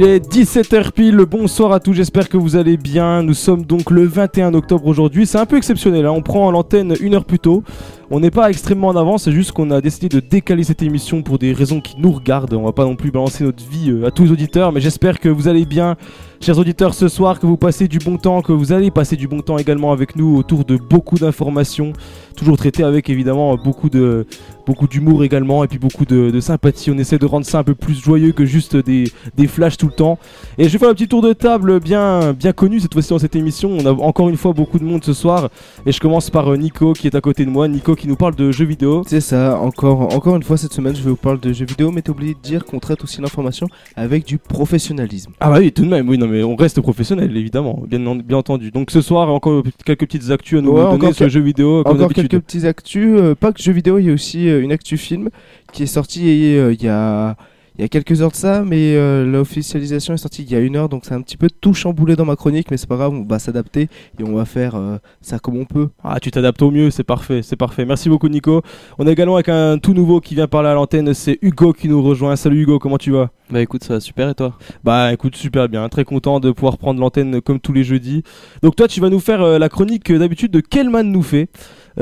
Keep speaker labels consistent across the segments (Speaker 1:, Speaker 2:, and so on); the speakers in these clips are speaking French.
Speaker 1: Il est 17h pile, bonsoir à tous, j'espère que vous allez bien. Nous sommes donc le 21 octobre aujourd'hui, c'est un peu exceptionnel, hein. on prend l'antenne une heure plus tôt. On n'est pas extrêmement en avance, c'est juste qu'on a décidé de décaler cette émission pour des raisons qui nous regardent. On va pas non plus balancer notre vie euh, à tous les auditeurs, mais j'espère que vous allez bien, chers auditeurs, ce soir, que vous passez du bon temps, que vous allez passer du bon temps également avec nous autour de beaucoup d'informations, toujours traitées avec évidemment beaucoup de beaucoup d'humour également et puis beaucoup de, sympathie. On essaie de rendre ça un peu plus joyeux que juste des, des flashs tout le temps. Et je vais faire un petit tour de table bien, bien connu cette fois-ci dans cette émission. On a encore une fois beaucoup de monde ce soir et je commence par euh, Nico qui est à côté de moi. Nico qui nous parle de jeux vidéo.
Speaker 2: C'est ça, encore, encore une fois cette semaine je vais vous parler de jeux vidéo, mais t'as oublié de dire qu'on traite aussi l'information avec du professionnalisme.
Speaker 1: Ah bah oui, tout de même, oui, non mais on reste professionnel évidemment, bien, bien entendu. Donc ce soir, encore quelques petites actus à nous donner sur jeux vidéo.
Speaker 2: Comme encore quelques petites actus, euh, pas que jeux vidéo, il y a aussi euh, une actu film qui est sortie euh, il y a il y a quelques heures de ça, mais euh, l'officialisation est sortie il y a une heure, donc c'est un petit peu tout chamboulé dans ma chronique, mais c'est pas grave, on va s'adapter et on va faire euh, ça comme on peut.
Speaker 1: Ah, tu t'adaptes au mieux, c'est parfait, c'est parfait. Merci beaucoup Nico. On est également avec un tout nouveau qui vient parler à l'antenne, c'est Hugo qui nous rejoint. Salut Hugo, comment tu vas?
Speaker 3: Bah écoute, ça va super et toi?
Speaker 1: Bah écoute, super bien, très content de pouvoir prendre l'antenne comme tous les jeudis. Donc toi, tu vas nous faire euh, la chronique d'habitude de Kelman nous fait.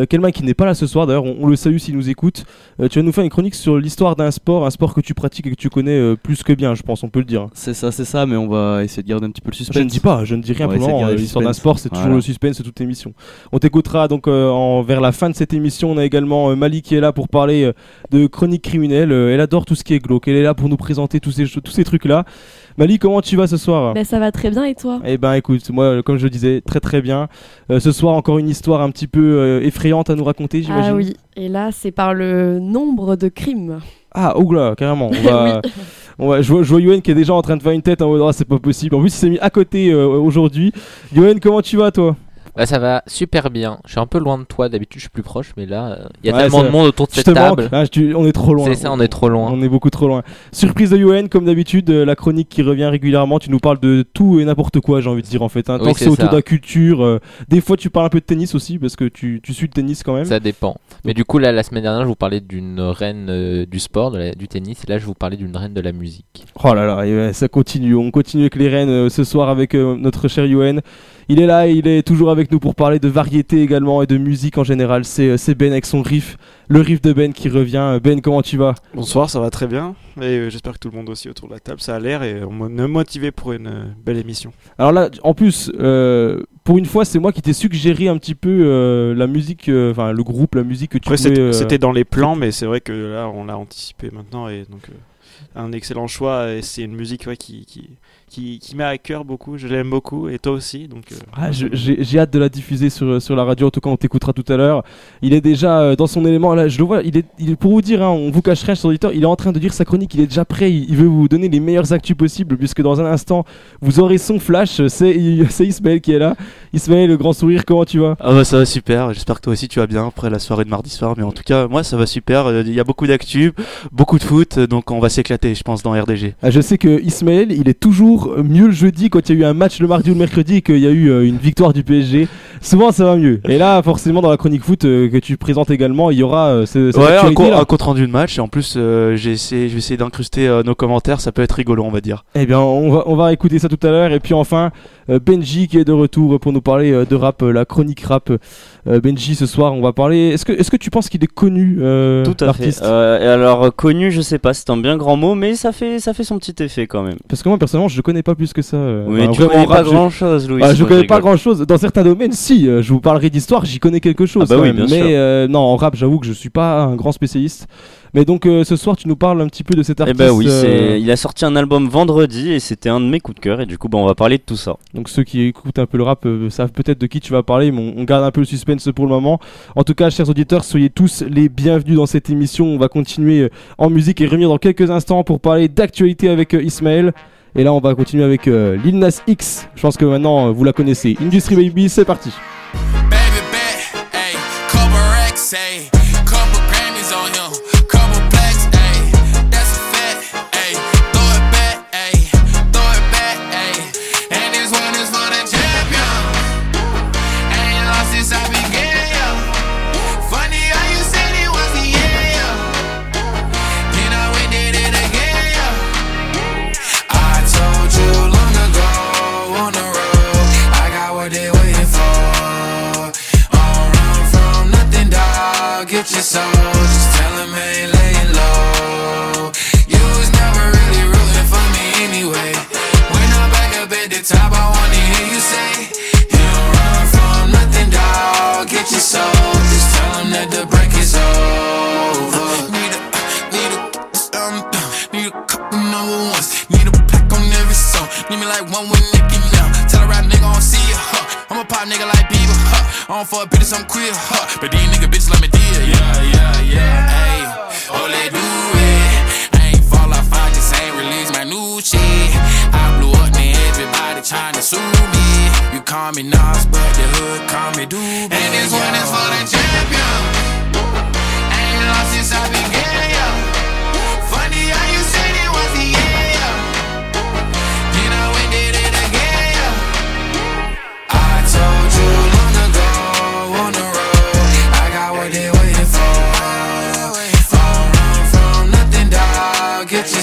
Speaker 1: Kelman qui n'est pas là ce soir, d'ailleurs, on, le salue s'il nous écoute. tu vas nous faire une chronique sur l'histoire d'un sport, un sport que tu pratiques et que tu connais euh, plus que bien, je pense, on peut le dire.
Speaker 3: C'est ça, c'est ça, mais on va essayer de garder un petit peu le suspense.
Speaker 1: Je ne dis pas, je ne dis rien pour le L'histoire d'un sport, c'est toujours le suspense, c'est toute émission. On t'écoutera donc euh, en, vers la fin de cette émission. On a également euh, Mali qui est là pour parler de chronique criminelle. elle adore tout ce qui est glauque. Elle est là pour nous présenter tous ces, tous ces trucs-là. Mali, comment tu vas ce soir?
Speaker 4: Ben, Ça va très bien et toi?
Speaker 1: Eh ben écoute, moi comme je disais, très très bien. ce soir encore une histoire un petit peu effrayante à nous raconter, j'imagine.
Speaker 4: Ah oui, et là c'est par le nombre de crimes.
Speaker 1: Ah, oula, carrément. On va, on va, je, vois, je vois Yoann qui est déjà en train de faire une tête en mode, ah, c'est pas possible. En plus, il s'est mis à côté euh, aujourd'hui. Yoann, comment tu vas, toi?
Speaker 5: Bah, ça va super bien. Je suis un peu loin de toi. D'habitude, je suis plus proche, mais là, il y a tellement de monde autour de cette table.
Speaker 1: Ah, on est trop loin.
Speaker 5: C'est ça, on est trop loin.
Speaker 1: On est beaucoup trop loin. Surprise de UN, comme d'habitude, euh, la chronique qui revient régulièrement. Tu nous parles de tout et n'importe quoi, j'ai envie de dire en fait. Hein. Tant que c'est autour de la culture. Euh, des fois, tu parles un peu de tennis aussi, parce que tu, tu suis le tennis quand même.
Speaker 5: Ça dépend. Mais du coup, là, la semaine dernière, je vous parlais d'une reine euh, du sport, du tennis. Et là, je vous parlais d'une reine de la musique.
Speaker 1: Oh là là, ça continue. On continue avec les reines ce soir avec notre cher UN. Il est là, il est toujours avec nous pour parler de variété également et de musique en général. C'est euh, Ben avec son riff, le riff de Ben qui revient. Ben, comment tu vas?
Speaker 6: Bonsoir, ça va très bien. Et euh, j'espère que tout le monde aussi autour de la table, ça a l'air et on me motivé pour une euh, belle émission.
Speaker 1: Alors là, en plus, pour une fois, c'est moi qui t'ai suggéré un petit peu la musique, enfin le groupe, la musique que tu
Speaker 6: ouais, C'était dans les plans, mais c'est vrai que là, on l'a anticipé maintenant et donc un excellent choix. Et c'est une musique qui, qui qui, qui met à cœur beaucoup. Je l'aime beaucoup et toi aussi. Donc, euh,
Speaker 1: ah, j'ai hâte de la diffuser sur, sur la radio. En tout cas, on t'écoutera tout à l'heure. Il est déjà euh, dans son élément. Là, je le vois. Il est, il est pour vous dire, hein, on vous cacherait sur auditeur. Il est en train de dire sa chronique. Il est déjà prêt. Il, veut vous donner les meilleures actus possibles puisque dans un instant, vous aurez son flash. C'est Ismaël qui est là. Ismaël, le grand sourire. Comment tu vas?
Speaker 7: Ah bah ça va super. J'espère que toi aussi tu vas bien après la soirée de mardi soir. Mais en tout cas, moi ça va super. Il y a beaucoup d'actu, beaucoup de foot, donc on va s'éclater, je pense, dans RDG.
Speaker 1: Ah, je sais que Ismaël, il est toujours mieux le jeudi quand il y a eu un match le mardi ou le mercredi et qu'il y a eu euh, une victoire du PSG. Souvent ça va mieux. Et là, forcément, dans la chronique foot euh, que tu présentes également, il y aura euh,
Speaker 7: un, compte rendu de match. Et en plus, j'ai essayé, je vais essayer d'incruster nos commentaires. Ça peut être rigolo, on va dire.
Speaker 1: Eh bien, on va, on va écouter ça tout à l'heure. Et puis enfin, Benji qui est de retour pour nous parler de rap, la chronique rap. Benji, ce soir, on va parler. Est-ce que, est-ce que tu penses qu'il est connu
Speaker 8: Tout à fait. alors connu, je sais pas, c'est un bien grand mot, mais ça fait, ça fait son petit effet quand même.
Speaker 1: Parce que moi, personnellement, je connais pas plus que ça.
Speaker 8: Euh, oui, tu connais pas grand chose, Louis.
Speaker 1: Ah, je connais pas grand chose. Dans certains domaines, si. Euh, je vous parlerai d'histoire, j'y connais quelque chose.
Speaker 8: Ah bah oui, bien
Speaker 1: mais euh, non, en rap, j'avoue que je suis pas un grand spécialiste. Mais donc ce soir, tu nous parles un petit peu de cet artiste.
Speaker 8: Eh bah oui, il a sorti un album vendredi et c'était un de mes coups de cœur. Et du coup, bah, on va parler de tout ça.
Speaker 1: Donc ceux qui écoutent un peu le rap savent peut-être de qui tu vas parler, mais on, garde un peu le suspense pour le moment. En tout cas, chers auditeurs, soyez tous les bienvenus dans cette émission. On va continuer en musique et revenir dans quelques instants pour parler d'actualité avec Ismaël. Et là, on va continuer avec euh, Lil Nas X. Je pense que maintenant, euh, vous la connaissez. Industry Baby, c'est parti.
Speaker 9: Your soul. Just tell him I ain't low. You was never really rooting for me anyway. When I'm back up at the top, I wanna hear you say, You don't run from nothing, dog. Get your soul. Just tell him that the break is over. Need a, need a, um, need a couple number ones. Need a pack on every song. Need me like one with Nicky now. Tell a rap nigga I don't see you, huh? I'm a pop nigga like Bieber, huh? I don't fuck bitches, I'm queer, huh? But these nigga bitches let me deal, yeah, yeah, yeah. Do it. I ain't fall off, I just ain't release my new shit. I blew up, everybody sue me. You call me Nas, but the hood call me Doobie. And this one is for the champion. Ain't lost since I began,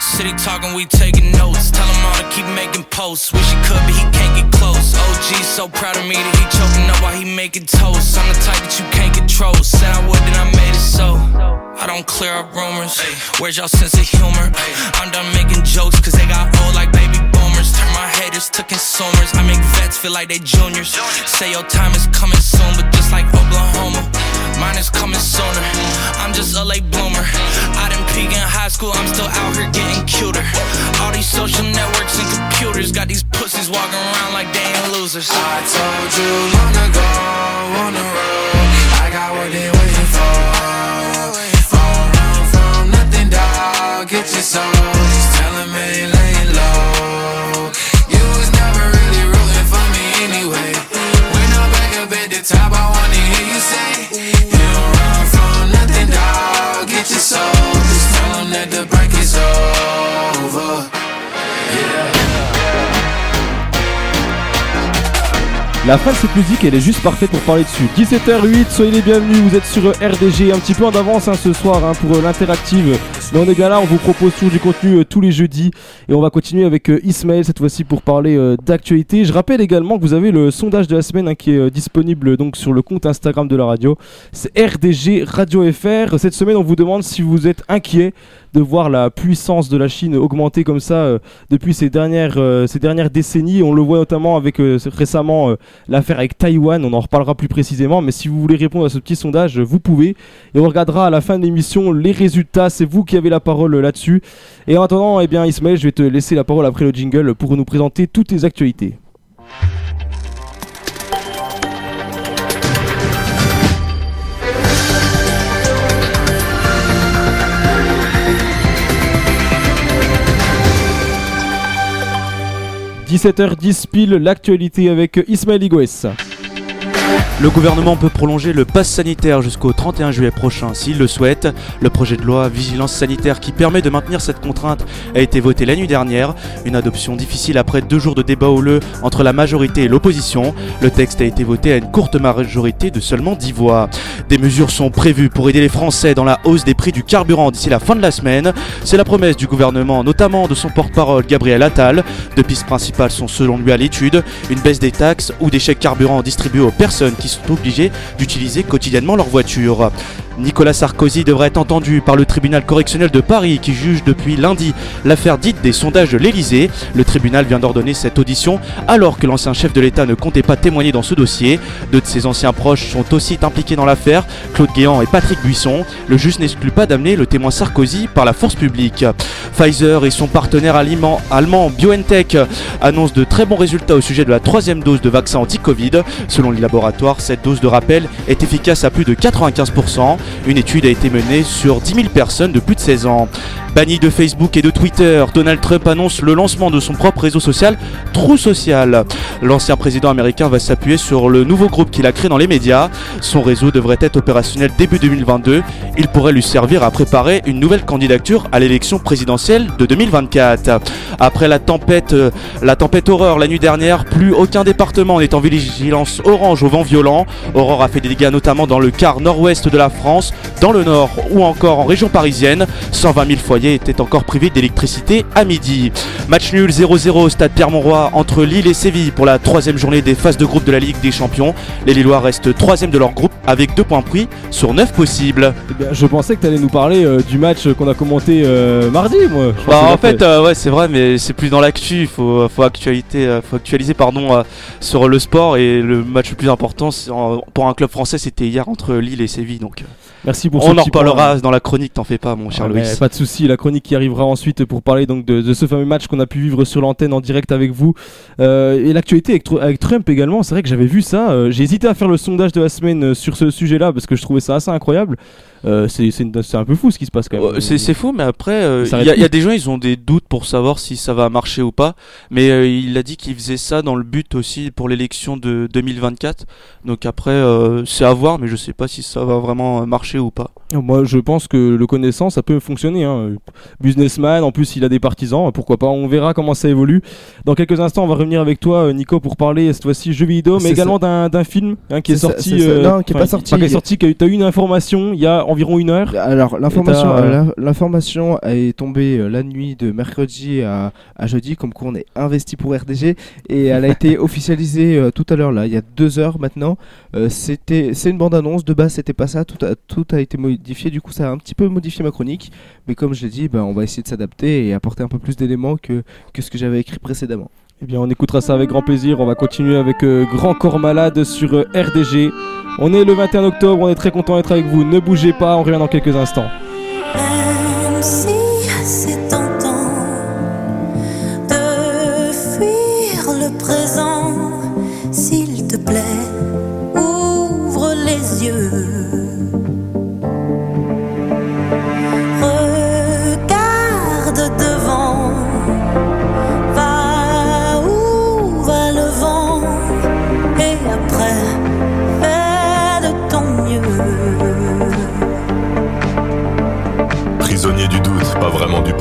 Speaker 10: City talking, we taking notes. Tell him all to keep making posts. Wish he could, but he can't get close. OG so proud of me that he choking up while he making toast. I'm the type that you can't control. Said I would, then I made it so. I don't clear up rumors. Where's y'all sense of humor? I'm done making jokes, cause they got old like baby boomers. Turn my haters to consumers. I make vets feel like they juniors. Say your time is coming soon, but just like Oklahoma, mine is coming sooner. I'm just a late bloomer. I didn't peak in high school, I'm still out here getting cuter. All these social networks and computers got these pussies walking around like they ain't losers.
Speaker 9: I told you long ago on the road, I got what they waiting for. Don't run from nothing, dog. Get your soul, just tell 'em I ain't laying low. You was never really rooting for me anyway. When I'm back up at the top, I wanna
Speaker 1: La fin de cette musique, elle est juste parfaite pour parler dessus. 17h08, soyez les bienvenus, vous êtes sur RDG, un petit peu en avance hein, ce soir hein, pour euh, l'interactive. Mais on est bien là, on vous propose toujours du contenu euh, tous les jeudis. Et on va continuer avec euh, Ismaël cette fois-ci pour parler d'actualité. Je rappelle également que vous avez le sondage de la semaine hein, qui est disponible donc sur le compte Instagram de la radio. C'est RDG Radio FR. Cette semaine, on vous demande si vous êtes inquiet de voir la puissance de la Chine augmenter comme ça depuis ces dernières, ces dernières décennies. On le voit notamment avec récemment l'affaire avec Taïwan, on en reparlera plus précisément, mais si vous voulez répondre à ce petit sondage, vous pouvez. Et on regardera à la fin de l'émission les résultats, c'est vous qui avez la parole là-dessus. Et en attendant, eh bien Ismaël, je vais te laisser la parole après le jingle pour nous présenter toutes les actualités. « 17h10 pile, l'actualité avec Ismaël Igoes.
Speaker 7: Le gouvernement peut prolonger le pass sanitaire jusqu'au 31 juillet prochain s'il le souhaite. Le projet de loi Vigilance sanitaire qui permet de maintenir cette contrainte a été voté la nuit dernière. Une adoption difficile après deux jours de débat houleux entre la majorité et l'opposition. Le texte a été voté à une courte majorité de seulement 10 voix. Des mesures sont prévues pour aider les Français dans la hausse des prix du carburant d'ici la fin de la semaine. C'est la promesse du gouvernement, notamment de son porte-parole Gabriel Attal. Deux pistes principales sont selon lui à l'étude une baisse des taxes ou des chèques carburant distribués aux personnes qui sont obligées d'utiliser quotidiennement leur voiture. Nicolas Sarkozy devrait être entendu par le tribunal correctionnel de Paris qui juge depuis lundi l'affaire dite des sondages de l'Elysée. Le tribunal vient d'ordonner cette audition alors que l'ancien chef de l'État ne comptait pas témoigner dans ce dossier. Deux de ses anciens proches sont aussi impliqués dans l'affaire, Claude Guéant et Patrick Buisson. Le juge n'exclut pas d'amener le témoin Sarkozy par la force publique. Pfizer et son partenaire allemand, BioNTech annoncent de très bons résultats au sujet de la troisième dose de vaccin anti-Covid. Selon les laboratoires, cette dose de rappel est efficace à plus de 95%. Une étude a été menée sur 10 000 personnes de plus de 16 ans. Banni de Facebook et de Twitter, Donald Trump annonce le lancement de son propre réseau social, True Social. L'ancien président américain va s'appuyer sur le nouveau groupe qu'il a créé dans les médias. Son réseau devrait être opérationnel début 2022. Il pourrait lui servir à préparer une nouvelle candidature à l'élection présidentielle de 2024. Après la tempête, euh, la tempête horreur la nuit dernière, plus aucun département n'est en vigilance orange au vent violent. Aurore a fait des dégâts notamment dans le quart nord-ouest de la France, dans le nord ou encore en région parisienne. 120 000 foyers étaient encore privés d'électricité à midi. Match nul 0-0 au stade Pierre-Monroy entre Lille et Séville pour la troisième journée des phases de groupe de la Ligue des Champions. Les Lillois restent troisième de leur groupe avec deux points pris sur 9 possibles.
Speaker 1: Eh bien, je pensais que tu allais nous parler euh, du match qu'on a commenté euh, mardi, moi. Je
Speaker 7: Bah, en fait, euh, ouais, c'est vrai, mais c'est plus dans l'actu. Il faut, faut, actualité, faut actualiser pardon, sur le sport. Et le match le plus important pour un club français, c'était hier entre Lille et Séville. Donc,
Speaker 1: merci pour ce
Speaker 7: on en reparlera dans la chronique, t'en fais pas, mon cher
Speaker 1: Ah,
Speaker 7: Louis.
Speaker 1: pas de souci, la chronique qui arrivera ensuite pour parler donc de, de ce fameux match qu'on a pu vivre sur l'antenne en direct avec vous Euh, et l'actualité avec Trump également. C'est vrai que j'avais vu ça. euh, J'ai hésité à faire le sondage de la semaine euh, sur ce sujet-là parce que je trouvais ça assez incroyable. Euh, c'est un peu fou ce qui se passe quand même.
Speaker 7: Ouais, C'est fou, mais après, euh, il y, a- y des gens, ils ont des doutes pour savoir si ça va marcher ou pas. Mais euh, il a dit qu'il faisait ça dans le but aussi pour l'élection de 2024. Donc après, euh, c'est à voir, mais je sais pas si ça va vraiment euh, marcher ou pas.
Speaker 1: Moi, je pense que le connaissant, ça peut fonctionner. Hein. Businessman, en plus, il a des partisans. Pourquoi pas On verra comment ça évolue. Dans quelques instants, on va revenir avec toi, euh, Nico, pour parler cette fois-ci jeux vidéo, mais également d'un film hein, qui est,
Speaker 2: C'est ça,
Speaker 1: sorti.
Speaker 2: c'est ça. Non, qui est pas sorti.
Speaker 1: Pas qui est sorti. Qui a eu, une information il y a environ une heure.
Speaker 2: Alors l'information,
Speaker 1: euh,
Speaker 2: euh, l'information est tombée euh, la nuit de mercredi à, à jeudi, comme quoi on est investi pour RDG, et elle a été officialisée euh, tout à l'heure là, il y a deux heures maintenant. Euh, c'était, c'est une bande annonce de base, c'était pas ça, tout a, tout a été modifié, du coup ça a un petit peu modifié ma chronique, mais comme je l'ai dit, ben, on va essayer de s'adapter et apporter un peu plus d'éléments que, que ce que j'avais écrit précédemment.
Speaker 1: Eh bien, on écoutera ça avec grand plaisir. On va continuer avec euh, Grand Corps Malade sur euh, RDG. On est le 21 octobre, on est très content d'être avec vous. Ne bougez pas, on revient dans quelques instants.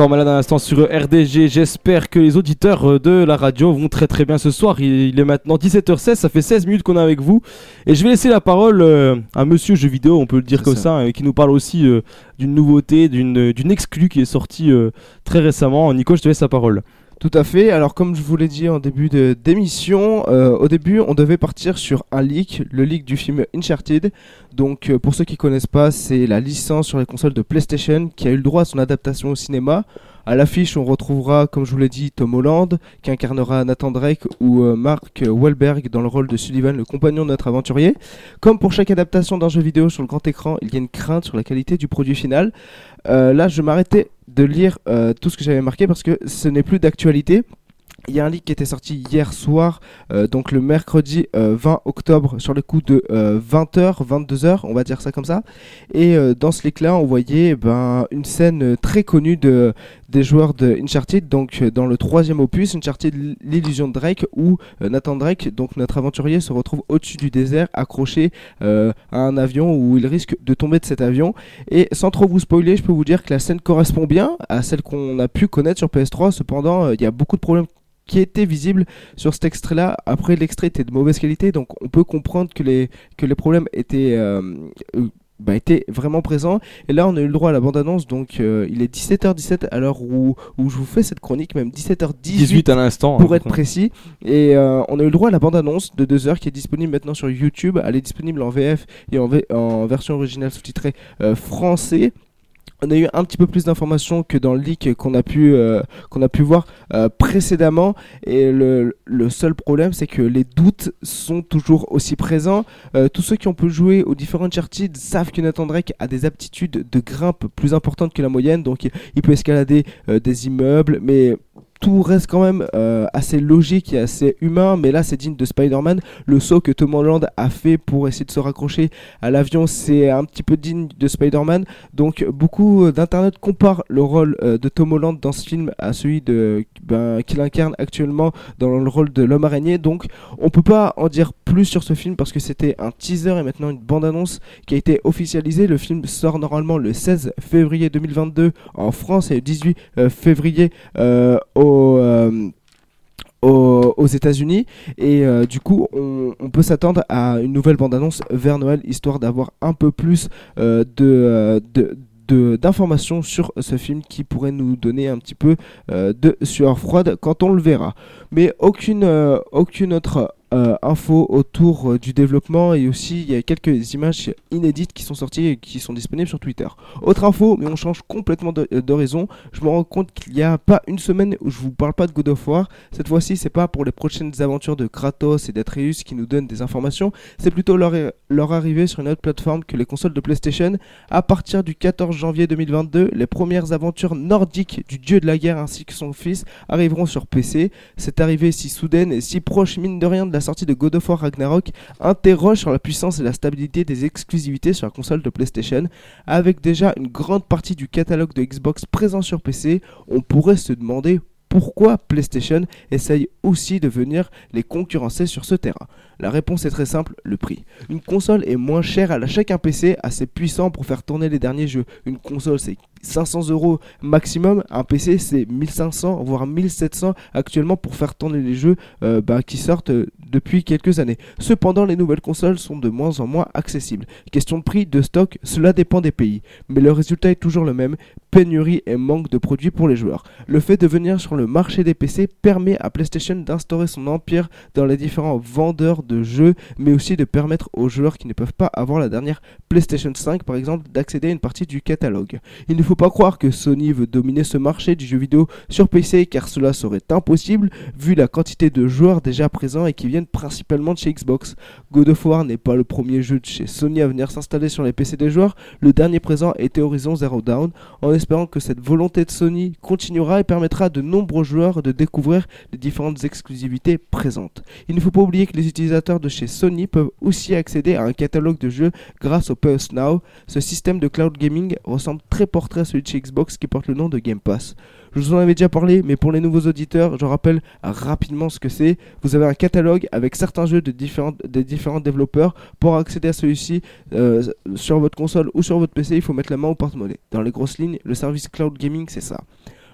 Speaker 1: Encore malade un instant sur RDG. J'espère que les auditeurs euh, de la radio vont très très bien ce soir. Il est maintenant 17h16, ça fait 16 minutes qu'on est avec vous. Et je vais laisser la parole euh, à monsieur jeu vidéo, on peut le dire comme
Speaker 2: ça.
Speaker 1: ça, et qui nous parle aussi euh, d'une nouveauté, d'une d'une exclue qui est sortie euh, très récemment. Nico, je te laisse la parole.
Speaker 2: Tout à fait. Alors, comme je vous l'ai dit en début d'émission, euh, au début, on devait partir sur un leak, le leak du film Uncharted. Donc, euh, pour ceux qui connaissent pas, c'est la licence sur les consoles de PlayStation qui a eu le droit à son adaptation au cinéma. À l'affiche, on retrouvera, comme je vous l'ai dit, Tom Holland, qui incarnera Nathan Drake, ou euh, Mark Wahlberg dans le rôle de Sullivan, le compagnon de notre aventurier. Comme pour chaque adaptation d'un jeu vidéo sur le grand écran, il y a une crainte sur la qualité du produit final. Là, je m'arrêtais de lire euh, tout ce que j'avais marqué parce que ce n'est plus d'actualité. Il y a un leak qui était sorti hier soir, euh, donc le mercredi euh, 20 octobre, sur le coup de euh, 20h, 22h, on va dire ça comme ça. Et euh, dans ce leak-là, on voyait ben, une scène euh, très connue de, des joueurs de Uncharted, donc euh, dans le troisième opus, Uncharted l'illusion de Drake, où euh, Nathan Drake, donc notre aventurier, se retrouve au-dessus du désert, accroché euh, à un avion où il risque de tomber de cet avion. Et sans trop vous spoiler, je peux vous dire que la scène correspond bien à celle qu'on a pu connaître sur PS3. Cependant, il y a beaucoup de problèmes qui étaient visibles sur cet extrait-là. Après, l'extrait était de mauvaise qualité, donc on peut comprendre que les, que les problèmes étaient, bah, étaient vraiment présents. Et là, on a eu le droit à la bande-annonce, donc euh, il est 17h17 à l'heure où, où je vous fais cette chronique, même 17h18
Speaker 1: 18 à l'instant.
Speaker 2: pour
Speaker 1: hein.
Speaker 2: être précis. Et euh, on a eu le droit à la bande-annonce de 2 heures qui est disponible maintenant sur YouTube. Elle est disponible en VF et en, V- en version originale sous-titrée euh, français. On a eu un petit peu plus d'informations que dans le leak qu'on a pu euh, qu'on a pu voir euh, précédemment. Et le, le seul problème c'est que les doutes sont toujours aussi présents. Euh, tous ceux qui ont pu jouer aux différents Uncharted savent que Nathan Drake a des aptitudes de grimpe plus importantes que la moyenne. Donc il, peut escalader des immeubles. Mais tout reste quand même euh, assez logique et assez humain, mais là c'est digne de Spider-Man. Le saut que Tom Holland a fait pour essayer de se raccrocher à l'avion, c'est un petit peu digne de Spider-Man. Donc beaucoup d'internet comparent le rôle euh, de Tom Holland dans ce film à celui de ben, qu'il incarne actuellement dans le rôle de l'homme araignée. Donc on peut pas en dire plus sur ce film parce que c'était un teaser et maintenant une bande-annonce qui a été officialisée. Le film sort normalement le 16 février 2022 en France et le 18 euh, février au euh, aux, États-Unis et euh, du coup on, peut s'attendre à une nouvelle bande-annonce vers Noël histoire d'avoir un peu plus euh, de, d'informations sur ce film qui pourrait nous donner un petit peu de sueur froide quand on le verra. Mais aucune, aucune autre euh, info autour euh, du développement et aussi il y a quelques images inédites qui sont sorties et qui sont disponibles sur Twitter. Autre info, mais on change complètement de- d'horizon. Je me rends compte qu'il n'y a pas une semaine où je vous parle pas de God of War. Cette fois-ci, c'est pas pour les prochaines aventures de Kratos et d'Atreus qui nous donnent des informations. C'est plutôt leur, leur arrivée sur une autre plateforme que les consoles de PlayStation. À partir du 14 janvier 2022, les premières aventures nordiques du dieu de la guerre ainsi que son fils arriveront sur PC. Cette arrivée si soudaine et si proche, mine de rien, de la sortie de God of War Ragnarok interroge sur la puissance et la stabilité des exclusivités sur la console de PlayStation. Avec déjà une grande partie du catalogue de Xbox présent sur PC, on pourrait se demander pourquoi PlayStation essaye aussi de venir les concurrencer sur ce terrain La réponse est très simple, le prix. Une console est moins chère à l'achat qu'un PC assez puissant pour faire tourner les derniers jeux. Une console c'est 500 euros maximum, un PC c'est 1500 voire 1700 actuellement pour faire tourner les jeux euh, bah, qui sortent euh, depuis quelques années. Cependant les nouvelles consoles sont de moins en moins accessibles. Question de prix, de stock, cela dépend des pays. Mais le résultat est toujours le même, pénurie et manque de produits pour les joueurs. Le fait de venir sur le marché des PC permet à PlayStation d'instaurer son empire dans les différents vendeurs de jeux, mais aussi de permettre aux joueurs qui ne peuvent pas avoir la dernière PlayStation 5 par exemple d'accéder à une partie du catalogue. Il faut pas croire que Sony veut dominer ce marché du jeu vidéo sur PC car cela serait impossible vu la quantité de joueurs déjà présents et qui viennent principalement de chez Xbox. God of War n'est pas le premier jeu de chez Sony à venir s'installer sur les PC des joueurs, le dernier présent était Horizon Zero Dawn, en espérant que cette volonté de Sony continuera et permettra à de nombreux joueurs de découvrir les différentes exclusivités présentes. Il ne faut pas oublier que les utilisateurs de chez Sony peuvent aussi accéder à un catalogue de jeux grâce au PS Now. Ce système de cloud gaming ressemble très portrait celui de chez Xbox qui porte le nom de Game Pass. Je vous en avais déjà parlé, mais pour les nouveaux auditeurs, je rappelle rapidement ce que c'est. Vous avez un catalogue avec certains jeux de différents, différents développeurs. Pour accéder à celui-ci euh, sur votre console ou sur votre PC, il faut mettre la main au porte-monnaie. Dans les grosses lignes, le service cloud gaming, c'est ça.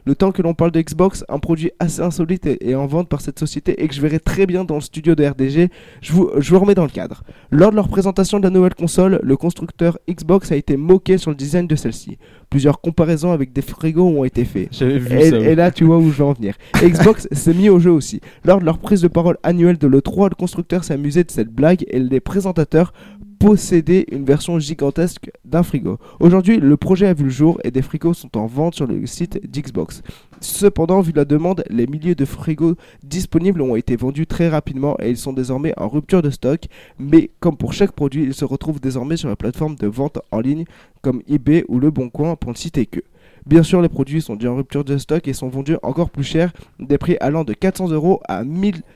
Speaker 2: Le temps que l'on parle de Xbox, un produit assez insolite est en vente par cette société et que je verrai très bien dans le studio de RDG, je vous, je vous remets dans le cadre. Lors de leur présentation de la nouvelle console, le constructeur Xbox a été moqué sur le design de celle-ci. Plusieurs comparaisons avec des frigos ont été faites.
Speaker 11: J'avais vu
Speaker 2: Et,
Speaker 11: ça. oui.
Speaker 2: et là, tu vois où je veux en venir. Xbox s'est mis au jeu aussi. Lors de leur prise de parole annuelle de l'E3, le constructeur s'est amusé de cette blague et les présentateurs possédaient une version gigantesque d'un frigo. Aujourd'hui, le projet a vu le jour et des frigos sont en vente sur le site d'Xbox. Cependant, vu la demande, les milliers de frigos disponibles ont été vendus très rapidement et ils sont désormais en rupture de stock. Mais comme pour chaque produit, ils se retrouvent désormais sur la plateforme de vente en ligne comme eBay ou Le Bon Coin pour ne citer que. Bien sûr, les produits sont déjà en rupture de stock et sont vendus encore plus cher, des prix allant de 400 euros à 1337 euros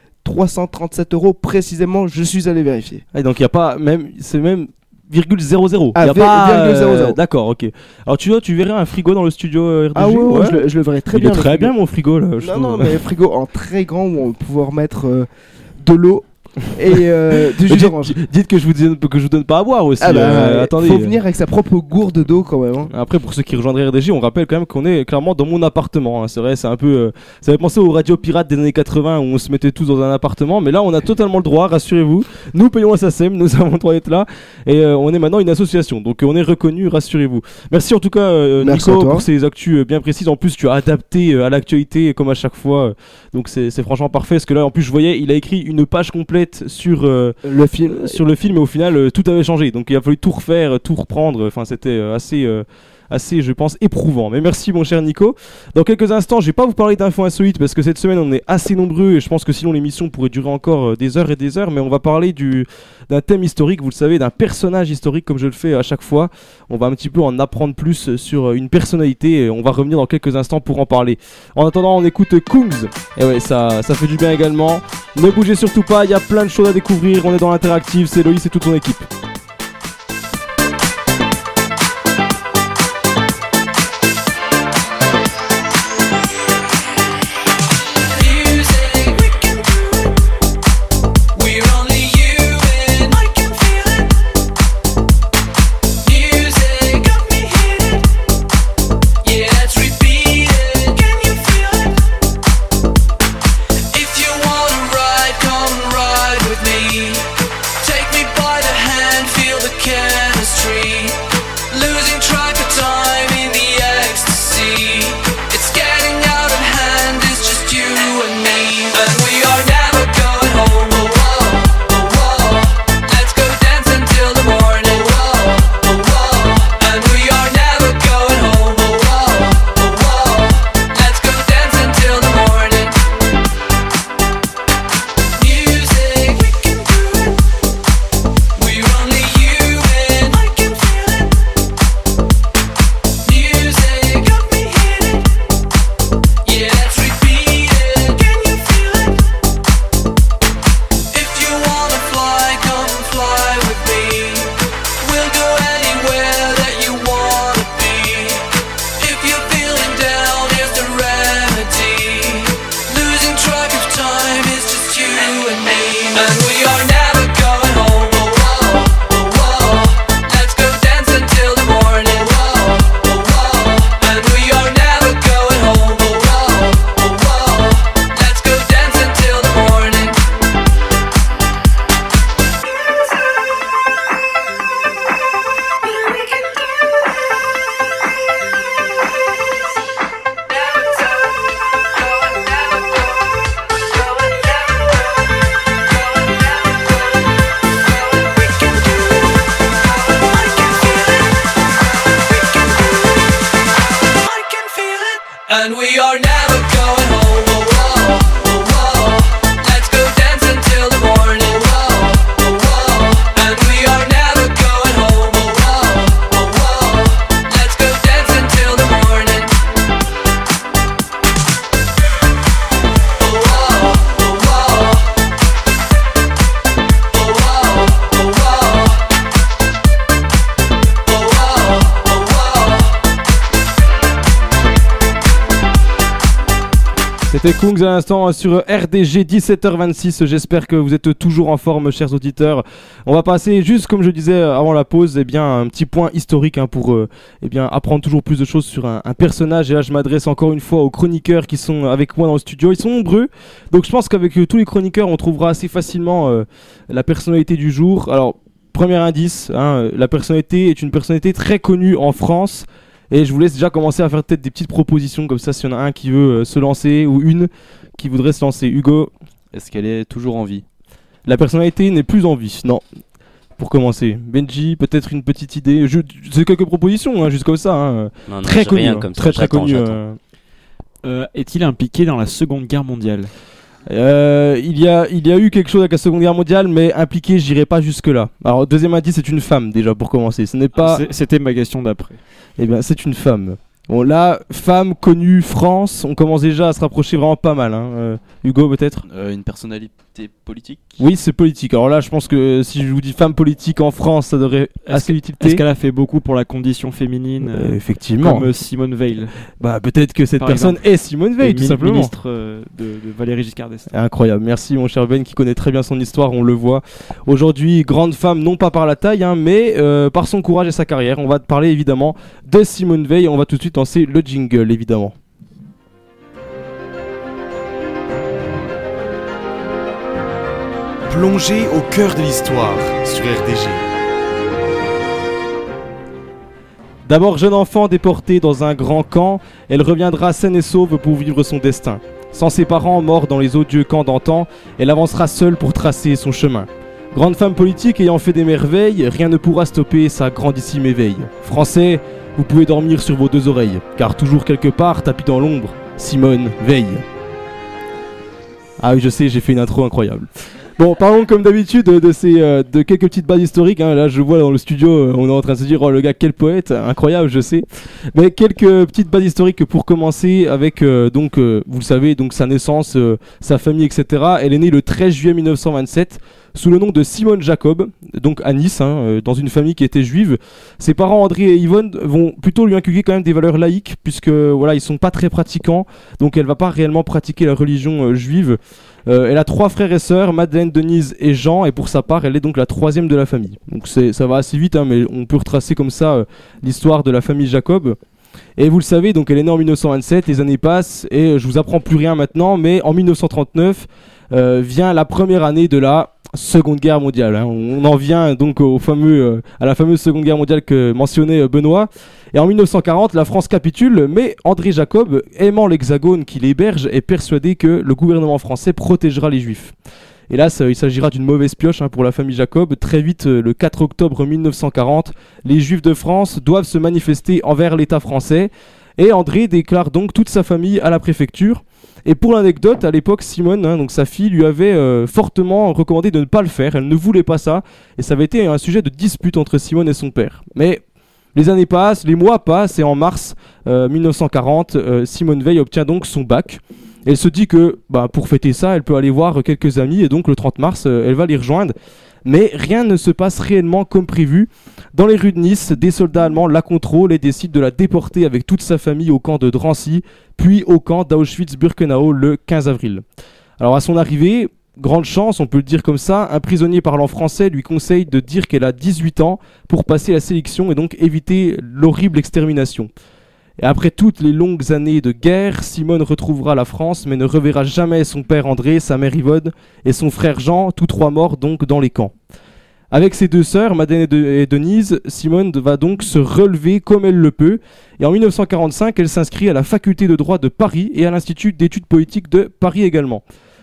Speaker 2: précisément. Je suis allé vérifier.
Speaker 11: Ah, donc il y a pas même c'est même virgule 00.
Speaker 2: Ah,
Speaker 11: y a
Speaker 2: vi-
Speaker 11: pas
Speaker 2: virgule
Speaker 11: euh,
Speaker 2: 00.
Speaker 11: D'accord, OK. Alors tu vois, tu verrais un frigo dans le studio euh, RDG
Speaker 2: Ah ouais, ouais, je, le, je le verrais très
Speaker 11: Il
Speaker 2: bien.
Speaker 11: est très
Speaker 2: frigo.
Speaker 11: bien mon frigo là, je
Speaker 2: Non,
Speaker 11: trouve.
Speaker 2: non, mais frigo en très grand où on va pouvoir mettre euh, de l'eau et euh, du jus
Speaker 11: Dites-
Speaker 2: d'orange.
Speaker 11: Dites que je vous donne que je vous donne pas à boire aussi.
Speaker 2: Ah bah,
Speaker 11: euh, attendez.
Speaker 2: faut venir avec sa propre gourde d'eau quand même. hein.
Speaker 11: Après, pour ceux qui rejoindraient RDG, on rappelle quand même qu'on est clairement dans mon appartement. hein. C'est vrai, c'est un peu. euh, ça fait penser aux radios pirates des années 80 où on se mettait tous dans un appartement. Mais là, on a totalement le droit, rassurez-vous. Nous payons SACEM, nous avons le droit d'être là. Et euh, on est maintenant une association. Donc euh, on est reconnu, rassurez-vous. Merci en tout cas, euh,
Speaker 2: Merci
Speaker 11: Nico,
Speaker 2: à toi.
Speaker 11: pour ces actus euh, bien précises. En plus, tu as adapté euh, à l'actualité comme à chaque fois. euh, Donc c'est c'est franchement parfait. Parce que là, en plus, je voyais, il a écrit une page complète sur. euh,
Speaker 2: Le film.
Speaker 11: sur le film et au final euh, tout avait changé donc il a fallu tout refaire tout reprendre enfin c'était euh, assez assez je pense éprouvant. Mais merci mon cher Nico. Dans quelques instants je vais pas vous parler d'infos insolites parce que cette semaine on est assez nombreux et je pense que sinon l'émission pourrait durer encore euh, des heures et des heures mais on va parler du d'un thème historique vous le savez d'un personnage historique comme je le fais à chaque fois. On va un petit peu en apprendre plus sur euh, une personnalité et on va revenir dans quelques instants pour en parler. En attendant on écoute Kungs. Et ouais ça ça fait du bien également. Ne bougez surtout pas, il y a plein de choses à découvrir. On est dans l'interactive, c'est Loïs et toute son équipe.
Speaker 1: À l'instant sur RDG 17h26. J'espère que vous êtes toujours en forme, chers auditeurs. On va passer juste, comme je disais avant la pause, eh bien un petit point historique hein, pour euh, eh bien apprendre toujours plus de choses sur un, un personnage. Et là, je m'adresse encore une fois aux chroniqueurs qui sont avec moi dans le studio. Ils sont nombreux, donc je pense qu'avec euh, tous les chroniqueurs, on trouvera assez facilement euh, la personnalité du jour. Alors, premier indice, hein, la personnalité est une personnalité très connue en France. Et je vous laisse déjà commencer à faire peut-être des petites propositions comme ça, s'il y en a un qui veut euh, se lancer ou une qui voudrait se lancer. Hugo,
Speaker 3: Est-ce qu'elle est toujours en vie?
Speaker 1: La personnalité n'est plus en vie, non. Pour commencer, Benji, peut-être une petite idée. Je, c'est quelques propositions, hein, juste comme ça. hein.
Speaker 8: Non, non,
Speaker 1: très connu,
Speaker 8: rien
Speaker 1: hein,
Speaker 8: comme ça,
Speaker 1: très très connu. euh.
Speaker 12: Euh, Est-il impliqué dans la Seconde Guerre mondiale?
Speaker 1: Euh, il y a, il y a eu quelque chose avec la Seconde Guerre mondiale, mais impliqué, j'irai pas jusque là. Alors deuxième indice, c'est une femme déjà pour commencer. Ce n'est pas.
Speaker 12: C'était ma question d'après.
Speaker 1: Eh bien, c'est une femme. Bon là, femme connue France, on commence déjà à se rapprocher vraiment pas mal. hein. Euh, Hugo peut-être?
Speaker 3: Euh, Une personnalité politique
Speaker 1: Oui, c'est politique. Alors là, je pense que si je vous dis femme politique en France, ça devrait assez utilité.
Speaker 12: Est-ce qu'elle a fait beaucoup pour la condition féminine
Speaker 1: Euh,
Speaker 12: euh,
Speaker 1: effectivement.
Speaker 12: Comme euh, Simone Veil.
Speaker 1: Bah peut-être que cette
Speaker 12: Par
Speaker 1: personne
Speaker 12: exemple.
Speaker 1: est Simone Veil, tout simplement.
Speaker 12: ministre euh, de, de Valéry Giscard d'Estaing.
Speaker 1: Incroyable, merci mon cher Ben qui connaît très bien son histoire, on le voit. Aujourd'hui, grande femme, non pas par la taille, hein, mais euh, par son courage et sa carrière. On va te parler évidemment de Simone Veil. On va tout de suite lancer le jingle, évidemment.
Speaker 13: Plongée au cœur de l'histoire sur RDG.
Speaker 1: D'abord, jeune enfant déportée dans un grand camp, elle reviendra saine et sauve pour vivre son destin. Sans ses parents morts dans les odieux camps d'antan, elle avancera seule pour tracer son chemin. Grande femme politique ayant fait des merveilles, rien ne pourra stopper sa grandissime éveil. Français, vous pouvez dormir sur vos deux oreilles, car toujours quelque part, tapis dans l'ombre, Simone veille. Ah oui, je sais, j'ai fait une intro incroyable. Bon, parlons comme d'habitude de, ces euh, de quelques petites bases historiques. hein. Là, je vois dans le studio, euh, on est en train de se dire, oh le gars, quel poète, incroyable, je sais. Mais quelques petites bases historiques pour commencer avec euh, donc, euh, vous le savez, donc sa naissance, euh, sa famille, etc. Elle est née le 13 juillet 1927 sous le nom de Simone Jacob, donc à Nice, hein, euh, dans une famille qui était juive. Ses parents André et Yvonne vont plutôt lui inculquer quand même des valeurs laïques, puisque voilà, ils sont pas très pratiquants, donc elle va pas réellement pratiquer la religion euh, juive. Euh, elle a trois frères et sœurs, Madeleine, Denise et Jean, et pour sa part, elle est donc la troisième de la famille. Donc ça va assez vite, hein, mais on peut retracer comme ça l'histoire de la famille Jacob. Et vous le savez, donc elle est née en 1927, les années passent, et je vous apprends plus rien maintenant, mais en 1939 euh, vient la première année de la Seconde Guerre mondiale. hein. On en vient donc au fameux, euh, à la fameuse Seconde Guerre mondiale que mentionnait euh, Benoît. Et en 1940, la France capitule, mais André Jacob, aimant l'Hexagone qui l'héberge, est persuadé que le gouvernement français protégera les Juifs. Ça- il s'agira d'une mauvaise pioche hein, pour la famille Jacob. Très vite, euh, le 4 octobre 1940, les Juifs de France doivent se manifester envers l'État français. Et André déclare donc toute sa famille à la préfecture. Et pour l'anecdote, à l'époque, Simone, hein, donc sa fille, lui avait euh, fortement recommandé de ne pas le faire. Elle ne voulait pas ça. Et ça avait été un sujet de dispute entre Simone et son père. Mais les années passent, les mois passent, et en mars euh, 1940, euh, Simone Veil obtient donc son bac. Elle se dit que bah, pour fêter ça, elle peut aller voir quelques amis, et donc le 30 mars, euh, elle va les rejoindre. Mais rien ne se passe réellement comme prévu. Dans les rues de Nice, des soldats allemands la contrôlent et décident de la déporter avec toute sa famille au camp de Drancy, puis au camp d'Auschwitz-Birkenau le 15 avril. Alors à son arrivée, grande chance, on peut le dire comme ça, un prisonnier parlant français lui conseille de dire qu'elle a 18 ans pour passer la sélection et donc éviter l'horrible extermination. Et après toutes les longues années de guerre, Simone retrouvera la France mais ne reverra jamais son père André, sa mère Yvonne et son frère Jean, tous trois morts donc dans les camps. Avec ses deux sœurs, Madeleine et, De- et Denise, Simone va donc se relever comme elle le peut. Et en 1945, elle s'inscrit à la faculté de droit de Paris et à l'Institut d'études politiques de Paris également.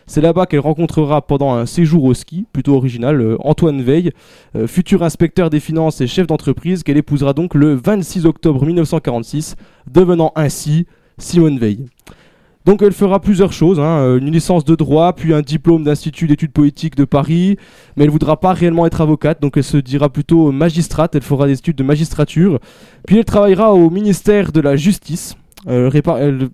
Speaker 1: C'est là-bas qu'elle rencontrera pendant un séjour au ski, plutôt original, euh, Antoine Veil, euh, futur inspecteur des finances et chef d'entreprise, qu'elle épousera donc le 26 octobre 1946, devenant ainsi Simone Veil. Donc elle fera plusieurs choses, hein, euh, une licence de droit, puis un diplôme d'Institut d'études politiques de Paris, mais elle voudra pas réellement être avocate, donc elle se dira plutôt magistrate, elle fera des études de magistrature, puis elle travaillera au ministère de la Justice, Euh, répa- elle,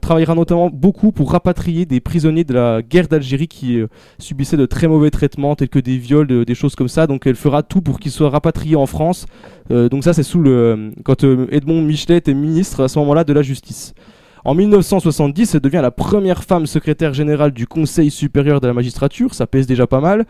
Speaker 1: travaillera notamment beaucoup pour rapatrier des prisonniers de la guerre d'Algérie qui euh, subissaient de très mauvais traitements tels que des viols, euh, des choses comme ça, donc elle fera tout pour qu'ils soient rapatriés en France, Euh, donc ça c'est sous le... quand euh, Edmond Michelet est ministre à ce moment-là de la Justice. En 1970, elle devient la première femme secrétaire générale du Conseil supérieur de la magistrature, ça pèse déjà pas mal.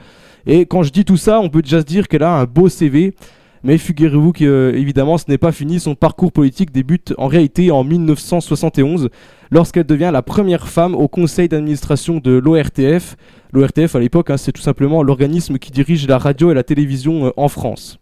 Speaker 1: Et quand je dis tout ça, on peut déjà se dire qu'elle a un beau CV. Mais figurez-vous que, euh, évidemment, ce n'est pas fini. Son parcours politique débute en réalité en 1971, lorsqu'elle devient la première femme au conseil d'administration de l'ORTF. L'ORTF, à l'époque, hein, c'est tout simplement l'organisme qui dirige la radio et la télévision euh, en France.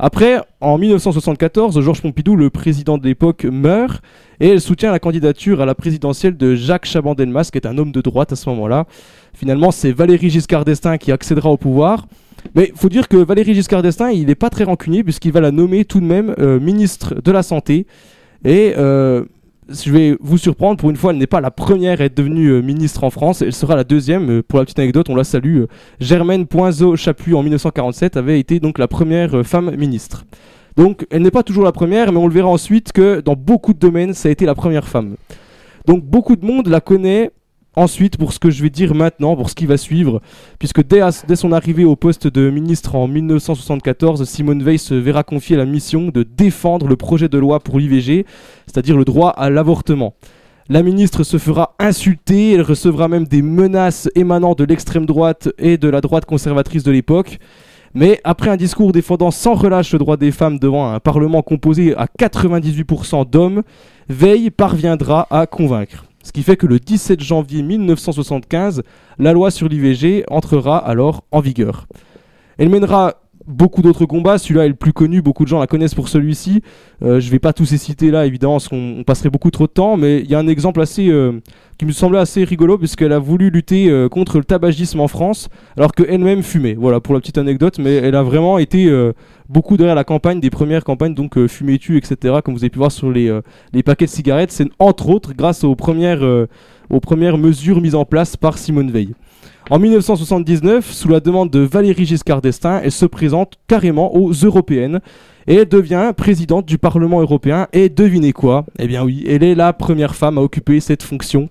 Speaker 1: Après, en 1974, Georges Pompidou, le président de l'époque, meurt et elle soutient la candidature à la présidentielle de Jacques Chaban-Delmas, qui est un homme de droite à ce moment-là. Finalement, c'est Valéry Giscard d'Estaing qui accédera au pouvoir. Mais faut dire que Valéry Giscard d'Estaing, il n'est pas très rancunier puisqu'il va la nommer tout de même euh, ministre de la Santé. Et euh, je vais vous surprendre, pour une fois, elle n'est pas la première à être devenue euh, ministre en France, elle sera la deuxième. Pour la petite anecdote, on la salue. Germaine Poinzeau-Chapuis en 1947 avait été donc la première femme ministre. Donc elle n'est pas toujours la première, mais on le verra ensuite que dans beaucoup de domaines, ça a été la première femme. Donc beaucoup de monde la connaît ensuite pour ce que je vais dire maintenant, pour ce qui va suivre, puisque dès, son arrivée au poste de ministre en 1974, Simone Veil se verra confier la mission de défendre le projet de loi pour l'IVG, c'est-à-dire le droit à l'avortement. La ministre se fera insulter, elle recevra même des menaces émanant de l'extrême droite et de la droite conservatrice de l'époque. Mais après un discours défendant sans relâche le droit des femmes devant un parlement composé à 98% d'hommes, Veil parviendra à convaincre. Ce qui fait que le 17 janvier 1975, la loi sur l'IVG entrera alors en vigueur. Elle mènera beaucoup d'autres combats, celui-là est le plus connu, beaucoup de gens la connaissent pour celui-ci. Euh, je vais pas tous les citer là, évidemment, parce qu'on on passerait beaucoup trop de temps, mais il y a un exemple assez euh, qui me semblait assez rigolo, puisqu'elle a voulu lutter euh, contre le tabagisme en France, alors qu'elle-même fumait. Voilà pour la petite anecdote, mais elle a vraiment été euh, beaucoup derrière la campagne, des premières campagnes, donc euh, fumée tu, etc., comme vous avez pu voir sur les, euh, les paquets de cigarettes. C'est entre autres grâce aux premières, aux premières mesures mises en place par Simone Veil. En 1979, sous la demande de Valéry Giscard d'Estaing, elle se présente carrément aux européennes et devient présidente du Parlement européen. Et devinez quoi? Eh bien oui, elle est la première femme à occuper cette fonction.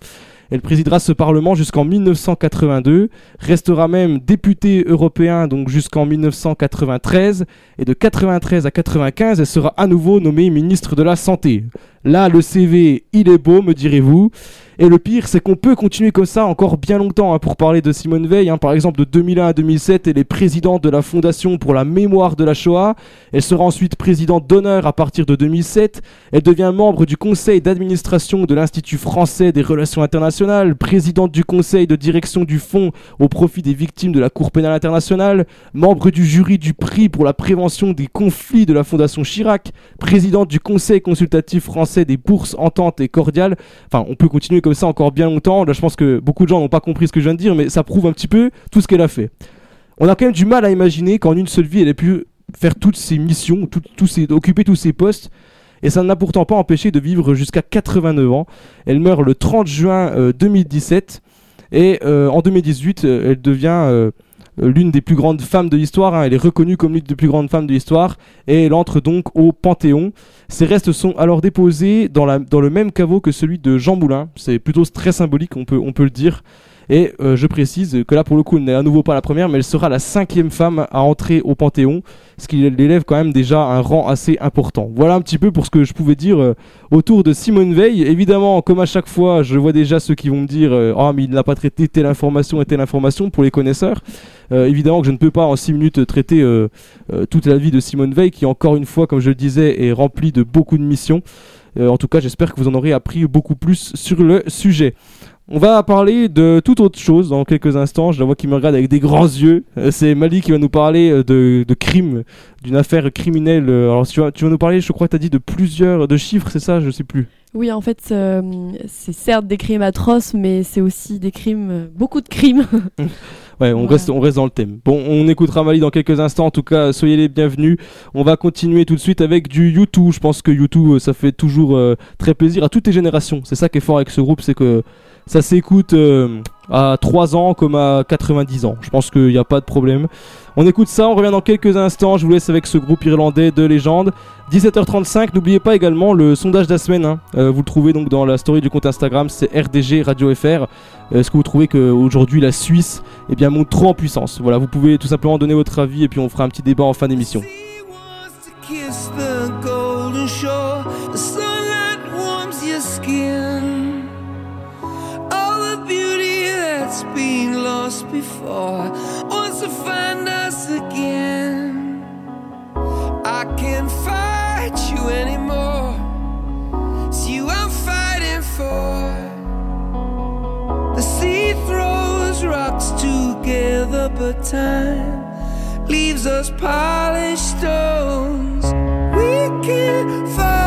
Speaker 1: Elle présidera ce Parlement jusqu'en 1982, restera même député européen donc jusqu'en 1993, et de 93 à 95, elle sera à nouveau nommée ministre de la Santé. Là, le CV, il est beau, me direz-vous. Et le pire, c'est qu'on peut continuer comme ça encore bien longtemps hein, pour parler de Simone Veil. hein. Par exemple, de 2001 à 2007, elle est présidente de la Fondation pour la mémoire de la Shoah. Elle sera ensuite présidente d'honneur à partir de 2007. Elle devient membre du conseil d'administration de l'Institut français des relations internationales, présidente du conseil de direction du fonds au profit des victimes de la Cour pénale internationale, membre du jury du prix pour la prévention des conflits de la Fondation Chirac, présidente du conseil consultatif français des bourses ententes et cordiales. Enfin, on peut continuer comme ça encore bien longtemps. Là, je pense que beaucoup de gens n'ont pas compris ce que je viens de dire, mais ça prouve un petit peu tout ce qu'elle a fait. On a quand même du mal à imaginer qu'en une seule vie, elle ait pu faire toutes ses missions, tout- ses- occuper tous ses postes. Et ça ne l'a pourtant pas empêché de vivre jusqu'à 89 ans. Elle meurt le 30 juin euh, 2017. Et euh, en 2018, euh, elle devient euh, euh, l'une des plus grandes femmes de l'histoire. hein. Elle est reconnue comme l'une des plus grandes femmes de l'histoire. Et elle entre donc au Panthéon. Ses restes sont alors déposés dans, le même caveau que celui de Jean Moulin. C'est plutôt très symbolique, on peut le dire. Et euh, je précise que là, pour le coup, elle n'est à nouveau pas la première, mais elle sera la cinquième femme à entrer au Panthéon, ce qui l'élève quand même déjà à un rang assez important. Voilà un petit peu pour ce que je pouvais dire euh, autour de Simone Veil. Évidemment, comme à chaque fois, je vois déjà ceux qui vont me dire euh, Ah, mais il n'a pas traité telle information et telle information pour les connaisseurs. Évidemment que je ne peux pas en 6 minutes traiter toute la vie de Simone Veil, qui encore une fois, comme je le disais, est remplie de beaucoup de missions. En tout cas, j'espère que vous en aurez appris beaucoup plus sur le sujet. On va parler de toute autre chose dans quelques instants. Je la vois qui me regarde avec des grands yeux. Euh, C'est Mali qui va nous parler euh, de, de crime, d'une affaire criminelle. Euh, Alors, tu vas, tu vas nous parler, je crois que tu as dit de plusieurs de chiffres, c'est ça? Je sais plus.
Speaker 4: Oui, en fait, euh, c'est certes des crimes atroces, mais c'est aussi des crimes, beaucoup de crimes.
Speaker 1: Ouais, on, reste, on reste dans le thème. Bon, on écoutera Mali dans quelques instants. En tout cas, soyez les bienvenus. On va continuer tout de suite avec du YouTube. Je pense que YouTube, ça fait toujours euh, très plaisir à toutes les générations. C'est ça qui est fort avec ce groupe, c'est que ça s'écoute euh, à 3 ans comme à 90 ans. Je pense qu'il n'y a pas de problème. On écoute ça, on revient dans quelques instants. Je vous laisse avec ce groupe irlandais de légende. 17h35, n'oubliez pas également le sondage de la semaine. Euh, vous le trouvez donc dans la story du compte Instagram, c'est RDG Radio FR. Euh, Est-ce que vous trouvez qu'aujourd'hui la Suisse eh bien, monte trop en puissance? Voilà, vous pouvez tout simplement donner votre avis et puis on fera un petit débat en fin d'émission.
Speaker 14: That's been lost before wants to find us again. I can't fight you anymore. It's you I'm fighting for. The sea throws rocks together, but time leaves us polished stones. We can't fall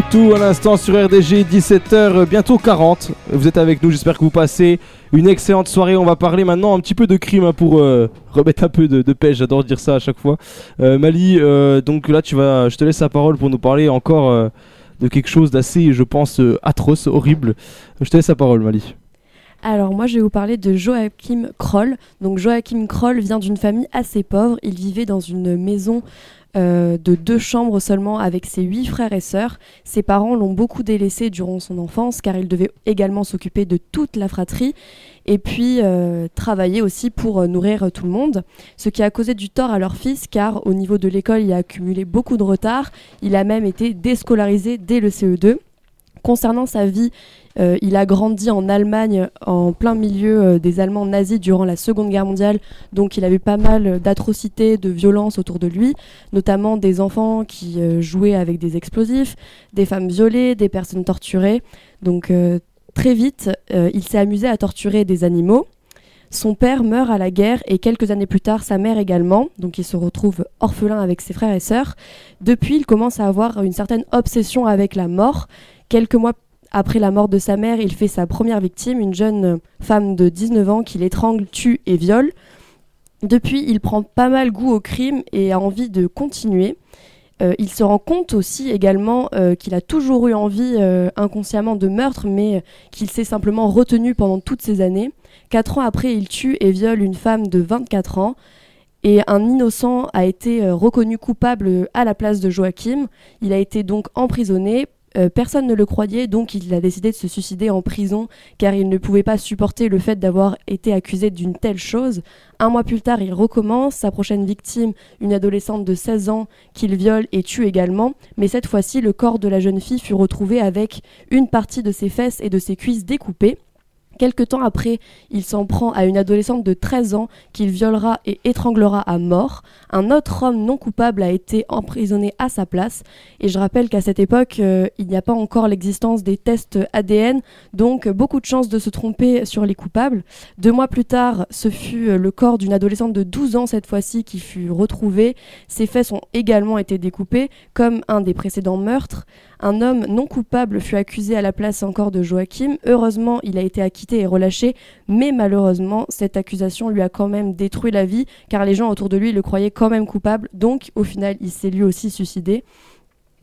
Speaker 1: YouTube à l'instant sur RDG 17h bientôt 40. Vous êtes avec nous, j'espère que vous passez une excellente soirée. On va parler maintenant un petit peu de crime hein, pour euh, remettre un peu de, de pêche. J'adore dire ça à chaque fois. Euh, Mali, euh, donc là tu vas, je te laisse la parole pour nous parler encore euh, de quelque chose d'assez, je pense, atroce, horrible. Je te laisse la parole, Mali.
Speaker 4: Alors moi je vais vous parler de Joachim Kroll. Donc Joachim Kroll vient d'une famille assez pauvre. Il vivait dans une maison euh, de deux chambres seulement avec ses huit frères et sœurs. Ses parents l'ont beaucoup délaissé durant son enfance car il devait également s'occuper de toute la fratrie et puis euh, travailler aussi pour euh, nourrir tout le monde. Ce qui a causé du tort à leur fils car au niveau de l'école il a accumulé beaucoup de retard. Il a même été déscolarisé dès le CE2. Concernant sa vie, euh, il a grandi en Allemagne en plein milieu euh, des Allemands nazis durant la Seconde Guerre mondiale, donc il avait pas mal d'atrocités, de violences autour de lui, notamment des enfants qui euh, jouaient avec des explosifs, des femmes violées, des personnes torturées. Donc très vite, il s'est amusé à torturer des animaux. Son père meurt à la guerre et quelques années plus tard, sa mère également. Donc il se retrouve orphelin avec ses frères et sœurs. Depuis, il commence à avoir une certaine obsession avec la mort. Quelques mois après la mort de sa mère, il fait sa première victime, une jeune femme de 19 ans qu'il étrangle, tue et viole. Depuis, il prend pas mal goût au crime et a envie de continuer. Euh, il se rend compte aussi également euh, qu'il a toujours eu envie euh, inconsciemment de meurtre, mais qu'il s'est simplement retenu pendant toutes ces années. Quatre ans après, il tue et viole une femme de 24 ans. Et un innocent a été reconnu coupable à la place de Joachim. Il a été donc emprisonné Euh, personne ne le croyait, donc il a décidé de se suicider en prison car il ne pouvait pas supporter le fait d'avoir été accusé d'une telle chose. Un mois plus tard, il recommence, sa prochaine victime, une adolescente de 16 ans qu'il viole et tue également, mais cette fois-ci, le corps de la jeune fille fut retrouvé avec une partie de ses fesses et de ses cuisses découpées. Quelque temps après, il s'en prend à une adolescente de 13 ans qu'il violera et étranglera à mort. Un autre homme non coupable a été emprisonné à sa place. Et je rappelle qu'à cette époque, euh, il n'y a pas encore l'existence des tests ADN, donc beaucoup de chances de se tromper sur les coupables. Deux mois plus tard, ce fut euh, le corps d'une adolescente de 12 ans cette fois-ci qui fut retrouvé. Ses fesses ont également été découpées, comme un des précédents meurtres. Un homme non coupable fut accusé à la place encore de Joachim. Heureusement, il a été acquitté et relâché, mais malheureusement, cette accusation lui a quand même détruit la vie, car les gens autour de lui le croyaient quand même coupable. Donc, au final, il s'est lui aussi suicidé.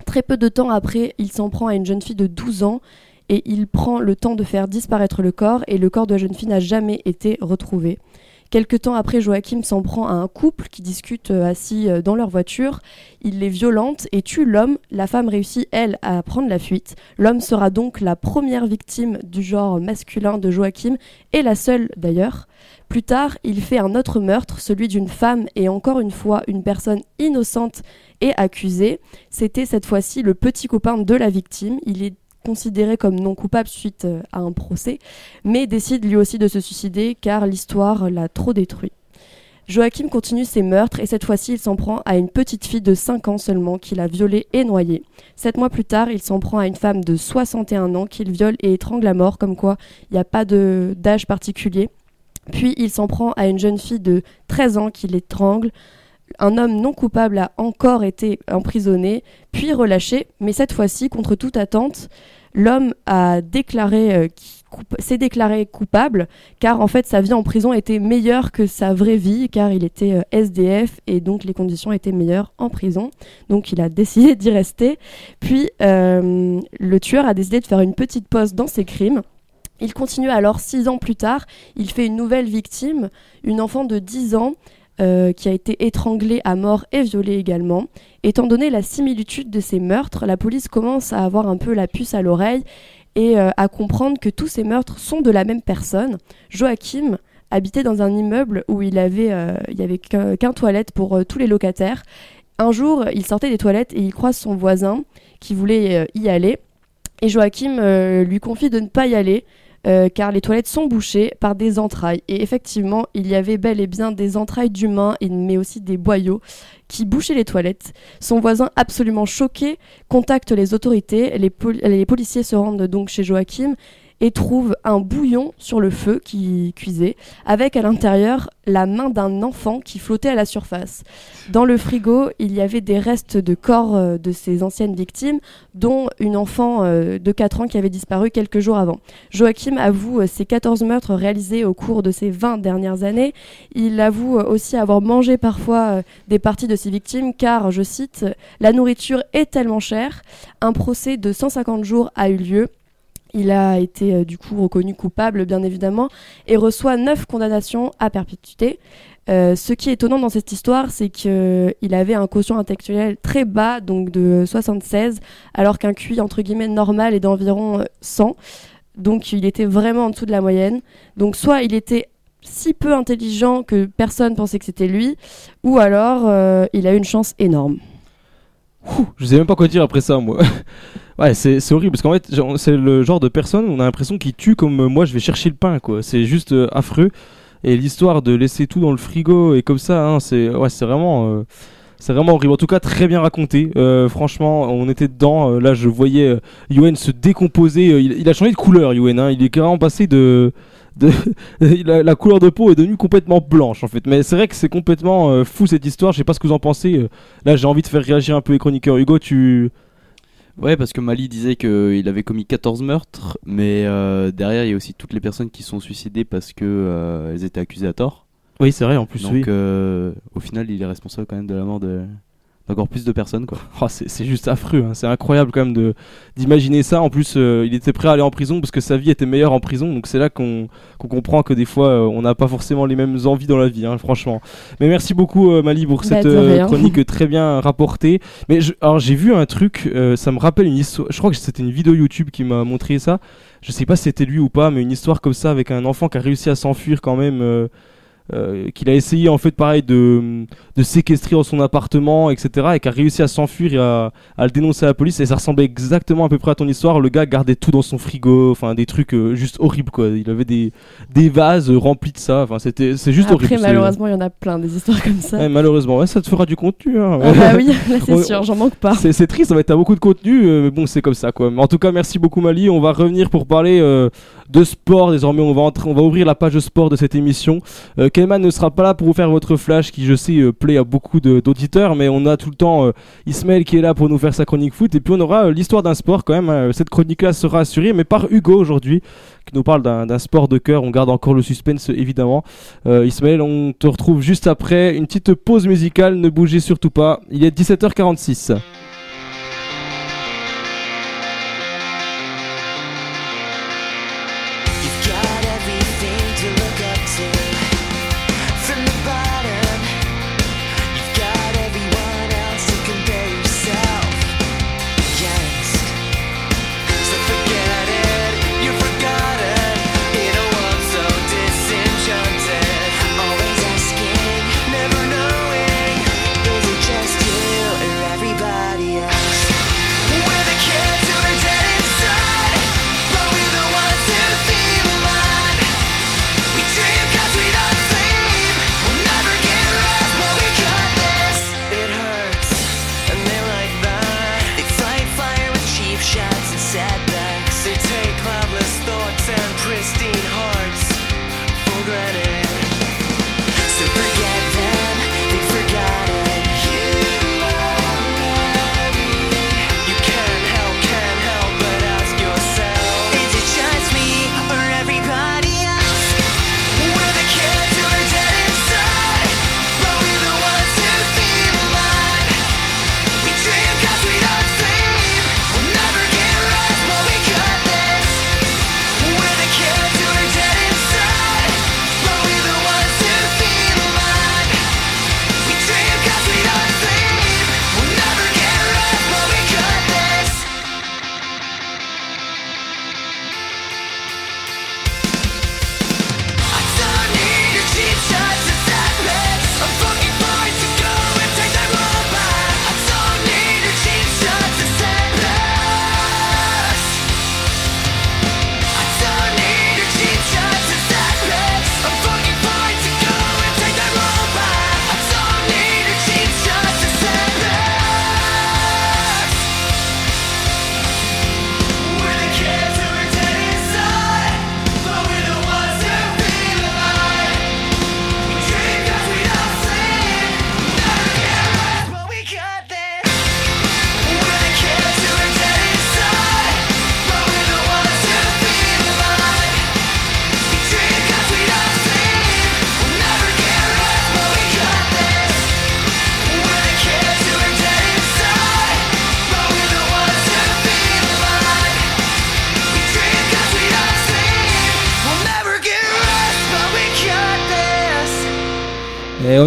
Speaker 4: Très peu de temps après, il s'en prend à une jeune fille de 12 ans et il prend le temps de faire disparaître le corps et le corps de la jeune fille n'a jamais été retrouvé. Quelque temps après, Joachim s'en prend à un couple qui discute euh, assis euh, dans leur voiture. Il les violente et tue l'homme. La femme réussit, elle, à prendre la fuite. L'homme sera donc la première victime du genre masculin de Joachim et la seule d'ailleurs. Plus tard, il fait un autre meurtre, celui d'une femme et encore une fois une personne innocente et accusée. C'était cette fois-ci le petit copain de la victime. Il est considéré comme non coupable suite euh, à un procès, mais décide lui aussi de se suicider car l'histoire l'a trop détruit. Joachim continue ses meurtres et cette fois-ci il s'en prend à une petite fille de 5 ans seulement qu'il a violée et noyée. Sept mois plus tard, il s'en prend à une femme de 61 ans qu'il viole et étrangle à mort, comme quoi il n'y a pas d'âge particulier. Puis il s'en prend à une jeune fille de 13 ans qu'il étrangle. Un homme non coupable a encore été emprisonné, puis relâché, mais cette fois-ci, contre toute attente, l'homme a déclaré euh, s'est déclaré coupable, car en fait sa vie en prison était meilleure que sa vraie vie, car il était euh, SDF et donc les conditions étaient meilleures en prison. Donc il a décidé d'y rester. Puis euh, le tueur a décidé de faire une petite pause dans ses crimes. Il continue alors six ans plus tard. Il fait une nouvelle victime, une enfant de 10 ans euh, qui a été étranglée à mort et violée également. Étant donné la similitude de ces meurtres, la police commence à avoir un peu la puce à l'oreille et euh, à comprendre que tous ces meurtres sont de la même personne. Joachim habitait dans un immeuble où il avait, euh, y avait qu'un toilette pour tous les locataires. Un jour, il sortait des toilettes et il croise son voisin qui voulait y aller. Et Joachim lui confie de ne pas y aller euh, car les toilettes sont bouchées par des entrailles. Et effectivement, il y avait bel et bien des entrailles d'humains, mais aussi des boyaux qui bouchaient les toilettes. Son voisin, absolument choqué, contacte les autorités. Les, les policiers se rendent donc chez Joachim et trouvent un bouillon sur le feu qui cuisait, avec à l'intérieur la main d'un enfant qui flottait à la surface. Dans le frigo, il y avait des restes de corps euh, de ses anciennes victimes, dont une enfant euh, de 4 ans qui avait disparu quelques jours avant. Joachim avoue euh, ses 14 meurtres réalisés au cours de ces 20 dernières années. Il avoue euh, aussi avoir mangé parfois euh, des parties de ses victimes car, je cite, la nourriture est tellement chère. Un procès de 150 jours a eu lieu. Il a été euh, du coup reconnu coupable, bien évidemment, et reçoit 9 condamnations à perpétuité. Euh, ce qui est étonnant dans cette histoire, c'est qu'il avait un quotient intellectuel très bas, donc de 76, alors qu'un QI entre guillemets normal est d'environ euh, 100. Donc il était vraiment en dessous de la moyenne. Donc soit il était si peu intelligent que personne pensait que c'était lui, ou alors euh, il a eu une chance énorme.
Speaker 1: Je sais même pas quoi dire après ça, moi. ouais, c'est horrible parce qu'en fait, c'est le genre de personne on a l'impression qu'il tue comme euh, moi je vais chercher le pain, quoi. C'est juste euh, affreux. Et l'histoire de laisser tout dans le frigo et comme ça, hein, c'est ouais, c'est vraiment. euh, c'est vraiment horrible. En tout cas, très bien raconté. Franchement, on était dedans. Là, je voyais Yuen se décomposer. Il, il a changé de couleur, Yuen. Hein. Il est carrément passé de. De la, la couleur de peau est devenue complètement blanche, en fait. Mais c'est vrai que c'est complètement euh, fou cette histoire. Je sais pas ce que vous en pensez. Euh, Là, j'ai envie de faire réagir un peu les chroniqueurs. Hugo, tu.
Speaker 3: Ouais, parce que Mali disait qu'il avait commis 14 meurtres, mais euh, derrière, il y a aussi toutes les personnes qui sont suicidées parce que euh, elles étaient accusées à tort.
Speaker 1: Oui, c'est vrai, en plus,
Speaker 3: Donc,
Speaker 1: oui.
Speaker 3: au final, il est responsable quand même de la mort de, encore plus de personnes quoi.
Speaker 15: Oh, c'est c'est juste affreux, hein. c'est incroyable quand même de d'imaginer ça. En plus, euh, il était prêt à aller en prison parce que sa vie était meilleure en prison. Donc c'est là qu'on qu'on comprend que des fois, euh, on n'a pas forcément les mêmes envies dans la vie, hein, franchement. Mais merci beaucoup euh, Mali pour
Speaker 4: Bah,
Speaker 15: cette euh, chronique très bien rapportée. Mais je- alors j'ai vu un truc, euh, ça me rappelle une histoire. Je crois que c'était une vidéo YouTube qui m'a montré ça. Je sais pas si c'était lui ou pas, mais une histoire comme ça avec un enfant qui a réussi à s'enfuir quand même. Euh, qu'il a essayé en fait pareil de, de séquestrer dans son appartement etc et qui a réussi à s'enfuir et à, à le dénoncer à la police et ça ressemblait exactement à peu près à ton histoire le gars gardait tout dans son frigo enfin des trucs euh, juste horribles quoi il avait des, des vases euh, remplis de ça enfin c'était c'est juste
Speaker 4: Après,
Speaker 15: horrible c'est-
Speaker 4: malheureusement, il y en a plein des histoires comme ça.
Speaker 15: Ouais, malheureusement ouais, ça te fera du contenu hein.
Speaker 4: Ah bah oui, là, c'est sûr, j'en manque pas.
Speaker 15: c'est triste, ça va être à beaucoup de contenu, euh, mais bon, c'est comme ça quoi. Mais en tout cas, merci beaucoup Mali. On va revenir pour parler de sport désormais. On va, on va ouvrir la page sport de cette émission. Euh, ne sera pas là pour vous faire votre flash qui, je sais, euh, plaît à beaucoup d'auditeurs, mais on a tout le temps euh, Ismaël qui est là pour nous faire sa chronique foot. Et puis on aura euh, l'histoire d'un sport quand même. hein. Cette chronique-là sera assurée, mais par Hugo aujourd'hui, qui nous parle d'un sport de cœur. On garde encore le suspense évidemment. Ismaël, on te retrouve juste après une petite pause musicale. Ne bougez surtout pas. Il est 17h46.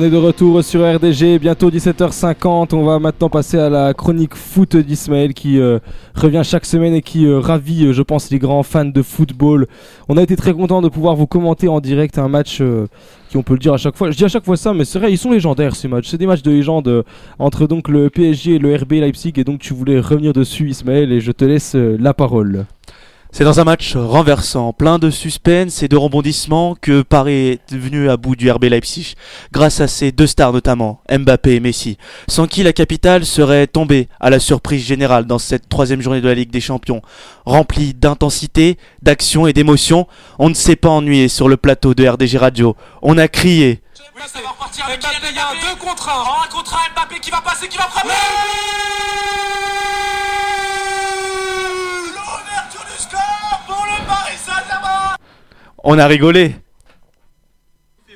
Speaker 15: On est de retour sur RDG, bientôt 17h50. On va maintenant passer à la chronique foot d'Ismaël qui euh, revient chaque semaine et qui euh, ravit, euh, je pense, les grands fans de football. On a été très content de pouvoir vous commenter en direct un match qui, on peut le dire à chaque fois. Je dis à chaque fois ça, mais c'est vrai, ils sont légendaires ces matchs. C'est des matchs de légende entre donc le PSG et le RB Leipzig. Et donc tu voulais revenir dessus, Ismaël, et je te laisse la parole.
Speaker 7: C'est dans un match renversant, plein de suspense et de rebondissements que Paris est venu à bout du RB Leipzig, grâce à ses deux stars notamment, Mbappé et Messi, sans qui la capitale serait tombée à la surprise générale dans cette troisième journée de la Ligue des Champions, remplie d'intensité, d'action et d'émotion. On ne s'est pas ennuyé sur le plateau de RDG Radio. On a crié,
Speaker 16: ça va repartir avec Mbappé, il y a un 2 contre 1. Un contre 1, Mbappé qui va passer, qui va frapper.
Speaker 7: On a rigolé.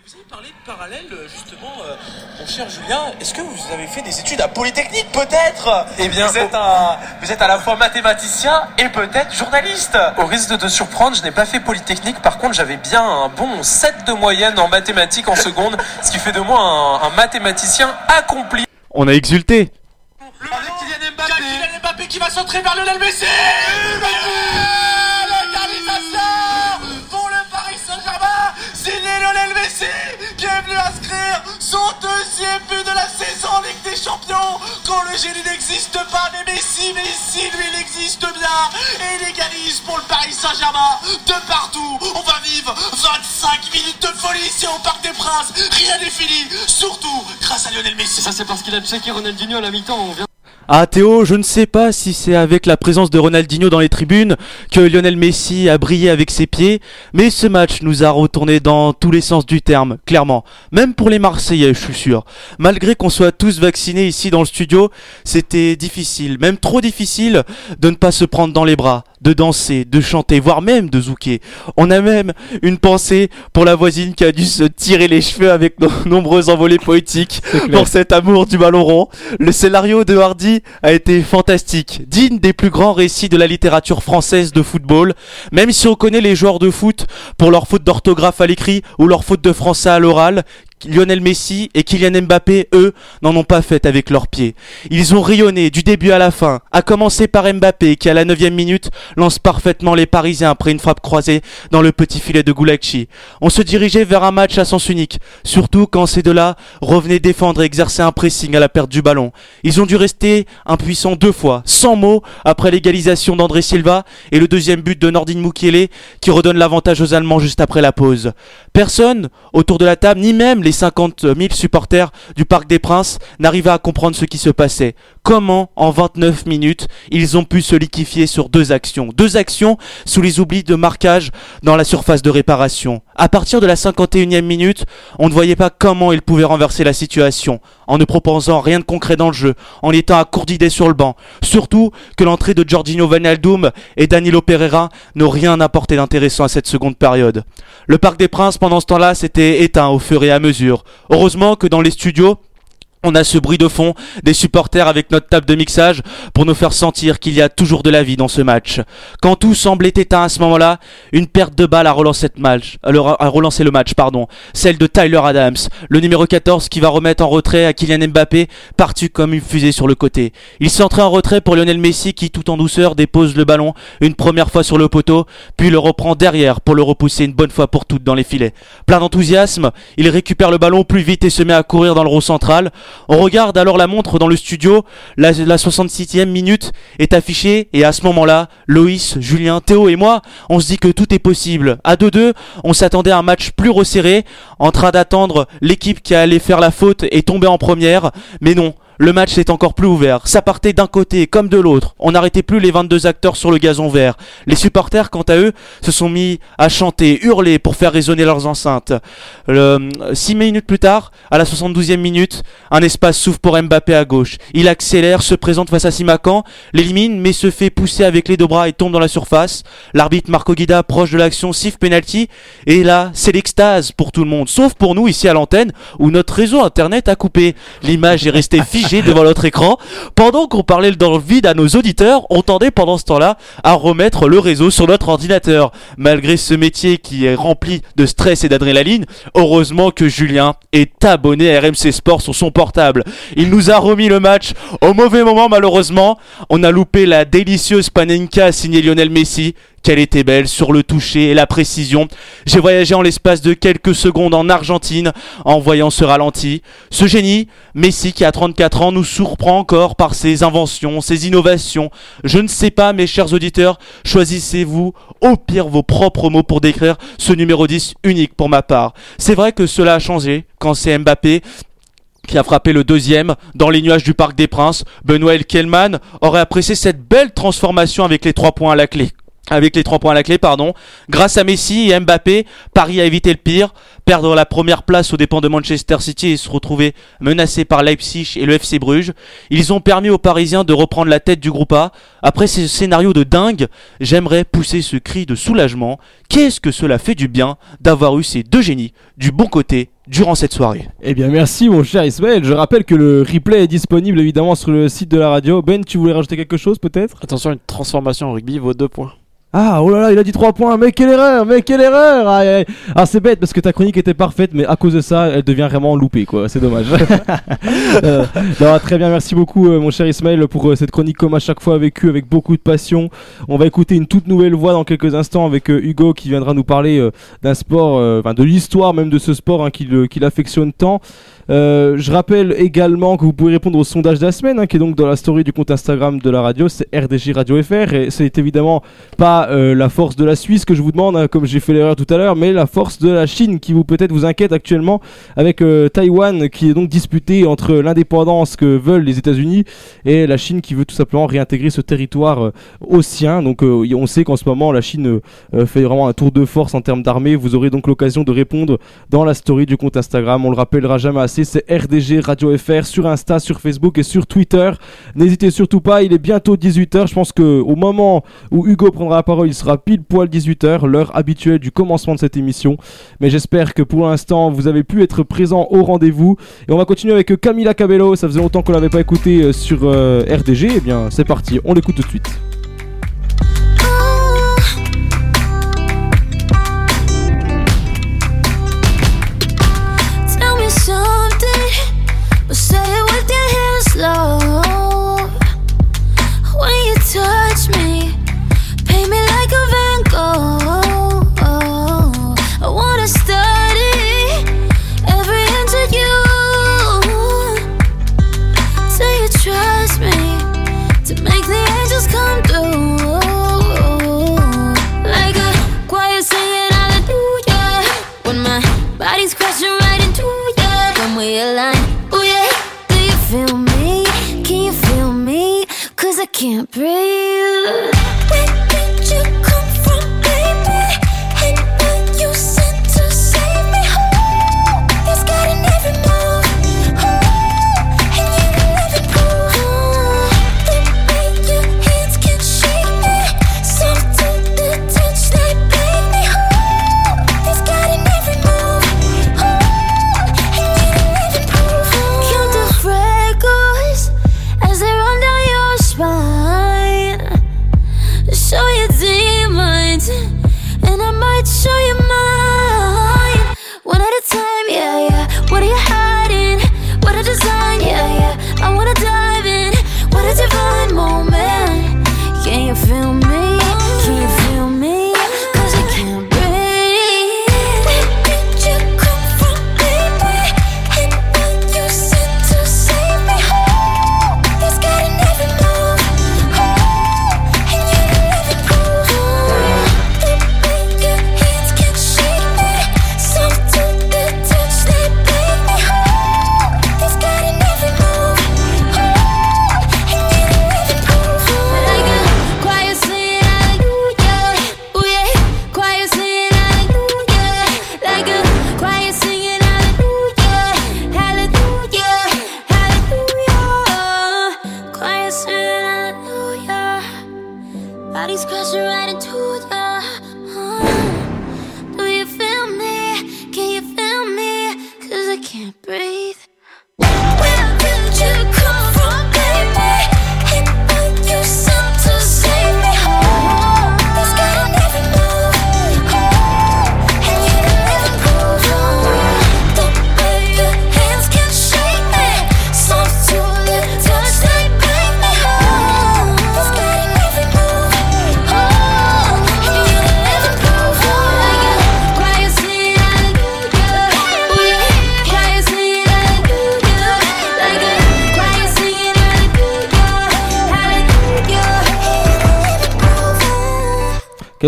Speaker 17: Vous avez parlé de parallèle, justement, euh,
Speaker 18: Mon cher Julien, est-ce que vous avez fait des études à Polytechnique Peut-être? Eh bien, vous êtes, un, vous êtes à la fois mathématicien et peut-être journaliste. Au risque de te surprendre, je n'ai pas fait Polytechnique. Par contre, j'avais bien un bon 7 de moyenne en mathématiques en seconde, ce qui fait de moi un, un mathématicien accompli.
Speaker 7: On a exulté.
Speaker 18: Avec Kylian Mbappé. Kylian Mbappé qui va centrer vers Lionel Messi. L'égalisation deuxième but de la saison en Ligue des Champions. Quand le génie n'existe pas, mais Messi, Messi, lui, il existe bien. Et il égalise pour le Paris Saint-Germain. De partout, on va vivre 25 minutes de folie ici au Parc des Princes. Rien n'est fini, surtout grâce à Lionel Messi. Ça, c'est parce qu'il a checké Ronaldinho à la mi-temps.
Speaker 7: Ah Théo, je ne sais pas si c'est avec la présence de Ronaldinho dans les tribunes que Lionel Messi a brillé avec ses pieds, mais ce match nous a retourné dans tous les sens du terme, clairement. Même pour les Marseillais, je suis sûr. Malgré qu'on soit tous vaccinés ici dans le studio, c'était difficile, même trop difficile, de ne pas se prendre dans les bras, de danser, de chanter, voire même de zouker. On a même une pensée pour la voisine qui a dû se tirer les cheveux avec nos nombreux envolées poétiques pour cet amour du ballon rond. Le scénario de Hardy a été fantastique, digne des plus grands récits de la littérature française de football, même si on connaît les joueurs de foot pour leur faute d'orthographe à l'écrit ou leur faute de français à l'oral, Lionel Messi et Kylian Mbappé, eux, n'en ont pas fait avec leurs pieds. Ils ont rayonné du début à la fin, à commencer par Mbappé qui à la 9 minute lance parfaitement les Parisiens après une frappe croisée dans le petit filet de Gulacchi. On se dirigeait vers un match à sens unique, surtout quand ces deux-là revenaient défendre et exercer un pressing à la perte du ballon. Ils ont dû rester impuissants deux fois, sans mots, après l'égalisation d'André Silva et le deuxième but de Nordin Mukiele qui redonne l'avantage aux Allemands juste après la pause. Personne autour de la table, ni même les 50 000 supporters du Parc des Princes n'arrivaient à comprendre ce qui se passait. Comment, en 29 minutes, ils ont pu se liquéfier sur deux actions Deux actions sous les oublis de marquage dans la surface de réparation. À partir de la 51e minute, on ne voyait pas comment ils pouvaient renverser la situation, en ne proposant rien de concret dans le jeu, en étant à court d'idées sur le banc. Surtout que l'entrée de Jorginho Wijnaldum et Danilo Pereira n'ont rien apporté d'intéressant à cette seconde période. Le Parc des Princes, pendant ce temps-là, s'était éteint au fur et à mesure. Heureusement que dans les studios, on a ce bruit de fond des supporters avec notre table de mixage pour nous faire sentir qu'il y a toujours de la vie dans ce match. Quand tout semblait éteint à ce moment-là, une perte de balle a relancé, le match, match, pardon. Celle de Tyler Adams, le numéro 14 qui va remettre en retrait à Kylian Mbappé, parti comme une fusée sur le côté. Il s'entrait en retrait pour Lionel Messi qui tout en douceur dépose le ballon une première fois sur le poteau, puis le reprend derrière pour le repousser une bonne fois pour toutes dans les filets. Plein d'enthousiasme, il récupère le ballon plus vite et se met à courir dans le rond central. On regarde alors la montre dans le studio, la, la 66e minute est affichée et à ce moment-là, Loïs, Julien, Théo et moi, on se dit que tout est possible. À 2-2, on s'attendait à un match plus resserré, en train d'attendre l'équipe qui allait faire la faute et tomber en première, mais non. Le match est encore plus ouvert. Ça partait d'un côté comme de l'autre. On n'arrêtait plus les 22 acteurs sur le gazon vert. Les supporters, quant à eux, se sont mis à chanter, hurler pour faire résonner leurs enceintes. Le, 6 minutes plus tard, à la 72e minute, un espace s'ouvre pour Mbappé à gauche. Il accélère, se présente face à Simakan, l'élimine, mais se fait pousser avec les deux bras et tombe dans la surface. L'arbitre Marco Guida, proche de l'action, siffle penalty. Et là, c'est l'extase pour tout le monde, sauf pour nous ici à l'antenne, où notre réseau internet a coupé. L'image est restée devant notre écran. Pendant qu'on parlait dans le vide à nos auditeurs, on tendait pendant ce temps-là à remettre le réseau sur notre ordinateur. Malgré ce métier qui est rempli de stress et d'adrénaline, heureusement que Julien est abonné à RMC Sport sur son portable. Il nous a remis le match au mauvais moment malheureusement. On a loupé la délicieuse panenka signée Lionel Messi qu'elle était belle sur le toucher et la précision. J'ai voyagé en l'espace de quelques secondes en Argentine en voyant ce ralenti. Ce génie, Messi qui a 34 ans, nous surprend encore par ses inventions, ses innovations. Je ne sais pas, mes chers auditeurs, choisissez-vous au pire vos propres mots pour décrire ce numéro 10 unique pour ma part. C'est vrai que cela a changé quand c'est Mbappé qui a frappé le deuxième dans les nuages du Parc des Princes. Benoît Kelman aurait apprécié cette belle transformation avec les trois points à la clé avec les trois points à la clé, pardon. Grâce à Messi et Mbappé, Paris a évité le pire, perdre la première place aux dépens de Manchester City et se retrouver menacé par Leipzig et le FC Bruges. Ils ont permis aux Parisiens de reprendre la tête du groupe A. Après ce scénario de dingue, j'aimerais pousser ce cri de soulagement. Qu'est-ce que cela fait du bien d'avoir eu ces deux génies du bon côté durant cette soirée?
Speaker 1: Eh bien merci mon cher Ismaël, je rappelle que le replay est disponible évidemment sur le site de la radio. Ben, tu voulais rajouter quelque chose peut-être?
Speaker 6: Attention, une transformation en rugby vaut 2 points.
Speaker 1: Ah, oh là là, il a dit 3 points, mais quelle erreur, mais quelle erreur Aïe, aïe. Ah, c'est bête parce que ta chronique était parfaite, mais à cause de ça, elle devient vraiment loupée, quoi. C'est dommage. Euh, non, très bien, merci beaucoup, euh, mon cher Ismaël, pour euh, cette chronique, comme à chaque fois, vécue avec beaucoup de passion. On va écouter une toute nouvelle voix dans quelques instants avec euh, Hugo qui viendra nous parler d'un sport, de l'histoire même de ce sport hein, qu'il qu'il affectionne tant. Euh, je rappelle également que vous pouvez répondre au sondage de la semaine, hein, qui est donc dans la story du compte Instagram de la radio, c'est RDJ Radio FR, et c'est évidemment pas euh, la force de la Suisse que je vous demande, hein, comme j'ai fait l'erreur tout à l'heure, mais la force de la Chine qui vous peut-être vous inquiète actuellement avec euh, Taïwan qui est donc disputé entre l'indépendance que veulent les États-Unis et la Chine qui veut tout simplement réintégrer ce territoire au sien. Donc on sait qu'en ce moment la Chine fait vraiment un tour de force en termes d'armée. Vous aurez donc l'occasion de répondre dans la story du compte Instagram. On le rappellera jamais assez, c'est RDG Radio FR sur Insta, sur Facebook et sur Twitter. N'hésitez surtout pas, il est bientôt 18h. Je pense que au moment où Hugo prendra la parole, il sera pile poil 18h, l'heure habituelle du commencement de cette émission. Mais j'espère que pour l'instant, vous avez pu être présent au rendez-vous. Et on va continuer avec Camila Cabello. Ça faisait longtemps qu'on l'avait pas écouté euh, sur euh, RDG. Eh bien, c'est parti, on l'écoute tout de suite.
Speaker 19: Can't breathe.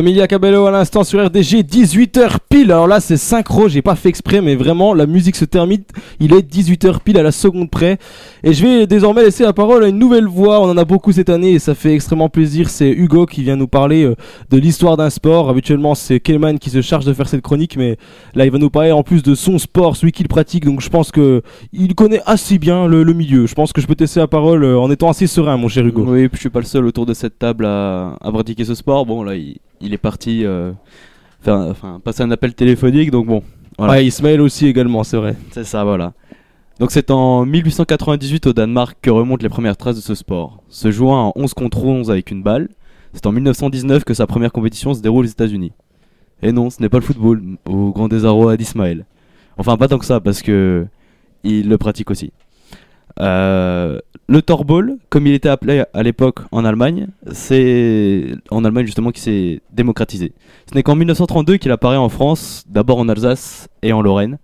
Speaker 1: Camilla Cabello à l'instant sur RDG 18h pile. Alors là c'est synchro, j'ai pas fait exprès mais vraiment la musique se termine, il est 18h pile à la seconde près. Et je vais désormais laisser la parole à une nouvelle voix, on en a beaucoup cette année et ça fait extrêmement plaisir, c'est Hugo qui vient nous parler euh, de l'histoire d'un sport. Habituellement c'est Kelman qui se charge de faire cette chronique mais là il va nous parler en plus de son sport, celui qu'il pratique. Donc je pense que il connaît assez bien le, milieu. Je pense que je peux te laisser la parole euh, en étant assez serein mon cher Hugo.
Speaker 3: Oui, je suis pas le seul autour de cette table à, à pratiquer ce sport. Bon, là, il, il est parti euh, faire, enfin, passer un appel téléphonique, donc bon, Voilà.
Speaker 1: Ouais, Ismaël aussi également, c'est vrai.
Speaker 3: C'est ça, voilà. Donc c'est en 1898 au Danemark que remontent les premières traces de ce sport. Se jouant en 11 contre 11 avec une balle, c'est en 1919 que sa première compétition se déroule aux États-Unis. Et non, ce n'est pas le football, au grand désarroi d'Ismaël. Enfin, pas tant que ça, parce que il le pratique aussi. Euh, le torball, comme il était appelé à l'époque en Allemagne, c'est en Allemagne justement qui s'est démocratisé. Ce n'est qu'en 1932 qu'il apparaît en France, d'abord en Alsace et en Lorraine.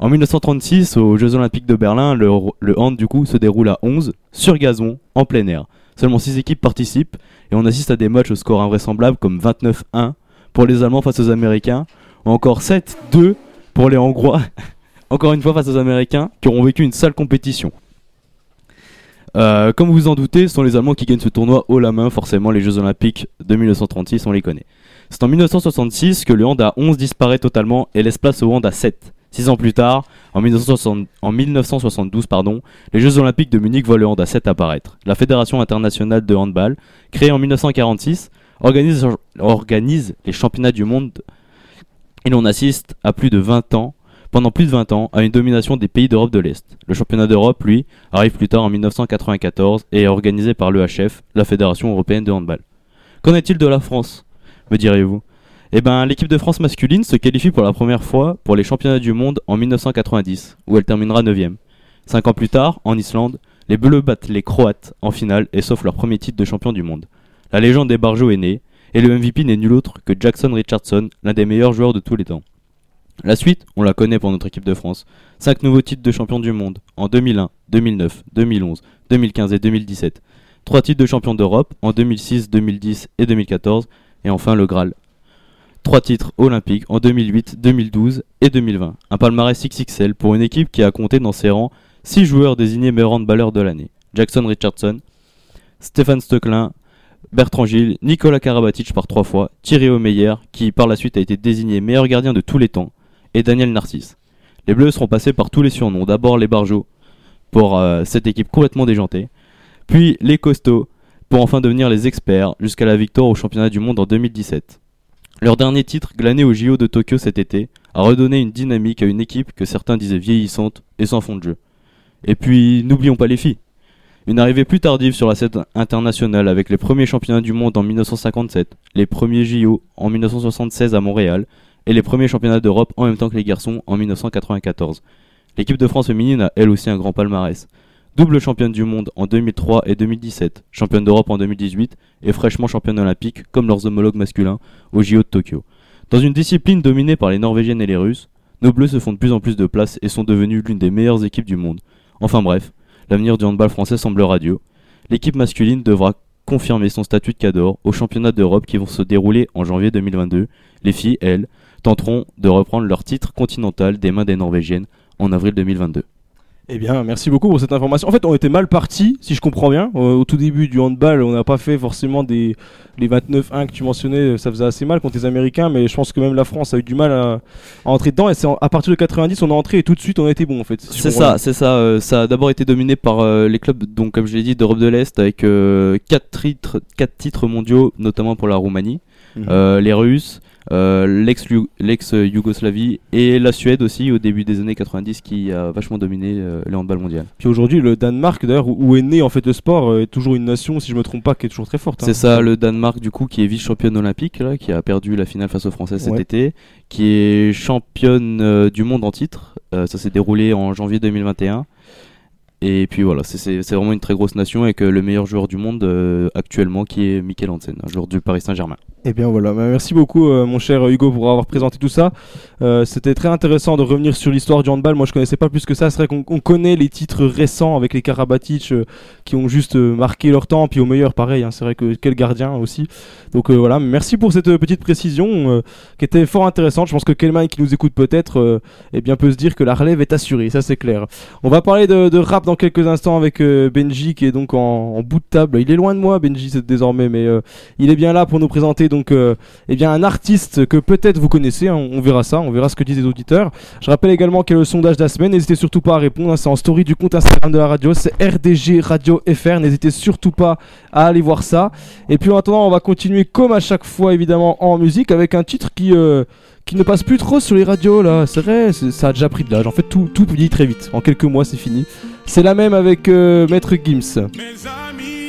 Speaker 3: En 1936, aux Jeux Olympiques de Berlin, le, le hand du coup se déroule à 11 sur gazon en plein air. Seulement 6 équipes participent et on assiste à des matchs au score invraisemblable comme 29-1 pour les Allemands face aux Américains ou encore 7-2 pour les Hongrois. encore une fois face aux Américains qui auront vécu une sale compétition. Euh, comme vous vous en doutez, ce sont les Allemands qui gagnent ce tournoi haut la main, forcément les Jeux Olympiques de 1936, on les connaît. C'est en 1966 que le hand à 11 disparaît totalement et laisse place au hand à 7. Six ans plus tard, en, 1960 en 1972, pardon, les Jeux Olympiques de Munich voient le hand à 7 apparaître. La Fédération internationale de handball, créée en 1946, organise, organise les championnats du monde et l'on assiste à plus de 20 ans, pendant plus de 20 ans, à une domination des pays d'Europe de l'Est. Le championnat d'Europe, lui, arrive plus tard en 1994 et est organisé par l'EHF, la Fédération européenne de handball. Qu'en est-il de la France me direz-vous? Eh ben, l'équipe de France masculine se qualifie pour la première fois pour les championnats du monde en 1990, où elle terminera 9ème. Cinq ans plus tard, en Islande, les Bleus battent les Croates en finale et sauf leur premier titre de champion du monde. La légende des Barjots est née, et le MVP n'est nul autre que Jackson Richardson, l'un des meilleurs joueurs de tous les temps. La suite, on la connaît pour notre équipe de France. Cinq nouveaux titres de champion du monde en 2001, 2009, 2011, 2015 et 2017. Trois titres de champion d'Europe en 2006, 2010 et 2014. Et enfin le Graal. Trois titres olympiques en 2008, 2012 et 2020. Un palmarès XXL pour une équipe qui a compté dans ses rangs six joueurs désignés meilleurs handballeurs de l'année. Jackson Richardson, Stéphane Stocklin, Bertrand Gilles, Nicolas Karabatic par trois fois, Thierry Omeyer, qui par la suite a été désigné meilleur gardien de tous les temps, et Daniel Narcisse. Les Bleus seront passés par tous les surnoms. D'abord les Barjots, pour euh, cette équipe complètement déjantée, puis les Costauds, pour enfin devenir les experts, jusqu'à la victoire au championnat du monde en 2017. Leur dernier titre, glané au JO de Tokyo cet été, a redonné une dynamique à une équipe que certains disaient vieillissante et sans fond de jeu. Et puis, n'oublions pas les filles. Une arrivée plus tardive sur la scène internationale avec les premiers championnats du monde en 1957, les premiers JO en 1976 à Montréal et les premiers championnats d'Europe en même temps que les garçons en 1994. L'équipe de France féminine a elle aussi un grand palmarès. Double championne du monde en 2003 et 2017, championne d'Europe en 2018 et fraîchement championne olympique comme leurs homologues masculins au JO de Tokyo. Dans une discipline dominée par les Norvégiennes et les Russes, nos Bleus se font de plus en plus de place et sont devenus l'une des meilleures équipes du monde. Enfin bref, l'avenir du handball français semble radieux. L'équipe masculine devra confirmer son statut de cador aux championnats d'Europe qui vont se dérouler en janvier 2022. Les filles, elles, tenteront de reprendre leur titre continental des mains des Norvégiennes en avril 2022.
Speaker 1: Eh bien, merci beaucoup pour cette information. En fait, on était mal parti, si je comprends bien. Euh, au tout début du handball, on n'a pas fait forcément des les 29-1 que tu mentionnais, ça faisait assez mal contre les Américains, mais je pense que même la France a eu du mal à, à entrer dedans. Et c'est à partir de 90, on est entré et tout de suite, on a été bon en fait. si
Speaker 3: C'est ça, c'est ça. euh, ça a d'abord été dominé par euh, les clubs, donc comme je l'ai dit, d'Europe de l'Est, avec 4 titres, quatre titres mondiaux, notamment pour la Roumanie,
Speaker 1: Mhm.
Speaker 3: euh, les Russes, euh, l'ex-Yougoslavie et la Suède aussi au début des années 90 qui a vachement dominé euh, le handball mondial.
Speaker 1: Puis aujourd'hui, le Danemark, d'ailleurs, où est né en fait le sport, euh, est toujours une nation, si je me trompe pas, qui est toujours très forte. hein.
Speaker 3: C'est ça, le Danemark du coup qui est vice-championne olympique, là, qui a perdu la finale face aux Français cet
Speaker 1: Ouais.
Speaker 3: été, qui est championne euh, du monde en titre. Euh, ça s'est déroulé en janvier 2021. Et puis voilà, c'est- vraiment une très grosse nation avec le meilleur joueur du monde euh, actuellement qui est Mikel Hansen, un joueur du Paris Saint-Germain.
Speaker 1: Eh bien voilà, Bah, merci beaucoup euh, mon cher Hugo pour avoir présenté tout ça. Euh, C'était très intéressant de revenir sur l'histoire du handball. Moi je connaissais pas plus que ça. C'est vrai qu'on on connaît les titres récents avec les Karabatic qui ont juste marqué leur temps. Puis au meilleur pareil, hein, c'est vrai que quel gardien aussi. Donc voilà, merci pour cette petite précision qui était fort intéressante. Je pense que Kelman qui nous écoute peut-être eh peut se dire que la relève est assurée, ça c'est clair. On va parler de rap dans quelques instants avec euh, Benji qui est donc en, bout de table. Il est loin de moi Benji désormais mais euh, il est bien là pour nous présenter donc euh, eh bien un artiste que peut-être vous connaissez, hein, on verra ça, on verra ce que disent les auditeurs. Je rappelle également y a le sondage de la semaine, n'hésitez surtout pas à répondre, hein, c'est en story du compte Instagram de la radio, c'est RDG Radio FR, n'hésitez surtout pas à aller voir ça. Et puis en attendant, on va continuer comme à chaque fois évidemment en musique avec un titre qui euh, qui ne passe plus trop sur les radios là. C'est vrai, ça a déjà pris de l'âge. En fait, tout, tout vieillit très vite. En quelques mois, c'est fini. C'est la même avec euh, Maître Gims.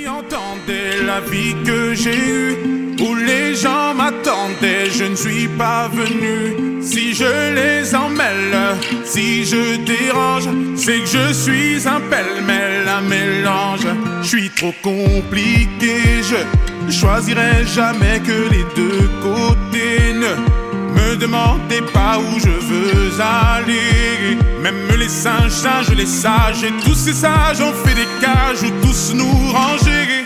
Speaker 18: Entendez la vie que j'ai eue, où les gens m'attendaient, je ne suis pas venu. Si je les emmêle, si je dérange, c'est que je suis un pêle-mêle, un mélange. Je suis trop compliqué, je choisirai jamais que les deux côtés. Ne demandez pas où je veux aller. Même les singes, singes, les sages, et tous ces sages ont fait des cages où tous nous ranger.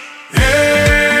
Speaker 18: Hey,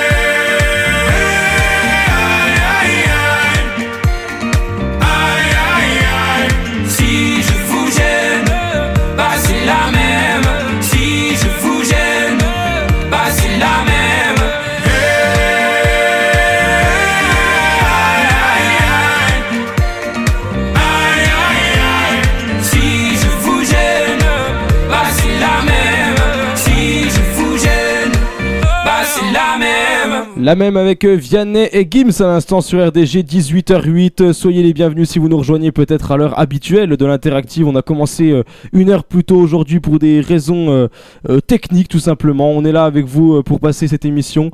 Speaker 20: La même
Speaker 1: avec euh, Vianney et Gims à l'instant sur RDG 18h08. Euh, Soyez les bienvenus si vous nous rejoignez peut-être à l'heure habituelle de l'interactive. On a commencé euh, une heure plus tôt aujourd'hui pour des raisons euh, techniques tout simplement. On est là avec vous pour passer cette émission.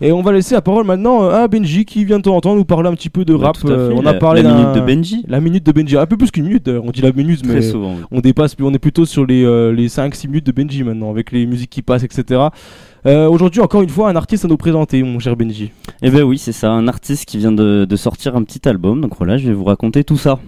Speaker 1: Et on va laisser la parole maintenant à Benji qui vient de temps en temps nous parler un petit peu de rap. on
Speaker 8: la-
Speaker 1: a parlé
Speaker 8: la minute de Benji.
Speaker 1: La minute de Benji. Un peu plus qu'une minute. On dit la minute mais
Speaker 8: souvent, oui.
Speaker 1: on dépasse. On est plutôt sur les, les 5-6 minutes de Benji maintenant avec les musiques qui passent etc. Euh, Aujourd'hui encore une fois un artiste à nous présenter mon cher Benji.
Speaker 8: Eh ben oui, c'est ça, un artiste qui vient de, sortir un petit album, donc voilà, je vais vous raconter tout ça.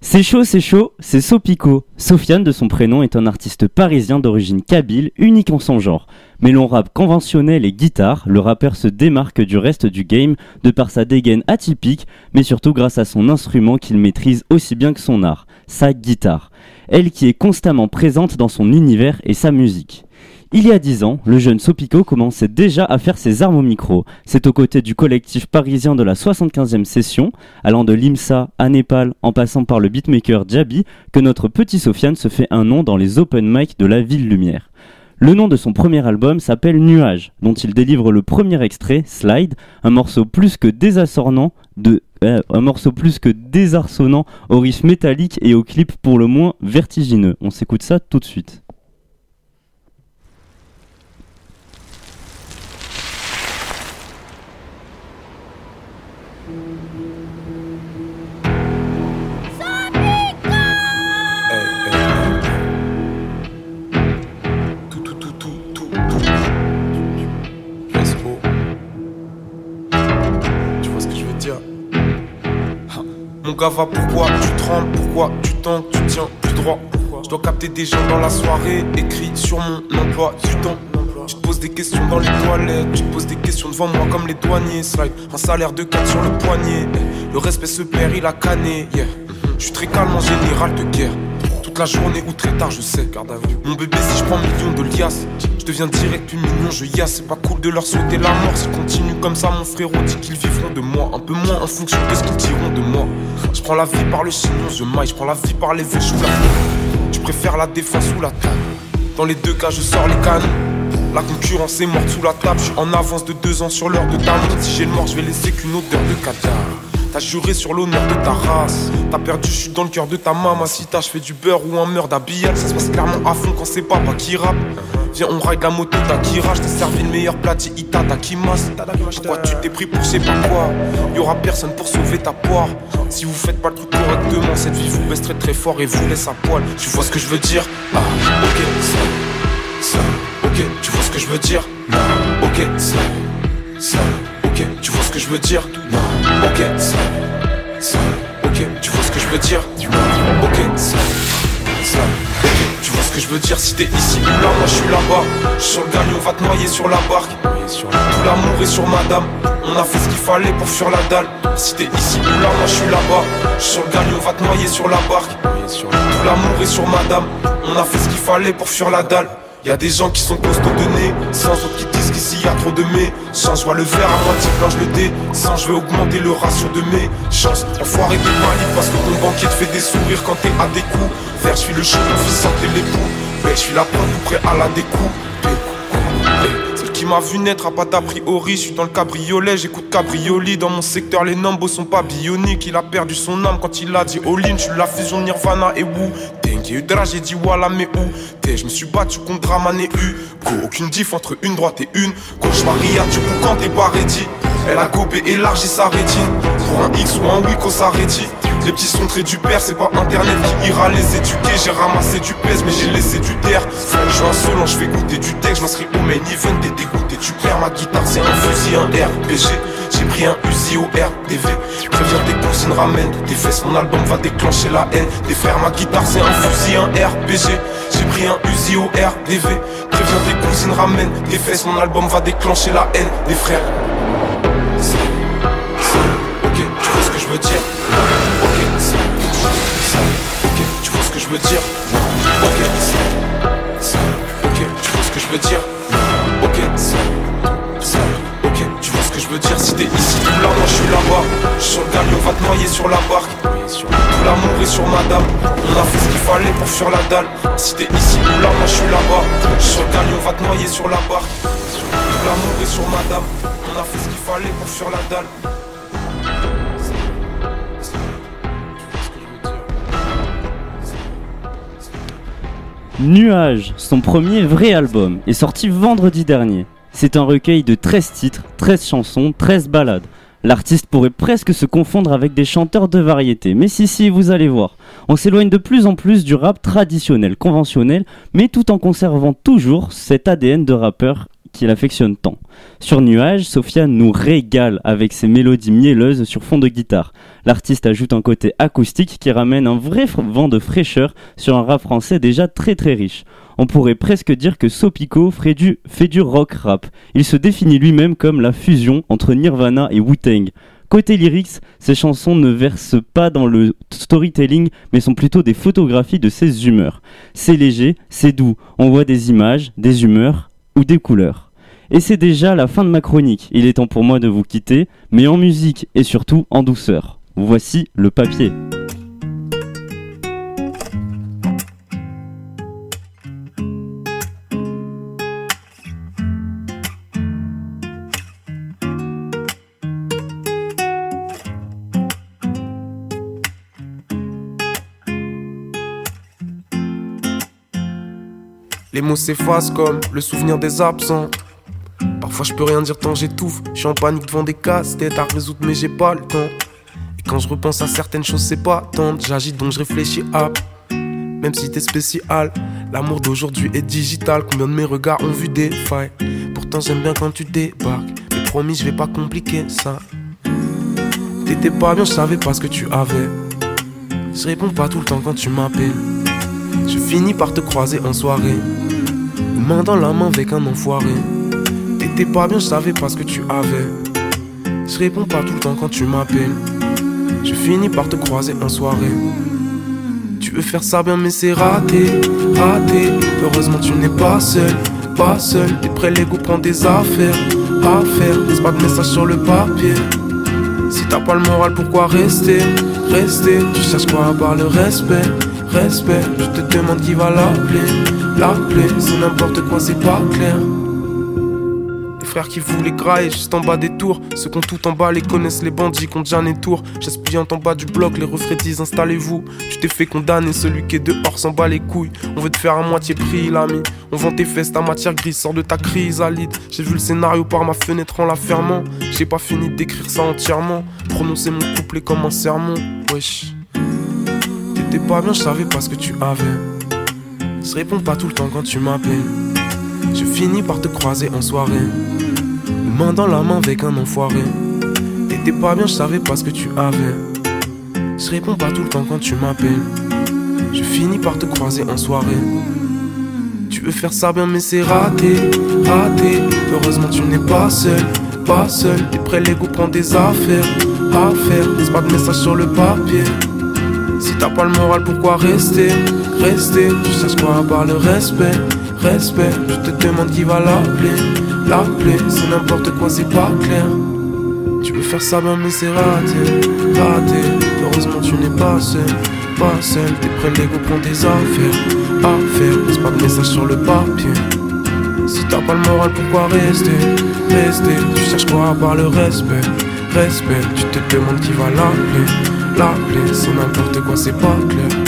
Speaker 8: C'est chaud, c'est chaud, c'est Sopico. Sofiane, de son prénom, est un artiste parisien d'origine kabyle, unique en son genre. Mêlant rap conventionnel et guitare, le rappeur se démarque du reste du game de par sa dégaine atypique, mais surtout grâce à son instrument qu'il maîtrise aussi bien que son art, sa guitare. Elle qui est constamment présente dans son univers et sa musique. Il y a dix ans, le jeune Sopico commençait déjà à faire ses armes au micro. C'est aux côtés du collectif parisien de la 75e session, allant de l'IMSA à Népal en passant par le beatmaker Djabi, que notre petit Sofiane se fait un nom dans les open mic de la Ville Lumière. Le nom de son premier album s'appelle Nuage, dont il délivre le premier extrait, Slide, un morceau plus que désassornant de un morceau plus que désarçonnant au riff métallique et au clip pour le moins vertigineux. On s'écoute ça tout de suite.
Speaker 21: Gava, pourquoi tu trembles, pourquoi tu tanques, tu tiens plus droit? Je dois capter des gens dans la soirée, écrit sur mon emploi du temps. Tu te poses des questions dans les toilettes, tu te poses des questions devant moi comme les douaniers. Slide, un salaire de 4 sur le poignet. Le respect se perd, il a canné. Yeah. Je suis très calme en général de guerre. La journée ou très tard, je sais. Garde à vue. Mon bébé, si je prends millions de liasses, je deviens direct une million, je yasse. C'est pas cool de leur sauter la mort. S'ils continuent comme ça, mon frérot dit qu'ils vivront de moi. Un peu moins en fonction de ce qu'ils diront de moi. Je prends la vie par le chignon, je maille. Je prends la vie par les vœux, je la Je préfère la défense ou la table. Dans les deux cas, je sors les canons. La concurrence est morte sous la table. Je suis en avance de deux ans sur l'heure de mort. Si j'ai le mort, je vais laisser qu'une odeur de cadavre. T'as juré sur l'honneur de ta race. T'as perdu, je suis dans le cœur de ta maman. Si t'as, je fais du beurre ou un meurtre d'habillage. Ça se passe clairement à fond quand c'est papa qui rappe. Viens, on ride la moto d'Akira. Je t'ai servi le meilleur plat Ita Takimas. Pourquoi tu t'es pris pour je sais pas quoi? Y'aura personne pour sauver ta poire. Si vous faites pas le truc correctement, cette vie vous baisse très très fort et vous laisse à poil. Tu vois ce que je veux dire? Ah, ok, ça, ça, ok, tu vois ce que je veux dire? Non, ok, ça, ça, tu vois ce que je veux dire? Ok, ça, ok, tu vois ce que je veux dire? Ok, ok, tu vois ce que je veux dire? Si t'es ici ou là, moi je suis là-bas. Je sur le galion, on va te noyer sur la barque. Tout l'amour est sur madame. On a fait ce qu'il fallait pour fuir la dalle. Si t'es ici ou là, moi je suis là-bas. Je sur le galion, on va te noyer sur la barque. Tout l'amour est sur madame. On a fait ce qu'il fallait pour fuir la dalle Y'a des gens qui sont costauds de nez, sans autres qui disent qu'ici y a trop de mets. Sans je vois le verre à moitié plein, le dé? Sans je vais augmenter le ratio de mes chances. Enfoiré de mali parce que ton banquier te fait des sourires quand t'es à des coups. Vert, je suis le mon fils santé l'époux. Ben, je suis la preuve, prêt à la découper. Celle qui m'a vu naître a pas d'a priori. Je suis dans le cabriolet, j'écoute cabrioli. Dans mon secteur, les numbos sont pas bioniques. Il a perdu son âme quand il a dit all-in. Je suis la fusion Nirvana et Wu. J'ai eu de rage, j'ai dit voilà, mais où t'es? Je me suis battu contre Draman et U. Go, aucune diff entre une droite et une. Gauche Maria, tu peux quand t'es ready? Elle a gobé, élargi sa rétine. Pour un X ou un Wiko, ça rédit. Les petits sont très du père, c'est pas internet qui ira les éduquer. J'ai ramassé du pèse, mais j'ai laissé du terre. Je suis insolent, je fais goûter du texte, je m'inscris au main event, t'es dégoûté. Tu perds ma guitare, c'est un fusil, un RPG. J'ai pris un Uzi au RDV. Préviens tes cousines, ramène tes fesses, mon album va déclencher la haine. Des frères, ma guitare, c'est un fusil, un RPG. J'ai pris un Uzi au RDV. Préviens tes cousines, ramène tes fesses, mon album va déclencher la haine. Des frères. Ok, tu vois ce que je veux dire? Ok, ok, tu vois ce que je veux dire? Ok, ok, tu vois ce que je veux dire? Que je veux dire Si t'es ici, tout là, moi je suis là-bas. Je sur le galion, va te noyer sur la barque. Tout l'amour est sur madame. On a fait ce qu'il fallait pour fuir la dalle. Si t'es ici ou là, moi je suis là-bas. Je sur le galion, va te noyer sur la barque. Tout l'amour est sur madame. On a fait ce qu'il fallait pour fuir la dalle.
Speaker 8: Nuage, son premier vrai album, est sorti vendredi dernier. C'est un recueil de 13 titres, 13 chansons, 13 ballades. L'artiste pourrait presque se confondre avec des chanteurs de variété, mais si si, vous allez voir. On s'éloigne de plus en plus du rap traditionnel, conventionnel, mais tout en conservant toujours cet ADN de rappeur qu'il affectionne tant. Sur Nuage, Sofiane nous régale avec ses mélodies mielleuses sur fond de guitare. L'artiste ajoute un côté acoustique qui ramène un vrai vent de fraîcheur sur un rap français déjà très très riche. On pourrait presque dire que Sopico ferait du- fait du rock rap. Il se définit lui-même comme la fusion entre Nirvana et Wu-Tang. Côté lyrics, ces chansons ne versent pas dans le storytelling, mais sont plutôt des photographies de ses humeurs. C'est léger, c'est doux, on voit des images, des humeurs ou des couleurs. Et c'est déjà la fin de ma chronique. Il est temps pour moi de vous quitter, mais en musique et surtout en douceur. Voici le papier.
Speaker 21: Les mots s'effacent comme le souvenir des absents. Parfois je peux rien dire tant j'étouffe. Je suis en panique devant des casse-têtes à résoudre, mais j'ai pas le temps. Et quand je repense à certaines choses, c'est pas tant. J'agis donc je réfléchis à. Même si t'es spécial, l'amour d'aujourd'hui est digital. Combien de mes regards ont vu des failles? Pourtant j'aime bien quand tu débarques. Mais promis, je vais pas compliquer ça. T'étais pas bien, je savais pas ce que tu avais.
Speaker 22: Je réponds pas tout le temps quand tu m'appelles. Je finis par te croiser en soirée. Main dans la main avec un enfoiré. T'étais pas bien, je savais pas ce que tu avais. Je réponds pas tout le temps quand tu m'appelles. Je finis par te croiser en soirée. Tu veux faire ça bien, mais c'est raté, raté. Heureusement, tu n'es pas seul, pas seul. T'es prêt, l'ego prend des affaires à faire. Laisse pas de message sur le papier. Si t'as pas le moral, pourquoi rester, rester? Tu cherches quoi à part le respect, respect. Je te demande qui va l'appeler, l'appeler. C'est n'importe quoi, c'est pas clair. Les frères qui voulaient grailler juste en bas des tours. Ceux qui ont tout en bas les connaissent, les bandits déjà les tours. J'aspillante en bas du bloc, les refrains disent installez-vous. Tu t'es fait condamner, celui qui est dehors s'en bat les couilles. On veut te faire à moitié prix, l'ami. On vend tes fesses, ta matière grise sort de ta crise, Alide. J'ai vu le scénario par ma fenêtre en la fermant. J'ai pas fini d'écrire ça entièrement. Prononcer mon couplet comme un sermon, wesh. T'étais pas bien, je savais pas ce que tu avais. Je réponds pas tout le temps quand tu m'appelles. Je finis par te croiser en soirée. Main dans la main avec un enfoiré. T'étais pas bien, je savais pas ce que tu avais. Je réponds pas tout le temps quand tu m'appelles. Je finis par te croiser en soirée. Tu veux faire ça bien, mais c'est raté, raté. Heureusement, tu n'es pas seul, pas seul. T'es prêt, l'ego prend des affaires à faire. Laisse pas de message sur le papier. Si t'as pas le moral, pourquoi rester, rester Tu cherches quoi à part le respect, respect. Je te demande qui va l'appeler, l'appeler. C'est n'importe quoi, c'est pas clair. Tu veux faire ça bien, mais c'est raté, raté. Heureusement, tu n'es pas seul, pas seul. T'es prêt, l'ego prend des affaires à faire. Laisse pas de message sur le papier. Si t'as pas le moral, pourquoi rester, rester Tu cherches quoi à part le respect, respect. Tu te demandes qui va l'appeler, l'appeler. C'est n'importe quoi, c'est pas clair.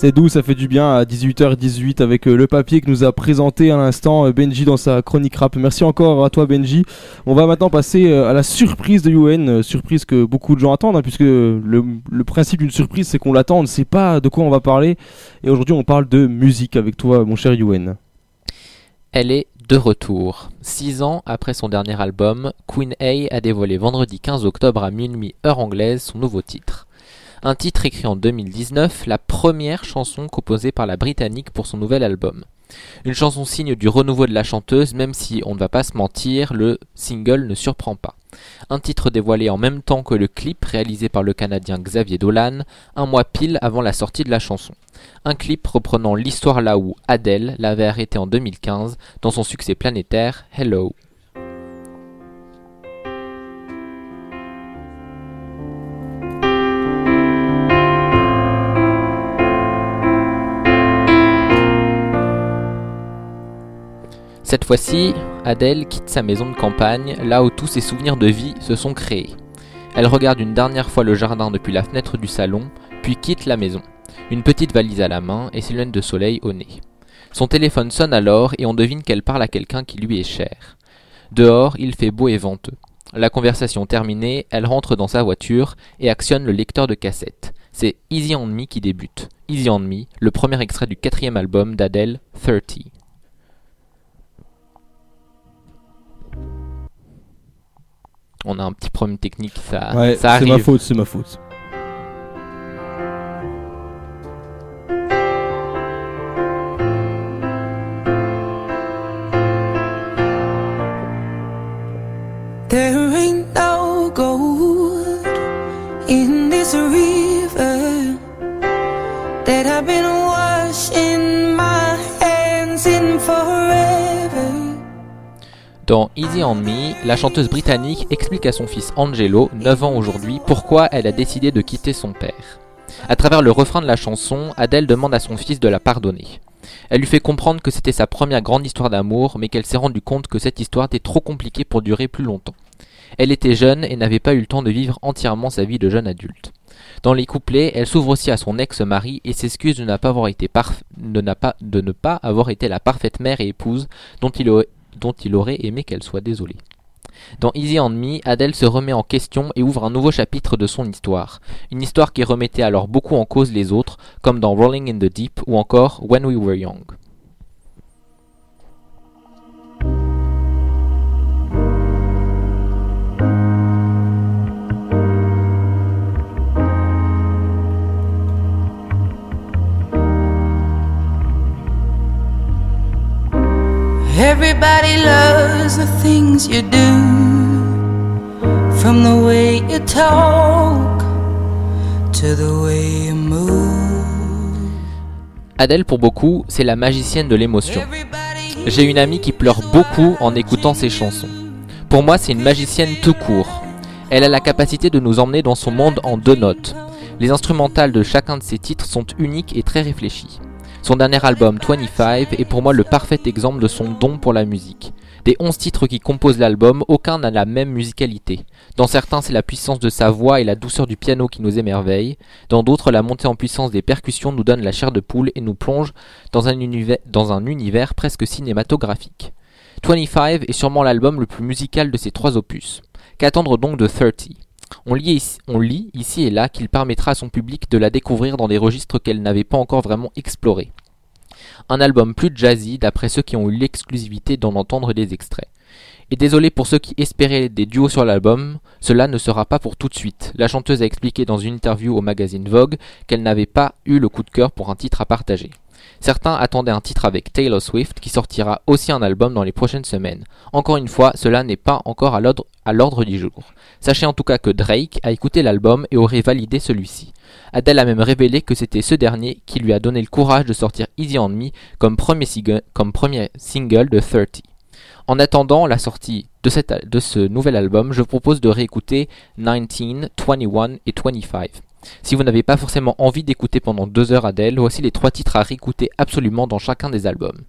Speaker 1: C'est doux, ça fait du bien à 18h18 avec euh, le papier que nous a présenté à l'instant euh, Benji dans sa chronique rap. Merci encore à toi Benji. On va maintenant passer euh, à la surprise de UN, surprise que beaucoup de gens attendent, hein, puisque le, le principe d'une surprise c'est qu'on l'attend, on ne sait pas de quoi on va parler. Et aujourd'hui on parle de musique avec toi mon cher UN.
Speaker 5: Elle est de retour. Six ans après son dernier album, Queen A a dévoilé vendredi 15 octobre à minuit heure anglaise son nouveau titre. Un titre écrit en 2019, la première chanson composée par la Britannique pour son nouvel album. Une chanson signe du renouveau de la chanteuse, même si on ne va pas se mentir, le single ne surprend pas. Un titre dévoilé en même temps que le clip réalisé par le Canadien Xavier Dolan, un mois pile avant la sortie de la chanson. Un clip reprenant l'histoire là où Adele l'avait arrêté en 2015 dans son succès planétaire Hello. Cette fois-ci, Adèle quitte sa maison de campagne, là où tous ses souvenirs de vie se sont créés. Elle regarde une dernière fois le jardin depuis la fenêtre du salon, puis quitte la maison, une petite valise à la main et ses lunettes de soleil au nez. Son téléphone sonne alors et on devine qu'elle parle à quelqu'un qui lui est cher. Dehors, il fait beau et venteux. La conversation terminée, elle rentre dans sa voiture et actionne le lecteur de cassette. C'est Easy on Me qui débute. Easy on Me, le premier extrait du quatrième album d'Adèle, 30. On a un petit problème technique, ça,
Speaker 1: Ouais,
Speaker 5: ça
Speaker 1: c'est
Speaker 5: arrive.
Speaker 1: ma faute, c'est ma faute.
Speaker 23: There ain't no gold in this river that I've been
Speaker 5: Dans Easy on Me, la chanteuse britannique explique à son fils Angelo, 9 ans aujourd'hui, pourquoi elle a décidé de quitter son père. À travers le refrain de la chanson, Adèle demande à son fils de la pardonner. Elle lui fait comprendre que c'était sa première grande histoire d'amour, mais qu'elle s'est rendue compte que cette histoire était trop compliquée pour durer plus longtemps. Elle était jeune et n'avait pas eu le temps de vivre entièrement sa vie de jeune adulte. Dans les couplets, elle s'ouvre aussi à son ex-mari et s'excuse de, ne pas avoir été la parfaite mère et épouse dont il, au- dont il aurait aimé qu'elle soit désolée. Dans Easy on Me, Adele se remet en question et ouvre un nouveau chapitre de son histoire. Une histoire qui remettait alors beaucoup en cause les autres, comme dans Rolling in the Deep ou encore When We Were Young.
Speaker 19: Everybody loves the things you do, from the way you talk to the way you move.
Speaker 5: Adele, pour beaucoup, c'est la magicienne de l'émotion. J'ai une amie qui pleure beaucoup en écoutant ses chansons. Pour moi, c'est une magicienne tout court. Elle a la capacité de nous emmener dans son monde en deux notes. Les instrumentales de chacun de ses titres sont uniques et très réfléchies. Son dernier album 25 est pour moi le parfait exemple de son don pour la musique. Des 11 titres qui composent l'album, aucun n'a la même musicalité. Dans certains, c'est la puissance de sa voix et la douceur du piano qui nous émerveillent. Dans d'autres, la montée en puissance des percussions nous donne la chair de poule et nous plonge dans un univers, dans un univers presque cinématographique. 25 est sûrement l'album le plus musical de ces trois opus. Qu'attendre donc de 30 on lit, ici, et là qu'il permettra à son public de la découvrir dans des registres qu'elle n'avait pas encore vraiment explorés. Un album plus jazzy d'après ceux qui ont eu l'exclusivité d'en entendre des extraits. Et désolé pour ceux qui espéraient des duos sur l'album, cela ne sera pas pour tout de suite. La chanteuse a expliqué dans une interview au magazine Vogue qu'elle n'avait pas eu le coup de cœur pour un titre à partager. Certains attendaient un titre avec Taylor Swift qui sortira aussi un album dans les prochaines semaines. Encore une fois, cela n'est pas encore à l'ordre- du jour. Sachez en tout cas que Drake a écouté l'album et aurait validé celui-ci. Adele a même révélé que c'était ce dernier qui lui a donné le courage de sortir Easy on Me comme premier, single- de 30. En attendant la sortie de, de ce nouvel album, je propose de réécouter 19, 21 et 25. Si vous n'avez pas forcément envie d'écouter pendant deux heures Adele, voici les trois titres à réécouter absolument dans chacun des albums.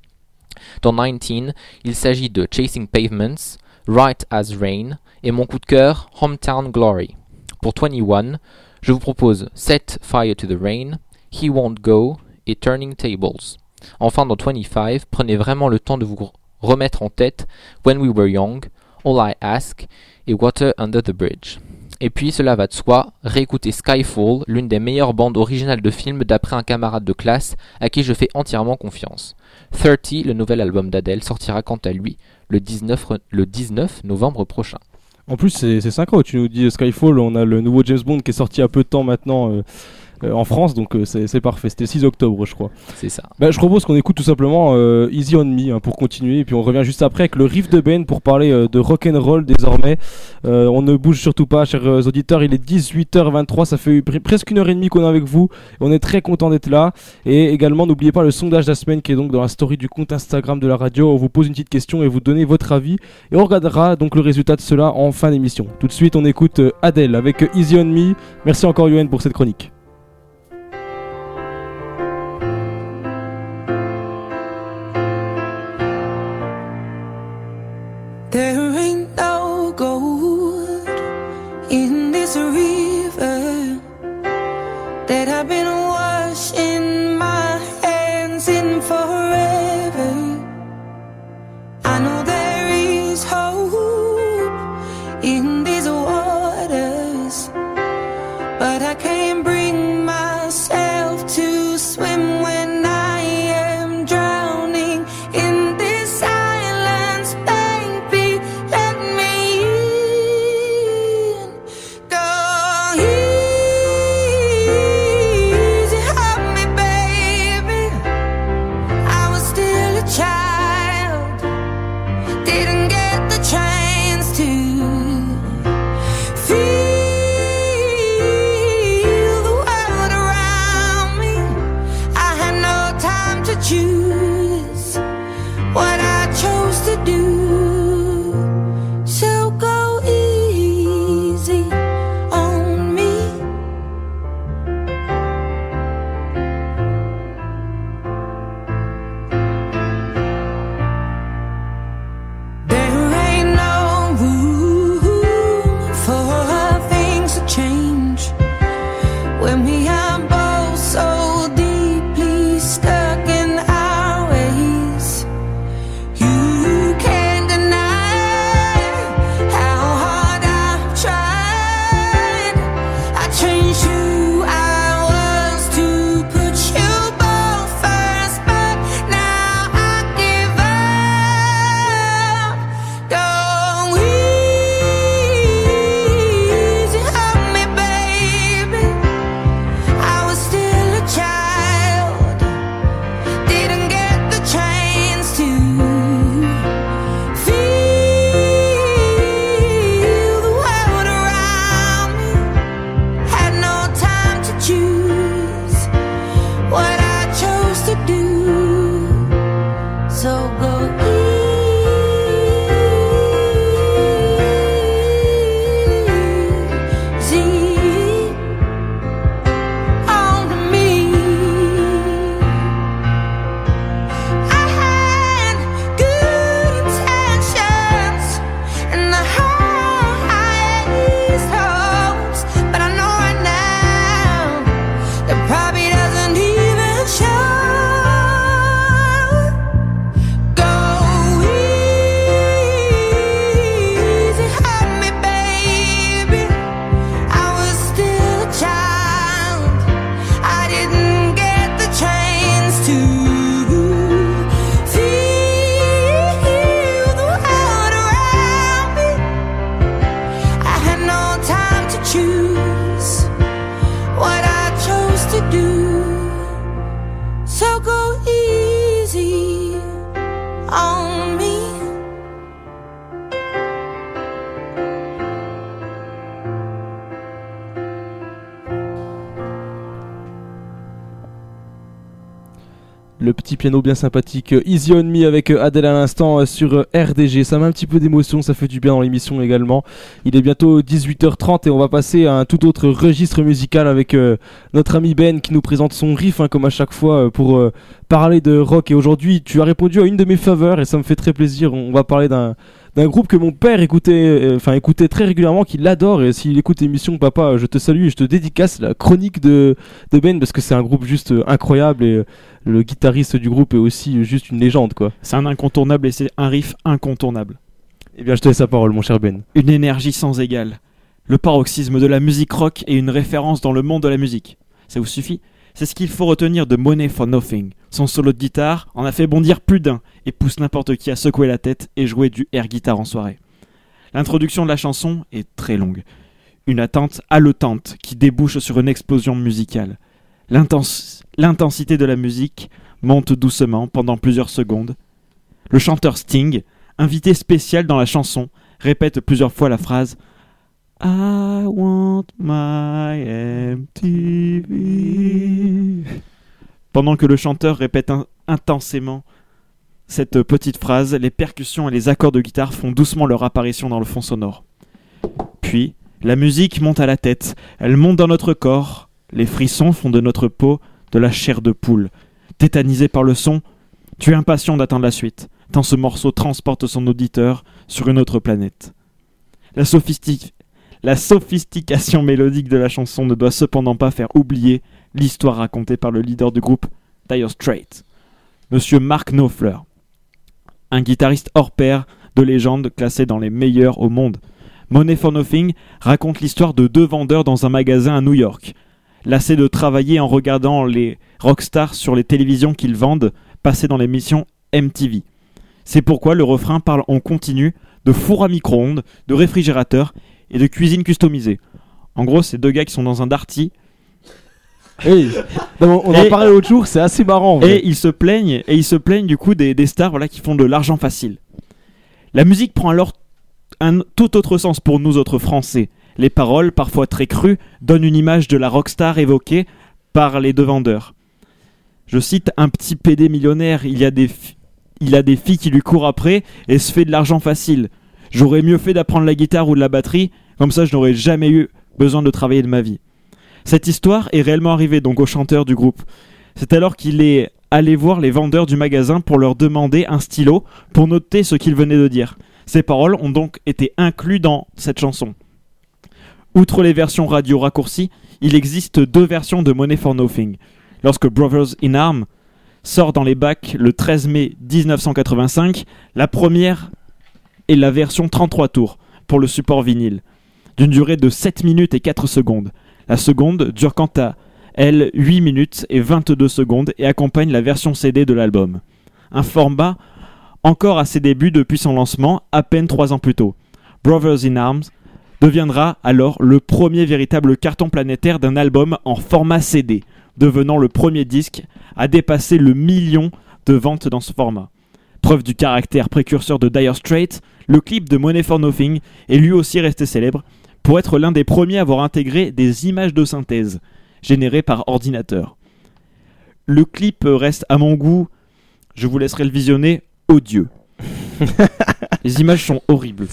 Speaker 5: Dans 19, il s'agit de Chasing Pavements, Right as Rain et mon coup de cœur, Hometown Glory. Pour 21, je vous propose Set Fire to the Rain, He Won't Go et Turning Tables. Enfin, dans 25, prenez vraiment le temps de vous remettre en tête When We Were Young, All I Ask et Water Under the Bridge. Et puis, cela va de soi, réécouter Skyfall, l'une des meilleures bandes originales de films d'après un camarade de classe à qui je fais entièrement confiance. 30, le nouvel album d'Adele, sortira quant à lui le 19, re- le 19 novembre prochain.
Speaker 1: En plus, c'est synchro. Tu nous dis euh, Skyfall, on a le nouveau James Bond qui est sorti a peu de temps maintenant euh, en France, donc euh, c'est parfait. C'était le 6 octobre, je crois.
Speaker 5: C'est ça.
Speaker 1: Bah, je propose qu'on écoute tout simplement euh, Easy on Me hein, pour continuer, et puis on revient juste après avec le riff de Ben pour parler euh, de rock and roll désormais. Euh, on ne bouge surtout pas, chers euh, auditeurs. Il est 18h23, ça fait pre- presque une heure et demie qu'on est avec vous. On est très content d'être là. Et également, n'oubliez pas le sondage de la semaine qui est donc dans la story du compte Instagram de la radio. On vous pose une petite question et vous donnez votre avis. Et on regardera donc le résultat de cela en fin d'émission. Tout de suite, on écoute euh, Adele avec euh, Easy on Me. Merci encore, Yoann, pour cette chronique. Piano bien sympathique, euh, Easy on Me avec euh, Adèle à l'instant euh, sur RDG. Ça met un petit peu d'émotion, ça fait du bien dans l'émission également. Il est bientôt 18h30 et on va passer à un tout autre registre musical avec notre ami Ben qui nous présente son riff, hein, comme à chaque fois, pour parler de rock. Et aujourd'hui, tu as répondu à une de mes faveurs et ça me fait très plaisir. On va parler d'un d'un groupe que mon père écoutait, euh, enfin écoutait très régulièrement, qu'il adore. Et s'il écoute l'émission, papa, je te salue et je te dédicace la chronique de, de Ben parce que c'est un groupe juste euh, incroyable et euh, le guitariste du groupe est aussi juste une légende, quoi.
Speaker 12: C'est un incontournable et c'est un riff incontournable.
Speaker 1: Eh bien, je te laisse la parole, mon cher Ben.
Speaker 12: Une énergie sans égale. Le paroxysme de la musique rock est une référence dans le monde de la musique. Ça vous suffit? C'est ce qu'il faut retenir de Money for Nothing. Son solo de guitare en a fait bondir plus d'un et pousse n'importe qui à secouer la tête et jouer du air guitar en soirée. L'introduction de la chanson est très longue. Une attente haletante qui débouche sur une explosion musicale. L'intens- L'intensité de la musique monte doucement pendant plusieurs secondes. Le chanteur Sting, invité spécial dans la chanson, répète plusieurs fois la phrase I want my MTV. Pendant que le chanteur répète in- intensément cette petite phrase, les percussions et les accords de guitare font doucement leur apparition dans le fond sonore. Puis, la musique monte à la tête, elle monte dans notre corps, les frissons font de notre peau de la chair de poule. Tétanisé par le son, tu es impatient d'attendre la suite, tant ce morceau transporte son auditeur sur une autre planète. La, sophisti- la sophistication mélodique de la chanson ne doit cependant pas faire oublier l'histoire racontée par le leader du groupe, Dire Straits, Monsieur Mark Knopfler, un guitariste hors pair de légende classé dans les meilleurs au monde. Money for Nothing raconte l'histoire de deux vendeurs dans un magasin à New York. Lassés de travailler en regardant les rockstars sur les télévisions qu'ils vendent passer dans l'émission MTV. C'est pourquoi le refrain parle en continu de four à micro-ondes, de réfrigérateur et de cuisine customisée. En gros, c'est deux gars qui sont dans un darty.
Speaker 1: Hey, non, on en parlait l'autre jour, c'est assez marrant. en vrai.
Speaker 12: Et ils se plaignent, et ils se plaignent du coup des, des stars voilà, qui font de l'argent facile. La musique prend alors un tout autre sens pour nous autres Français. Les paroles, parfois très crues, donnent une image de la rockstar évoquée par les deux vendeurs. Je cite un petit PD millionnaire, il y a des, il a des filles qui lui courent après et se fait de l'argent facile. J'aurais mieux fait d'apprendre la guitare ou de la batterie, comme ça je n'aurais jamais eu besoin de travailler de ma vie. Cette histoire est réellement arrivée donc au chanteur du groupe. C'est alors qu'il est allé voir les vendeurs du magasin pour leur demander un stylo pour noter ce qu'il venait de dire. Ces paroles ont donc été incluses dans cette chanson. Outre les versions radio raccourcies, il existe deux versions de Money for Nothing. Lorsque Brothers in Arms sort dans les bacs le 13 mai 1985, la première est la version 33 tours pour le support vinyle, d'une durée de 7 minutes et 4 secondes. La seconde dure quant à elle 8 minutes et 22 secondes et accompagne la version CD de l'album. Un format encore à ses débuts depuis son lancement, à peine 3 ans plus tôt. Brothers in Arms deviendra alors le premier véritable carton planétaire d'un album en format CD, devenant le premier disque à dépasser le million de ventes dans ce format. Preuve du caractère précurseur de Dire Straits, le clip de Money for Nothing est lui aussi resté célèbre pour être l'un des premiers à avoir intégré des images de synthèse générées par ordinateur. Le clip reste à mon goût, je vous laisserai le visionner, odieux. Les images sont horribles.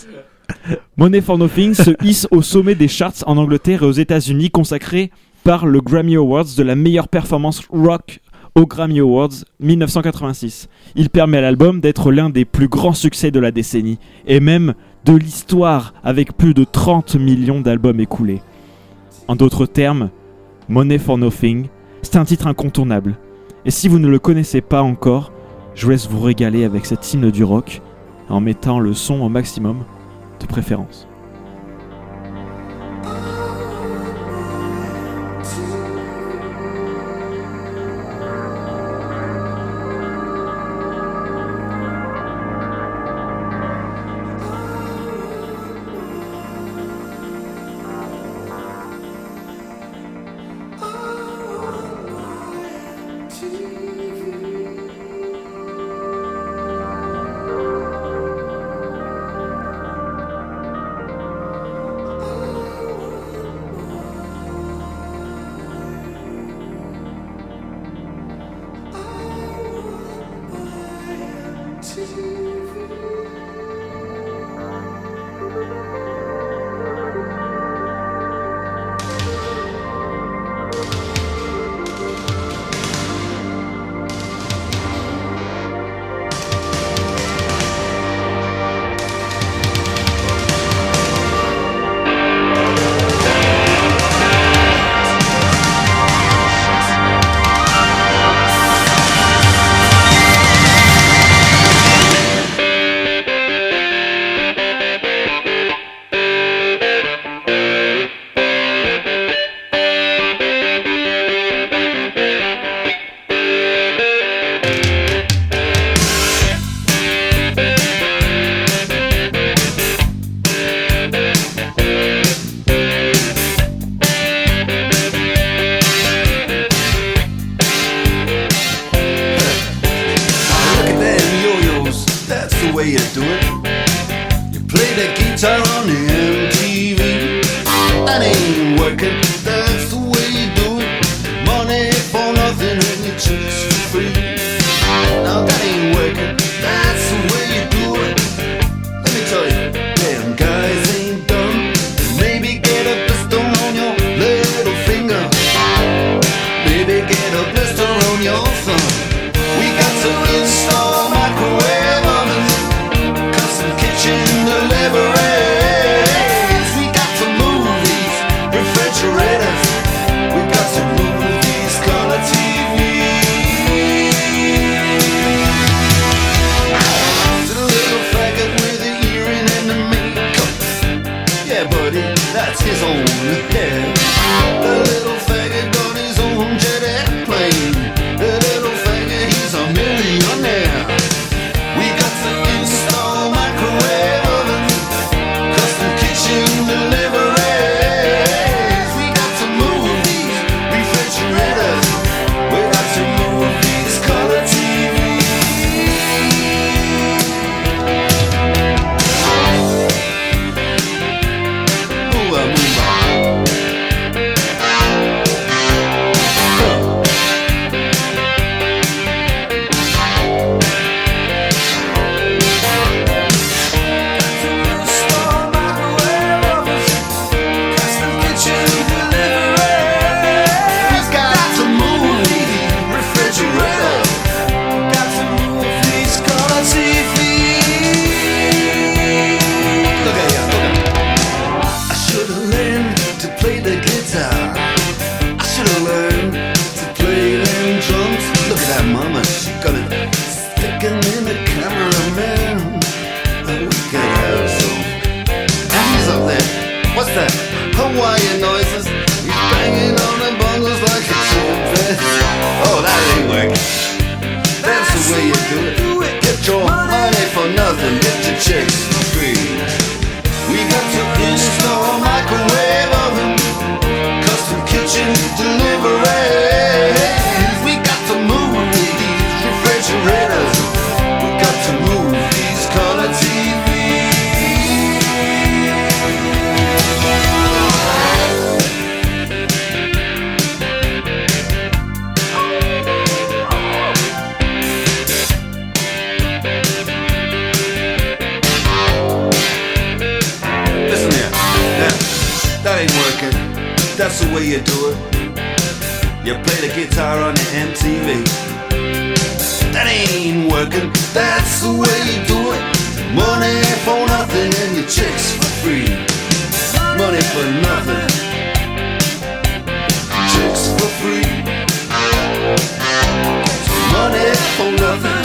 Speaker 12: Money for Nothing se hisse au sommet des charts en Angleterre et aux États-Unis, consacré par le Grammy Awards de la meilleure performance rock aux Grammy Awards 1986. Il permet à l'album d'être l'un des plus grands succès de la décennie et même de l'histoire avec plus de 30 millions d'albums écoulés. En d'autres termes, Money for Nothing, c'est un titre incontournable. Et si vous ne le connaissez pas encore, je vous laisse vous régaler avec cet hymne du rock en mettant le son au maximum de préférence.
Speaker 24: ain't working, that's the way you do it. Money for nothing and your chicks for free. Money for nothing, chicks for free. Money for nothing.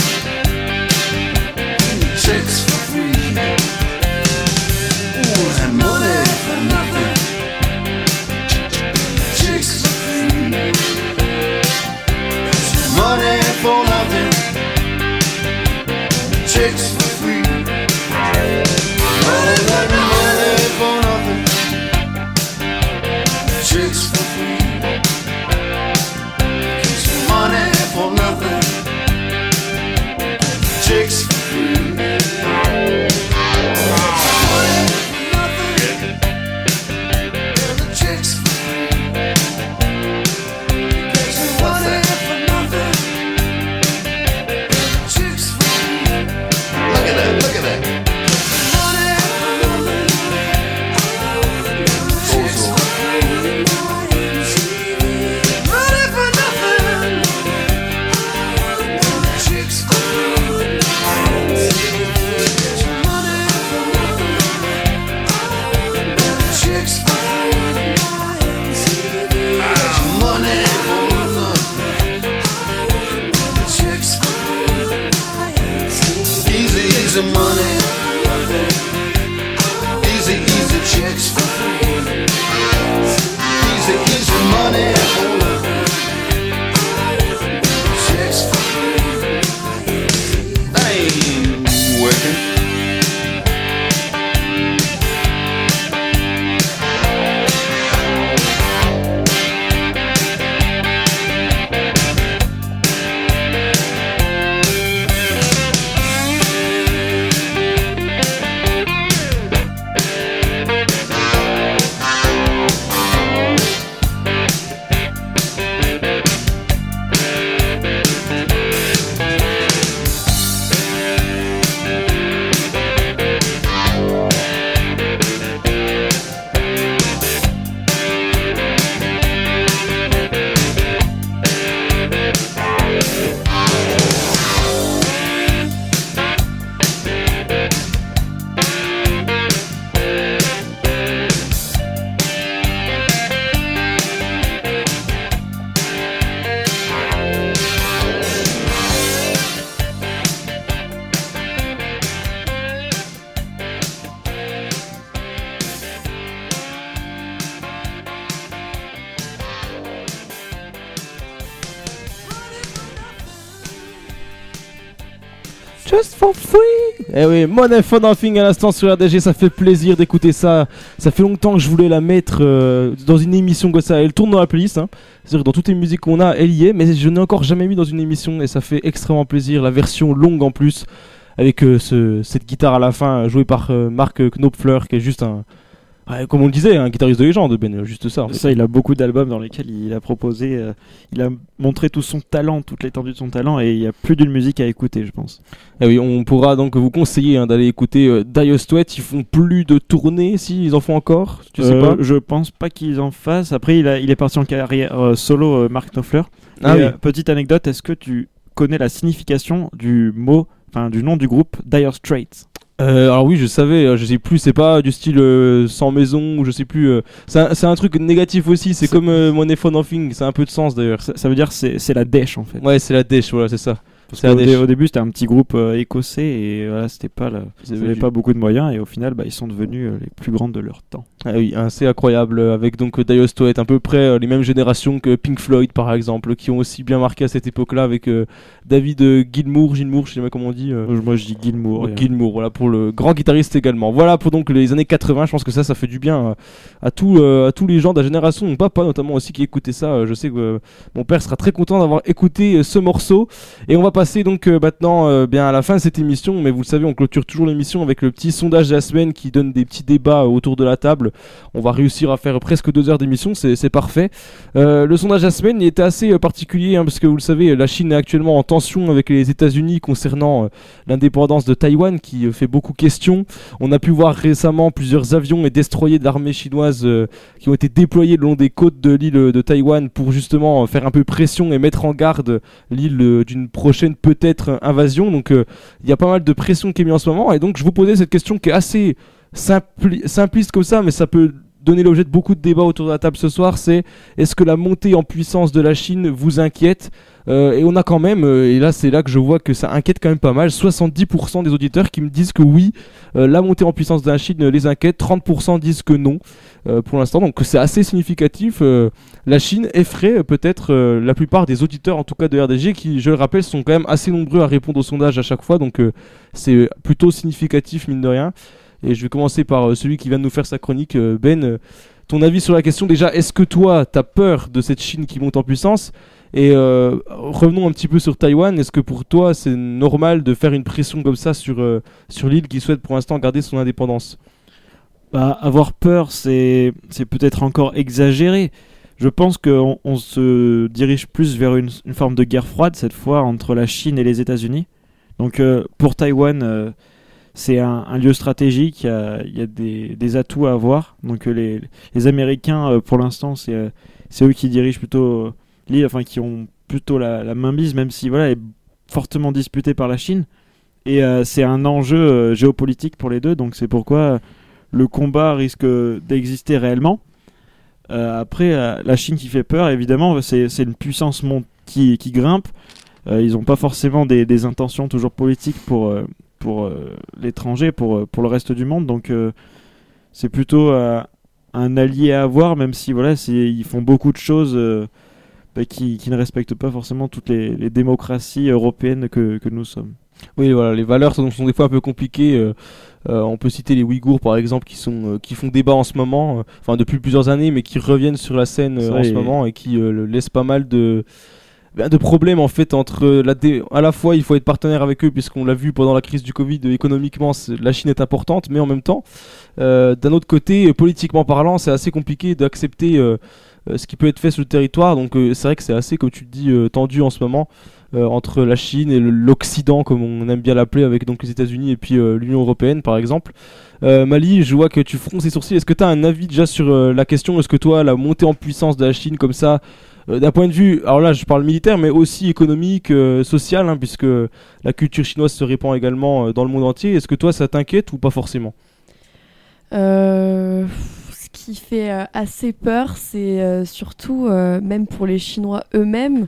Speaker 1: Oui, Money for Nothing à l'instant sur RDG, ça fait plaisir d'écouter ça. Ça fait longtemps que je voulais la mettre euh, dans une émission comme ça. Elle tourne dans la playlist, hein. c'est-à-dire dans toutes les musiques qu'on a, elle y est, mais je n'ai encore jamais mis dans une émission et ça fait extrêmement plaisir. La version longue en plus, avec euh, ce- cette guitare à la fin jouée par euh, Marc Knopfler, qui est juste un. Ouais, comme on le disait, un guitariste de légende, Ben, juste ça. en fait.
Speaker 12: Ça, il a beaucoup d'albums dans lesquels il a proposé, euh, il a montré tout son talent, toute l'étendue de son talent, et il y a plus d'une musique à écouter, je pense.
Speaker 1: Eh oui, on pourra donc vous conseiller hein, d'aller écouter euh, Dire Straits. Ils font plus de tournées, si ils en font encore, tu sais
Speaker 12: Euh,
Speaker 1: pas?
Speaker 12: Je pense pas qu'ils en fassent. Après, il, a, il est parti en carrière euh, solo, Mark Knopfler.
Speaker 1: Ah oui.
Speaker 12: petite anecdote, est-ce que tu connais la signification du mot, enfin du nom du groupe Dire Straits
Speaker 1: Euh, alors oui, je savais, euh, je sais plus, c'est pas du style euh, sans maison ou je sais plus. euh, c'est un, truc négatif aussi, c'est comme euh, Money for Nothing, c'est un peu de sens d'ailleurs.
Speaker 12: Ça, ça veut dire c'est c'est la dèche en fait.
Speaker 1: Ouais, c'est la dèche, voilà, c'est ça.
Speaker 12: Parce dé- au début, c'était un petit groupe euh, écossais et voilà, c'était pas la- ils
Speaker 1: avaient
Speaker 12: avaient
Speaker 1: du-
Speaker 12: pas beaucoup de moyens et au final, bah, ils sont devenus euh, les plus grandes de leur temps.
Speaker 1: Ah oui, c'est incroyable, euh, avec donc euh, Dire Straits, à peu près euh, les mêmes générations que Pink Floyd par exemple, qui ont aussi bien marqué à cette époque-là avec euh, David Gilmour, Gilmour, je sais pas comment on dit. euh,
Speaker 12: Moi, je dis Gilmour.
Speaker 1: Gilmour, voilà pour le grand guitariste également. Voilà pour donc les années 80. Je pense que ça, ça fait du bien euh, à, tout, euh, à tous les gens de la génération. Mon papa notamment aussi qui écoutait ça. Euh, Je sais que euh, mon père sera très content d'avoir écouté ce morceau. Et on va passer donc euh, maintenant euh, bien à la fin de cette émission. Mais vous le savez, on clôture toujours l'émission avec le petit sondage de la semaine qui donne des petits débats autour de la table. On va réussir à faire presque deux heures d'émission. C'est parfait. Euh, le sondage la semaine il était assez euh, particulier hein, parce que vous le savez, la Chine est actuellement en tension avec les États-Unis concernant euh, l'indépendance de Taïwan qui fait beaucoup question. On a pu voir récemment plusieurs avions et destroyers de l'armée chinoise qui ont été déployés le long des côtes de l'île de Taïwan pour justement faire un peu pression et mettre en garde l'île d'une prochaine peut-être invasion. Donc il y a pas mal de pression qui est mise en ce moment et donc je vous posais cette question qui est assez simpli- simpliste comme ça mais ça peut donner l'objet de beaucoup de débats autour de la table ce soir, c'est est-ce que la montée en puissance de la Chine vous inquiète? Euh, Et on a quand même, euh, et là c'est là que je vois que ça inquiète quand même pas mal, 70% des auditeurs qui me disent que oui, euh, la montée en puissance de la Chine les inquiète, 30% disent que non pour l'instant, donc c'est assez significatif. la Chine effraie peut-être la plupart des auditeurs, en tout cas de RDG, qui, je le rappelle, sont quand même assez nombreux à répondre au sondage à chaque fois, donc c'est plutôt significatif mine de rien. Et je vais commencer par euh, celui qui vient de nous faire sa chronique, euh, Ben. euh, ton avis sur la question déjà, est-ce que toi, tu as peur de cette Chine qui monte en puissance? Et revenons un petit peu sur Taïwan, est-ce que pour toi c'est normal de faire une pression comme ça sur, sur l'île qui souhaite pour l'instant garder son indépendance?
Speaker 12: Bah, avoir peur, c'est peut-être encore exagéré. Je pense qu'on on se dirige plus vers une, forme de guerre froide cette fois entre la Chine et les États-Unis. Donc pour Taïwan, c'est un, lieu stratégique, il y a, des, atouts à avoir. Donc euh, les, Américains, euh, pour l'instant, c'est euh, c'est eux qui dirigent plutôt l'île, enfin qui ont plutôt la, la main mise, même si voilà, est fortement disputée par la Chine. Et c'est un enjeu géopolitique pour les deux, donc c'est pourquoi le combat risque d'exister réellement. Après, la Chine qui fait peur, évidemment, c'est une puissance qui, grimpe. Ils n'ont pas forcément des, intentions toujours politiques pour, pour euh, l'étranger, pour, euh, pour le reste du monde. Donc euh, c'est plutôt un allié à avoir, même si voilà, ils font beaucoup de choses euh, bah, qui, qui ne respectent pas forcément toutes les, les démocraties européennes que, que nous sommes.
Speaker 1: Oui, voilà, les valeurs sont, sont des fois un peu compliquées. euh, euh, on peut citer les Ouïghours par exemple qui sont qui font débat en ce moment, enfin depuis plusieurs années, mais qui reviennent sur la scène en ce moment et qui laissent pas mal de de problèmes en fait entre la dé- à la fois il faut être partenaire avec eux puisqu'on l'a vu pendant la crise du Covid euh, économiquement la Chine est importante mais en même temps euh, d'un autre côté euh, politiquement parlant c'est assez compliqué d'accepter euh, euh, ce qui peut être fait sur le territoire. Donc euh, c'est vrai que c'est assez comme tu dis tendu en ce moment entre la Chine et l'Occident comme on aime bien l'appeler avec donc les États-Unis et puis l'Union européenne par exemple. Mali, je vois que tu fronces les sourcils. Est-ce que tu as un avis déjà sur la question? Est-ce que toi, la montée en puissance de la Chine comme ça, d'un point de vue, alors là je parle militaire, mais aussi économique, euh, social, hein, puisque la culture chinoise se répand également euh, dans le monde entier, est-ce que toi ça t'inquiète ou pas forcément?
Speaker 4: Euh, ce qui fait euh, assez peur, c'est euh, surtout, euh, même pour les Chinois eux-mêmes,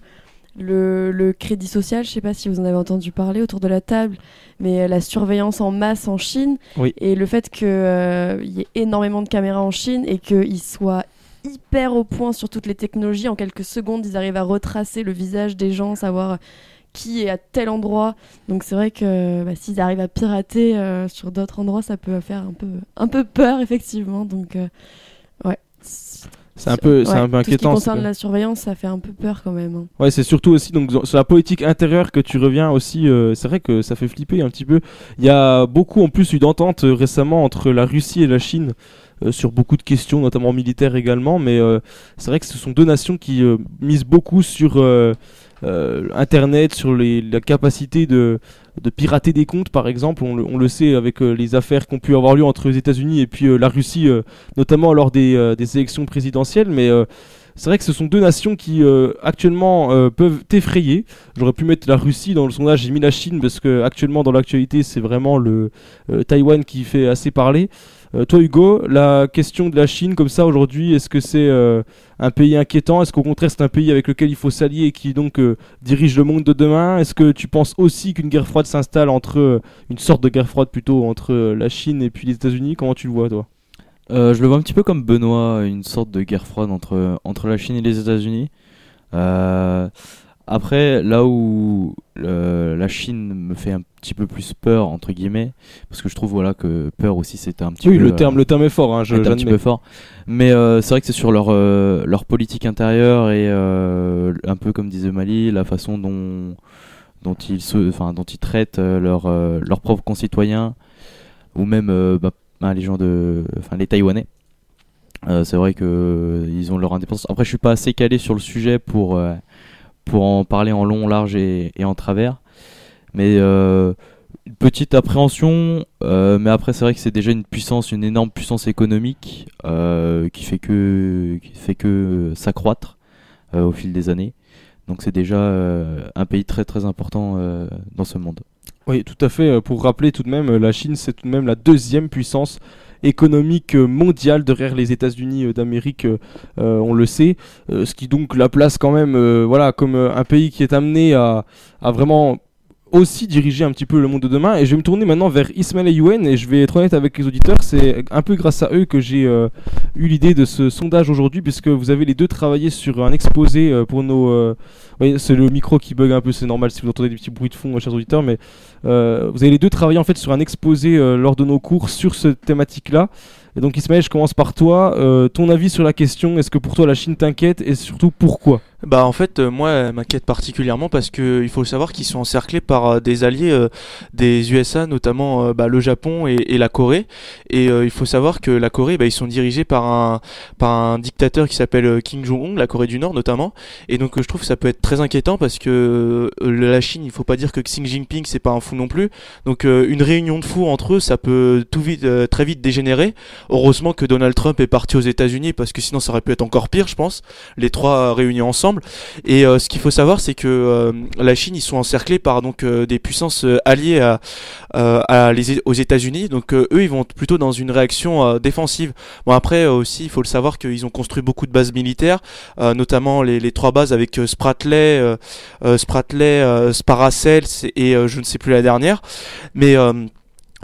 Speaker 4: le, le crédit social. Je sais pas si vous en avez entendu parler autour de la table, mais euh, la surveillance en masse en Chine
Speaker 1: Oui.
Speaker 4: et le fait qu'il y ait énormément de caméras en Chine et qu'ils soient hyper au point sur toutes les technologies. En quelques secondes, ils arrivent à retracer le visage des gens, savoir qui est à tel endroit. Donc c'est vrai que bah, s'ils arrivent à pirater euh, sur d'autres endroits, ça peut faire un peu, un peu peur, effectivement. Donc euh, ouais.
Speaker 1: C'est un peu- c'est un peu
Speaker 4: Tout ce qui
Speaker 1: inquiétant,
Speaker 4: concerne la surveillance, ça fait un peu peur quand même. hein.
Speaker 1: Ouais, c'est surtout aussi donc sur la politique intérieure que tu reviens aussi. euh, c'est vrai que ça fait flipper un petit peu. Il y a beaucoup en plus eu d'ententes euh, récemment entre la Russie et la Chine euh, sur beaucoup de questions, notamment militaires également. Mais euh, c'est vrai que ce sont deux nations qui euh, misent beaucoup sur euh, euh, Internet, sur la capacité de, pirater des comptes, par exemple. On le, sait avec euh, les affaires qui ont pu avoir lieu entre les États-Unis et puis euh, la Russie, euh, notamment lors des, euh, élections présidentielles. Mais euh, c'est vrai que ce sont deux nations qui euh, actuellement euh, peuvent t'effrayer. J'aurais pu mettre la Russie dans le sondage, j'ai mis la Chine parce que actuellement dans l'actualité c'est vraiment le euh, Taïwan qui fait assez parler. Euh, toi Hugo, la question de la Chine comme ça aujourd'hui, est-ce que c'est euh, un pays inquiétant? Est-ce qu'au contraire c'est un pays avec lequel il faut s'allier et qui donc euh, dirige le monde de demain? Est-ce que tu penses aussi qu'une guerre froide s'installe entre une sorte de guerre froide plutôt entre la Chine et puis les États-Unis? Comment tu le vois toi?
Speaker 3: Je le vois un petit peu comme Benoît, une sorte de guerre froide entre, entre la Chine et les États-Unis. Euh, après, là où euh, la Chine me fait un petit peu plus peur, entre guillemets, parce que je trouve voilà, que peur aussi c'était un petit
Speaker 1: Oui,
Speaker 3: peu.
Speaker 1: le terme- le terme est fort, hein, je-
Speaker 3: est un petit peu fort. Mais euh, c'est vrai que c'est sur leur, euh, leur politique intérieure et euh, un peu comme disait Mali, la façon dont, dont, ils, se, enfin, dont ils traitent euh, leurs euh, leurs propres concitoyens ou même euh, bah, les gens de. Enfin, les Taïwanais. Euh, c'est vrai que euh, ils ont leur indépendance. Après, je suis pas assez calé sur le sujet pour, euh, pour en parler en long, large et, en travers. Mais euh, une petite appréhension. euh, mais après, c'est vrai que c'est déjà une puissance, une énorme puissance économique euh, qui fait que qui fait que s'accroître euh, au fil des années. Donc c'est déjà euh, un pays très très important euh, dans ce monde.
Speaker 1: Oui, tout à fait. Euh, Pour rappeler tout de même, euh, la Chine, c'est tout de même la deuxième puissance économique euh, mondiale derrière les États-Unis euh, d'Amérique, euh, on le sait. Ce qui donc la place quand même, voilà, comme un pays qui est amené à, vraiment aussi diriger un petit peu le monde de demain. Et je vais me tourner maintenant vers Ismaël et Yuen et je vais être honnête avec les auditeurs, c'est un peu grâce à eux que j'ai eu l'idée de ce sondage aujourd'hui, puisque vous avez les deux travaillé sur un exposé pour nos... c'est le micro qui bug un peu, c'est normal si vous entendez des petits bruits de fond, chers auditeurs, mais euh, vous avez les deux travaillé en fait sur un exposé euh, lors de nos cours sur cette thématique-là. Et donc Ismaël, je commence par toi. Euh, ton avis sur la question, est-ce que pour toi la Chine t'inquiète? Et surtout pourquoi?
Speaker 6: Bah en fait euh, moi elle m'inquiète particulièrement parce que il faut savoir qu'ils sont encerclés par euh, des alliés euh, des USA notamment bah, le Japon et, la Corée. Et il faut savoir que la Corée bah, ils sont dirigés par un par un dictateur qui s'appelle Kim Jong-un la Corée du Nord notamment. Et donc je trouve que ça peut être très inquiétant parce que la Chine il faut pas dire que Xi Jinping c'est pas un fou non plus. Donc une réunion de fous entre eux ça peut tout vite très vite dégénérer.
Speaker 7: Heureusement que Donald Trump est parti aux États-Unis parce que sinon ça aurait pu être encore pire, je pense, les trois réunis ensemble. Et euh, ce qu'il faut savoir, c'est que euh, la Chine, ils sont encerclés par donc euh, des puissances alliées aux États-Unis. Donc eux, ils vont plutôt dans une réaction défensive. Bon après aussi, il faut le savoir qu'ils ont construit beaucoup de bases militaires, notamment les, trois bases avec Spratley, Spratley, Sparacels et je ne sais plus la dernière. Mais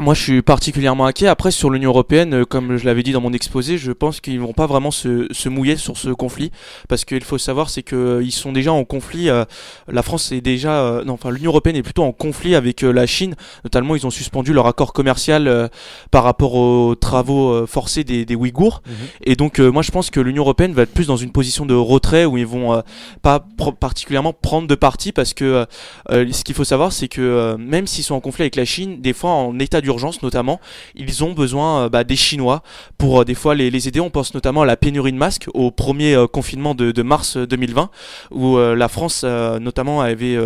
Speaker 7: moi, je suis particulièrement inquiet. Après, sur l'Union européenne, euh, comme je l'avais dit dans mon exposé, je pense qu'ils vont pas vraiment se, se mouiller sur ce conflit, parce qu'il faut savoir, c'est que euh, ils sont déjà en conflit. euh, la France est déjà, euh, non, enfin, l'Union européenne est plutôt en conflit avec euh, la Chine. Notamment, ils ont suspendu leur accord commercial par rapport aux travaux forcés des, des Ouïghours. Et donc, moi, je pense que l'Union européenne va être plus dans une position de retrait où ils vont pas particulièrement prendre de parti, parce que ce qu'il faut savoir, c'est que même s'ils sont en conflit avec la Chine, des fois en état d'urgence notamment, ils ont besoin euh, bah, des Chinois pour euh, des fois les, aider. On pense notamment à la pénurie de masques au premier euh, confinement de, de mars euh, 2020, où la France notamment avait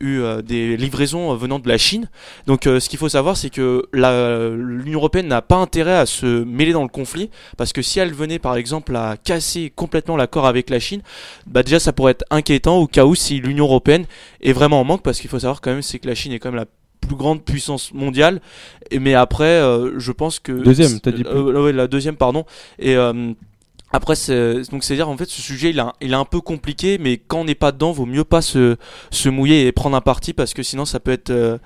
Speaker 7: eu des livraisons venant de la Chine. Donc ce qu'il faut savoir, c'est que l'Union européenne n'a pas intérêt à se mêler dans le conflit, parce que si elle venait par exemple à casser complètement l'accord avec la Chine, bah déjà ça pourrait être inquiétant au cas où si l'Union européenne est vraiment en manque, parce qu'il faut savoir quand même c'est que la Chine est quand même la plus grande puissance mondiale. Et mais après euh, je pense que
Speaker 1: Deuxième, t'as dit
Speaker 7: Euh, ouais, la deuxième pardon. Et euh, après, c'est donc c'est à dire en fait ce sujet il, a- il est un peu compliqué, mais quand on n'est pas dedans, vaut mieux pas se, se mouiller et prendre un parti parce que sinon ça peut être euh,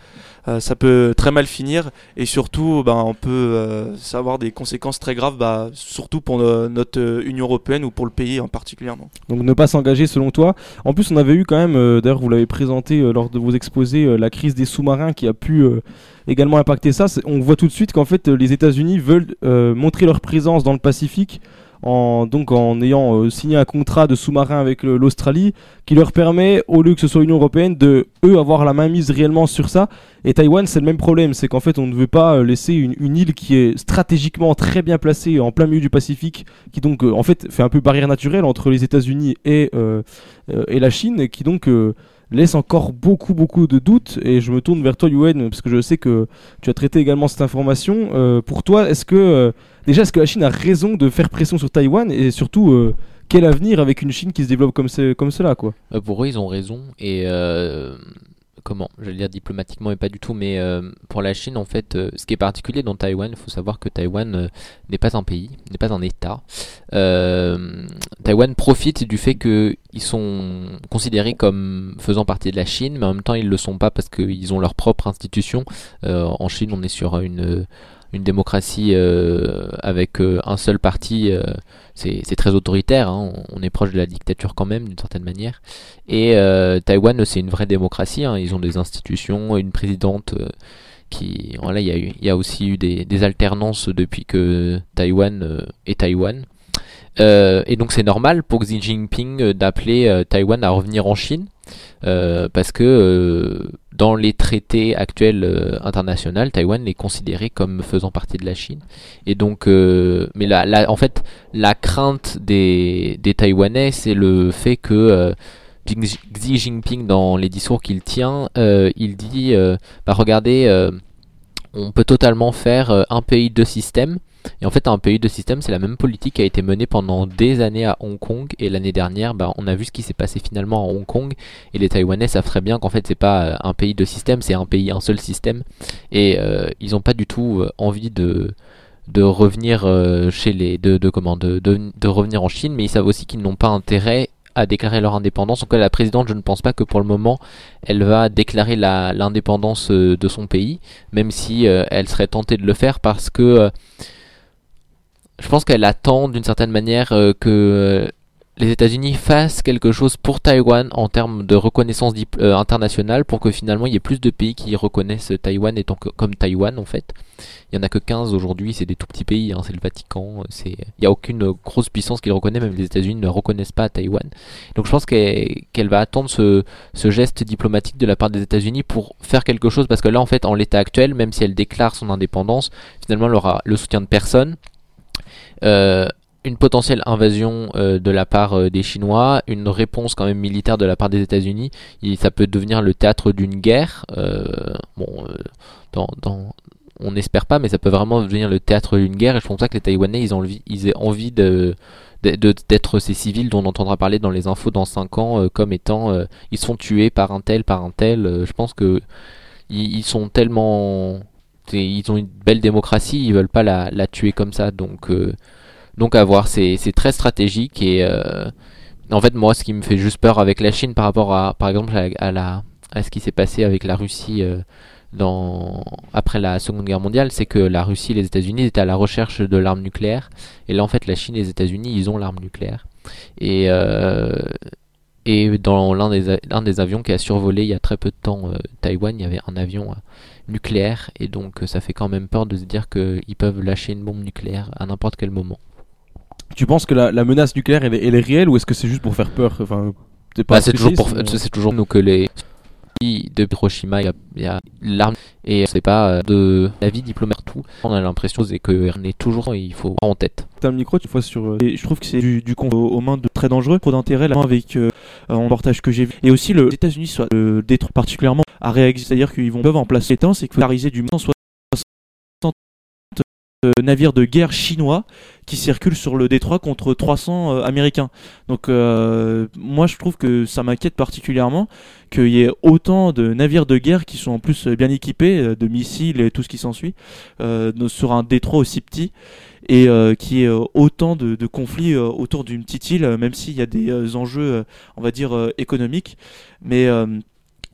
Speaker 7: euh, ça peut très mal finir et surtout ben on peut euh, avoir des conséquences très graves, bah, surtout pour no- notre euh, Union européenne ou pour le pays en particulièrement.
Speaker 1: Donc ne pas s'engager selon toi. En plus, on avait eu quand même, d'ailleurs vous l'avez présenté lors de vos exposés, la crise des sous-marins qui a pu également impacter ça. On voit tout de suite qu'en fait les États-Unis veulent montrer leur présence dans le Pacifique. En, donc en ayant euh, signé un contrat de sous-marin avec le- l'Australie qui leur permet, au lieu que ce soit l'Union Européenne, de eux avoir la main mise réellement sur ça. Et Taïwan, c'est le même problème, c'est qu'en fait on ne veut pas euh, laisser une, île qui est stratégiquement très bien placée en plein milieu du Pacifique, qui donc euh, en fait fait un peu barrière naturelle entre les États-Unis et, euh, euh, et la Chine, et qui donc euh, laisse encore beaucoup beaucoup de doutes. Et je me tourne vers toi, Yuen, parce que je sais que tu as traité également cette information. Euh, pour toi, est-ce que euh, déjà est-ce que la Chine a raison de faire pression sur Taïwan et surtout euh, quel avenir avec une Chine qui se développe comme, comme cela quoi?
Speaker 5: Pour eux, ils ont raison. Et comment J'allais dire diplomatiquement, mais pas du tout. Mais euh, pour la Chine, en fait, euh, ce qui est particulier dans Taïwan, il faut savoir que Taïwan euh, n'est pas un pays, n'est pas un État. Taïwan profite du fait qu'ils sont considérés comme faisant partie de la Chine, mais en même temps, ils le sont pas parce qu'ils ont leur propre institution. En Chine, on est sur une une démocratie euh, avec euh, un seul parti, euh, c'est très autoritaire, hein, on, est proche de la dictature quand même d'une certaine manière. Et Taïwan, c'est une vraie démocratie, hein, ils ont des institutions, une présidente qui... Voilà, il y, a aussi eu des, alternances depuis que Taïwan est Taïwan. Et donc c'est normal pour Xi Jinping d'appeler Taïwan à revenir en Chine, euh, parce que euh, dans les traités actuels euh, internationaux, Taïwan est considéré comme faisant partie de la Chine. Et donc, mais la- en fait, la crainte des, des Taïwanais, c'est le fait que Xi Jinping, dans les discours qu'il tient, il dit, bah regardez, on peut totalement faire euh, un pays deux systèmes. Et en fait, un pays deux systèmes, c'est la même politique qui a été menée pendant des années à Hong Kong. Et l'année dernière, bah, on a vu ce qui s'est passé finalement à Hong Kong. Et les Taïwanais savent très bien qu'en fait, c'est pas euh, un pays deux systèmes, c'est un pays un seul système. Et euh, ils n'ont pas du tout envie de revenir chez les de, de comment de, de revenir en Chine, mais ils savent aussi qu'ils n'ont pas intérêt à déclarer leur indépendance. En tout cas, la présidente, je ne pense pas que pour le moment, elle va déclarer la- l'indépendance euh, de son pays, même si euh, elle serait tentée de le faire parce que euh, je pense qu'elle attend d'une certaine manière que les États-Unis fassent quelque chose pour Taïwan en termes de reconnaissance euh, internationale pour que finalement il y ait plus de pays qui reconnaissent Taïwan étant que- comme Taïwan en fait. Il y en a que 15 aujourd'hui, c'est des tout petits pays, hein, c'est le Vatican, il n'y a aucune grosse puissance qui le reconnaît, même les États-Unis ne reconnaissent pas Taïwan. Donc je pense qu'elle qu'elle va attendre ce, ce geste diplomatique de la part des États-Unis pour faire quelque chose parce que là en fait en l'état actuel, même si elle déclare son indépendance, finalement elle aura le soutien de personne. Euh, une potentielle invasion euh, de la part euh, des Chinois, une réponse quand même militaire de la part des États-Unis, ça peut devenir le théâtre d'une guerre. Euh, bon, on n'espère pas, mais ça peut vraiment devenir le théâtre d'une guerre. Et je pense que les Taïwanais, ils ont envie, ils aient envie de d'être ces civils dont on entendra parler dans les infos dans 5 ans comme étant ils sont tués par un tel par un tel je pense que ils, sont tellement ils ont une belle démocratie ils veulent pas la, la tuer comme ça donc donc à voir c'est très stratégique et euh, en fait moi ce qui me fait juste peur avec la Chine par rapport à par exemple à, la à ce qui s'est passé avec la Russie euh, dans après la Seconde Guerre mondiale, c'est que la Russie et les États-Unis étaient à la recherche de l'arme nucléaire, et là en fait la Chine et les États-Unis ils ont l'arme nucléaire. Et euh, et dans l'un des des avions qui a survolé il y a très peu de temps Taïwan, il y avait un avion nucléaire, et donc ça fait quand même peur de se dire qu'ils peuvent lâcher une bombe nucléaire à n'importe quel moment.
Speaker 1: Tu penses que la, la menace nucléaire elle est, elle est réelle ou est-ce que c'est juste pour faire peur? Enfin, t'es pas
Speaker 5: Bah, c'est toujours pour
Speaker 1: spécialiste, mais-
Speaker 5: c'est toujours nous que les de Hiroshima il y a, il y a l'arme et c'est pas euh, de la vie diplomate tout. On a l'impression c'est que on est toujours il faut avoir en tête.
Speaker 25: T'as le micro, tu vois sur. euh, et je trouve que c'est du, du con aux, aux mains de très dangereux, trop d'intérêt là avec euh, un reportage que j'ai vu. Et aussi, le, les États-Unis soit euh, détruit particulièrement à réagir, c'est-à-dire qu'ils vont peuvent en placer temps, c'est qu'il faut polariser du 160 euh, navires de guerre chinois qui circulent sur le détroit contre 300 euh, américains. Donc euh, moi je trouve que ça m'inquiète particulièrement qu'il y ait autant de navires de guerre qui sont en plus euh, bien équipés de missiles et tout ce qui s'ensuit sur un détroit aussi petit et euh, qui ait euh, autant de, de conflits autour d'une petite île, même s'il y a des enjeux, on va dire, économiques. Mais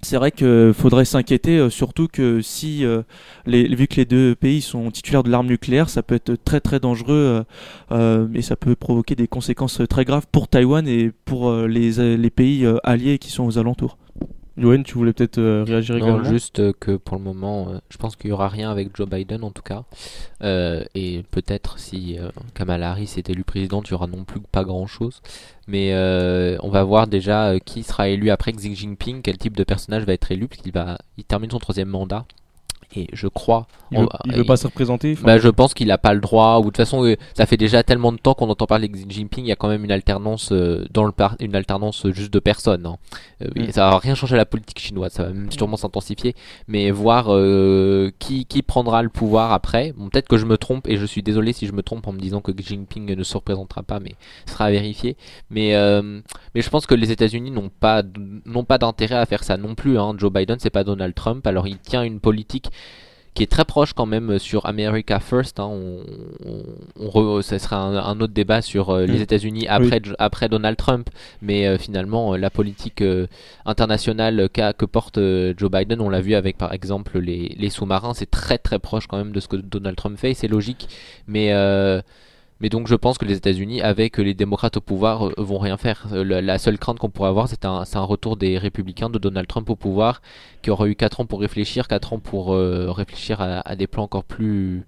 Speaker 25: c'est vrai qu'il faudrait s'inquiéter, euh, surtout que si, euh, les, vu que les deux pays sont titulaires de l'arme nucléaire, ça peut être très très dangereux euh, et ça peut provoquer des conséquences très graves pour Taïwan et pour les, les pays alliés qui sont aux alentours.
Speaker 1: Yoann, tu voulais peut-être euh, réagir
Speaker 5: Non,
Speaker 1: également
Speaker 5: juste euh, que pour le moment, euh, je pense qu'il y aura rien avec Joe Biden en tout cas. Et peut-être si Kamala Harris est élue présidente, il y aura non plus pas grand-chose. Mais on va voir déjà qui sera élu après Xi Jinping, quel type de personnage va être élu, puisqu'il va, il termine son troisième mandat. Et je crois.
Speaker 1: Il veut- il veut pas se représenter,
Speaker 5: Bah, je pense qu'il n'a pas le droit. Ou de toute façon, euh, ça fait déjà tellement de temps qu'on entend parler de Xi Jinping. Il y a quand même une alternance euh, dans le par- une alternance euh, juste de personnes. hein.
Speaker 1: Mm.
Speaker 5: Ça va rien changer à la politique chinoise. Ça va même sûrement s'intensifier. Mais voir euh, qui qui prendra le pouvoir après. Bon, peut-être que je me trompe et je suis désolé si je me trompe en me disant que Xi Jinping ne se représentera pas, mais ce sera à vérifier. Mais euh, mais je pense que les États-Unis n'ont pas pas d'intérêt à faire ça non plus. Hein. Joe Biden, c'est pas Donald Trump. Alors il tient une politique qui est très proche quand même sur America First. hein. On, on, on re- ça sera un, un autre débat sur euh, les
Speaker 1: Mm.
Speaker 5: États-Unis après, après Donald Trump, mais euh, finalement euh, la politique euh, internationale que porte euh, Joe Biden, on l'a vu avec par exemple les, les sous-marins, c'est très très proche quand même de ce que Donald Trump fait, c'est logique, mais euh, mais donc je pense que les États-Unis, avec les démocrates au pouvoir, euh, vont rien faire. Euh, la, seule crainte qu'on pourrait avoir, c'est un, retour des républicains de Donald Trump au pouvoir, qui aura eu 4 ans pour réfléchir, 4 ans pour euh, réfléchir à, des plans encore plus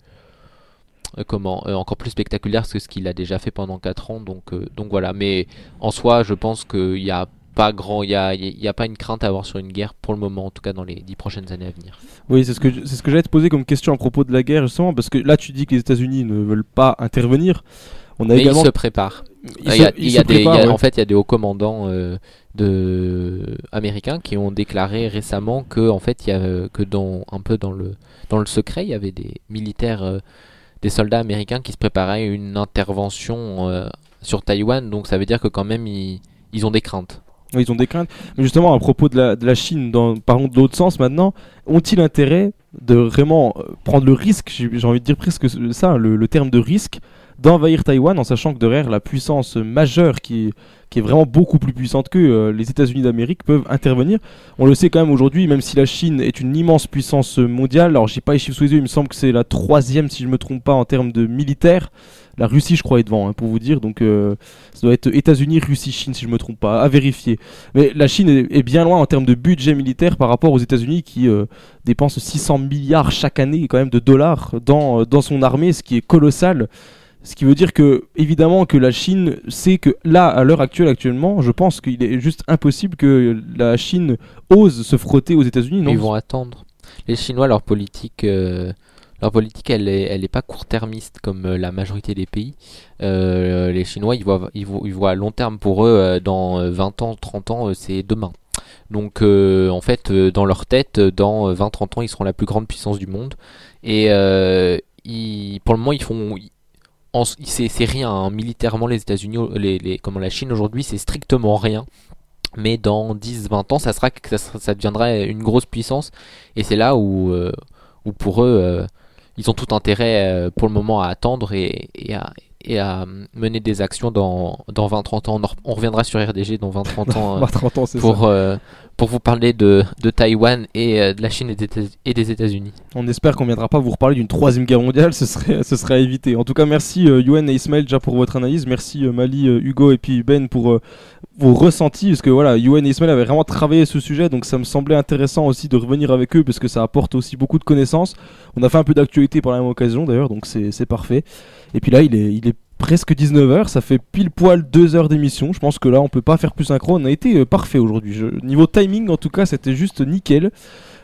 Speaker 5: comment encore plus spectaculaires que ce qu'il a déjà fait pendant 4 ans. Donc donc voilà. Mais en soi, je pense qu'il n'y a pas grand, il y a, y a pas une crainte à avoir sur une guerre pour le moment, en tout cas dans les 10 prochaines années à venir.
Speaker 1: Oui, c'est ce que c'est ce que j'allais te poser comme question à propos de la guerre justement parce que là tu dis que les États-Unis ne veulent pas intervenir. On a
Speaker 5: Mais
Speaker 1: également
Speaker 5: ils se préparent.
Speaker 1: Ils
Speaker 5: Il
Speaker 1: se-
Speaker 5: y a-
Speaker 1: ils
Speaker 5: il y
Speaker 1: se
Speaker 5: a des- il y a-
Speaker 1: préparent, ouais.
Speaker 5: En fait, il y a des hauts commandants euh, de américains qui ont déclaré récemment que, en fait, il y a que dans un peu dans le dans le secret, il y avait des militaires, euh, des soldats américains qui se préparaient à une intervention euh, sur Taïwan. Donc, ça veut dire que quand même, ils, ils ont des craintes.
Speaker 1: Ils ont des craintes. Mais justement, à propos de la, Chine, dans, parlons de l'autre sens maintenant, ont-ils intérêt de vraiment euh, prendre le risque, j'ai envie de dire presque ça, le, terme de risque, d'envahir Taïwan en sachant que derrière la puissance majeure qui est, qui est vraiment beaucoup plus puissante que euh, les États-Unis d'Amérique peuvent intervenir? On le sait quand même aujourd'hui, même si la Chine est une immense puissance mondiale, alors j'ai pas les chiffres sous les yeux, il me semble que c'est la troisième, si je me trompe pas, en termes de militaire. La Russie, je crois, est devant, hein, pour vous dire. Donc, euh, ça doit être États-Unis, Russie, Chine, si je me trompe pas, à vérifier. Mais la Chine est, bien loin en termes de budget militaire par rapport aux États-Unis qui euh, dépensent 600 milliards chaque année, quand même, de dollars dans, euh, dans son armée, ce qui est colossal. Ce qui veut dire que, évidemment, que la Chine sait que là, à l'heure actuelle, actuellement, je pense qu'il est juste impossible que la Chine ose se frotter aux États-Unis.
Speaker 5: Ils vont attendre. Les Chinois, leur politique, euh, leur politique, elle est, elle est pas court-termiste comme euh, la majorité des pays. Euh, les Chinois, ils voient, long terme pour eux, euh, dans euh, 20 ans, 30 ans, c'est demain. Donc en fait, dans leur tête, dans euh, 20-30 ans, ils seront la plus grande puissance du monde. Et pour le moment, ils font... c'est rien, hein. militairement, les États-Unis, les, les, la Chine aujourd'hui, c'est strictement rien. Mais dans 10-20 ans, ça, sera, ça, ça deviendra une grosse puissance. Et c'est là où, pour eux, ils ont tout intérêt euh, pour le moment à attendre et, et à, et à mener des actions dans, dans 20-30 ans. On, en re- on reviendra sur RDG dans 20-30 ans, euh,
Speaker 1: 20-30 ans, c'est
Speaker 5: pour, euh, pour vous parler de, de Taïwan et euh, de la Chine et des, et des États-Unis.
Speaker 1: On espère qu'on viendra pas vous reparler d'une troisième guerre mondiale, ce serait, ce serait à éviter. En tout cas, merci euh, Yoann et Ismaël déjà pour votre analyse. Merci euh, Mali, euh, Hugo et puis Ben pour vos ressentis. Parce que voilà, Yoann et Ismaël avaient vraiment travaillé ce sujet, donc ça me semblait intéressant aussi de revenir avec eux parce que ça apporte aussi beaucoup de connaissances. On a fait un peu d'actualité par la même occasion d'ailleurs, donc c'est parfait. Et puis là, il est, il est presque 19h, ça fait pile poil 2 heures d'émission. Je pense que là, on peut pas faire plus synchro. On a été euh, parfait aujourd'hui. Niveau timing, en tout cas, c'était juste nickel.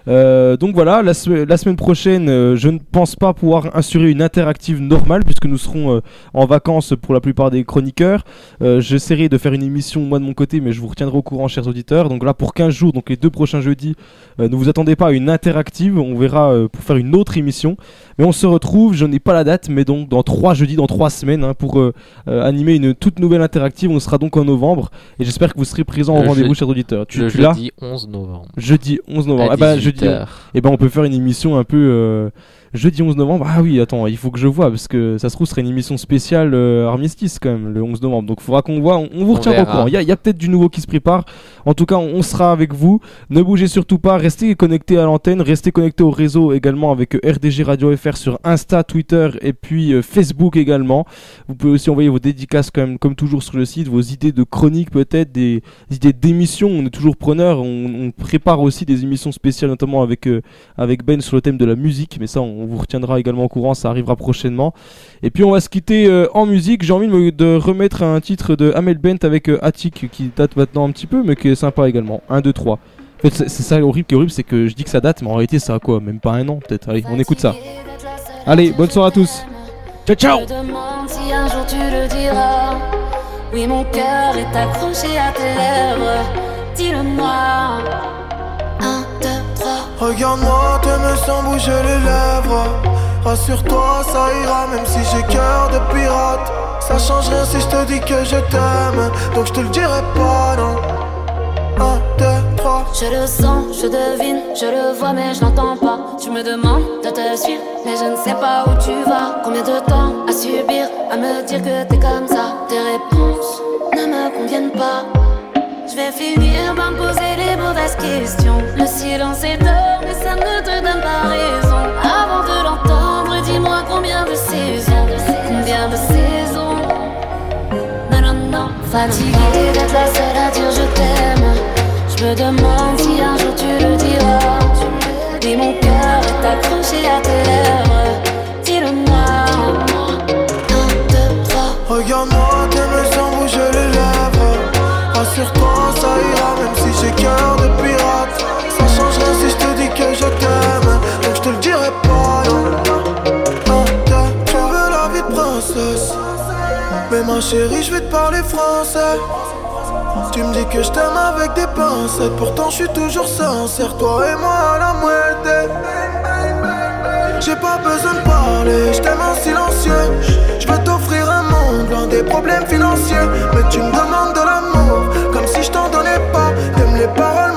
Speaker 1: Euh, donc voilà, la, se- la semaine prochaine, euh, je ne pense pas pouvoir assurer une interactive normale puisque nous serons euh, en vacances pour la plupart des chroniqueurs. J'essaierai de faire une émission moi de mon côté, mais je vous retiendrai au courant, chers auditeurs. Donc là, pour 15 jours, donc les deux prochains jeudis, ne vous attendez pas à une interactive. On verra pour faire une autre émission. Mais on se retrouve, je n'ai pas la date, mais donc dans 3 jeudis, dans 3 semaines, hein, pour animer une toute nouvelle interactive. On sera donc en novembre et j'espère que vous serez présents au rendez-vous, chers auditeurs. Tu,
Speaker 5: le
Speaker 1: tu
Speaker 5: jeudi 11 novembre.
Speaker 1: Jeudi 11 novembre. Ah bah, jeudi
Speaker 5: 18h.
Speaker 1: et ben on peut faire une émission un peu euh, jeudi 11 novembre. Ah oui, attends, il faut que je vois parce que ça se trouve ce serait une émission spéciale euh, armistice quand même le 11 novembre. Donc il faudra qu'on voit, on, on vous
Speaker 5: On
Speaker 1: retiendra au courant. Il y a, peut-être du nouveau qui se prépare. En tout cas, on, on sera avec vous. Ne bougez surtout pas, restez connectés à l'antenne, restez connectés au réseau également avec euh, RDG Radio FR sur Insta, Twitter et puis euh, Facebook également. Vous pouvez aussi envoyer vos dédicaces quand même comme toujours sur le site, vos idées de chroniques peut-être, des idées d'émissions. On est toujours preneur. On, on prépare aussi des émissions spéciales notamment avec euh, avec Ben sur le thème de la musique, mais ça on, on vous retiendra également au courant, ça arrivera prochainement. Et puis on va se quitter euh, en musique. J'ai envie de, me- de remettre un titre de Amel Bent avec euh, Attic qui date maintenant un petit peu, mais qui est sympa également. 1, 2, 3. En fait, c'est ça horrible qui est horrible, c'est que je dis que ça date, mais en réalité ça a quoi? Même pas un an peut-être. Allez, on écoute ça. Allez, bonne soirée à tous. Ciao ciao.
Speaker 26: Oui, mon cœur est accroché à tes lèvres. Dis-le-moi.
Speaker 27: Regarde-moi, t'aimes sans bouger les lèvres. Rassure-toi, ça ira, même si j'ai cœur de pirate. Ça change rien si je te dis que je t'aime. Donc je te le dirai pas, non. Un, deux, trois.
Speaker 26: Je le sens, je devine, je le vois, mais je l'entends pas. Tu me demandes de te suivre, mais je ne sais pas où tu vas. Combien de temps à subir, à me dire que t'es comme ça? Tes réponses ne me conviennent pas. Je vais finir par me poser les mauvaises questions. Le silence est d'or, mais ça ne te donne pas raison. Avant de l'entendre, dis-moi combien de saisons, combien de saisons. Non, non, non, fatiguée d'être la seule à dire je t'aime. Je me demande si
Speaker 27: chérie, je vais te parler français. Tu me dis que je t'aime avec des pincettes. Pourtant, je suis toujours sincère. Toi et moi à la moitié. J'ai pas besoin de parler, je t'aime en silencieux. Je veux t'offrir un monde loin des problèmes financiers. Mais tu me demandes de l'amour, comme si je t'en donnais pas. T'aimes les paroles,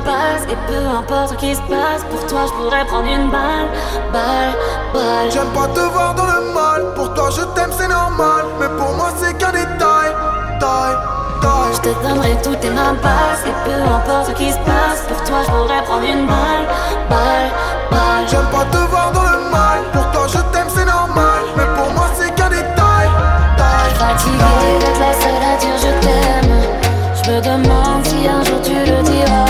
Speaker 26: Et peu importe ce qui se passe Pour toi je pourrais prendre une balle Balle,
Speaker 28: balle.
Speaker 27: J'aime pas te voir dans le mal Pour toi je t'aime c'est normal Mais pour moi c'est qu'un détail Taille, taille.
Speaker 26: Je te donnerai toutes tes mains passes Et peu importe ce qui se passe Pour toi je pourrais prendre une balle Balle, balle.
Speaker 27: J'aime pas te voir dans le mal Pour toi je t'aime c'est normal Mais pour moi c'est qu'un détail Taille,
Speaker 26: Fatigué d'être la seule à dire je t'aime. Me demande si un jour tu le diras.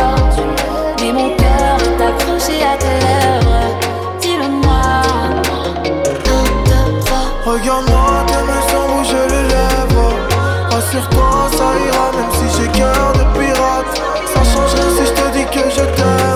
Speaker 27: sur toi, ça ira, même si j'ai cœur de pirate. Ça changerait si je te dis que je t'aime.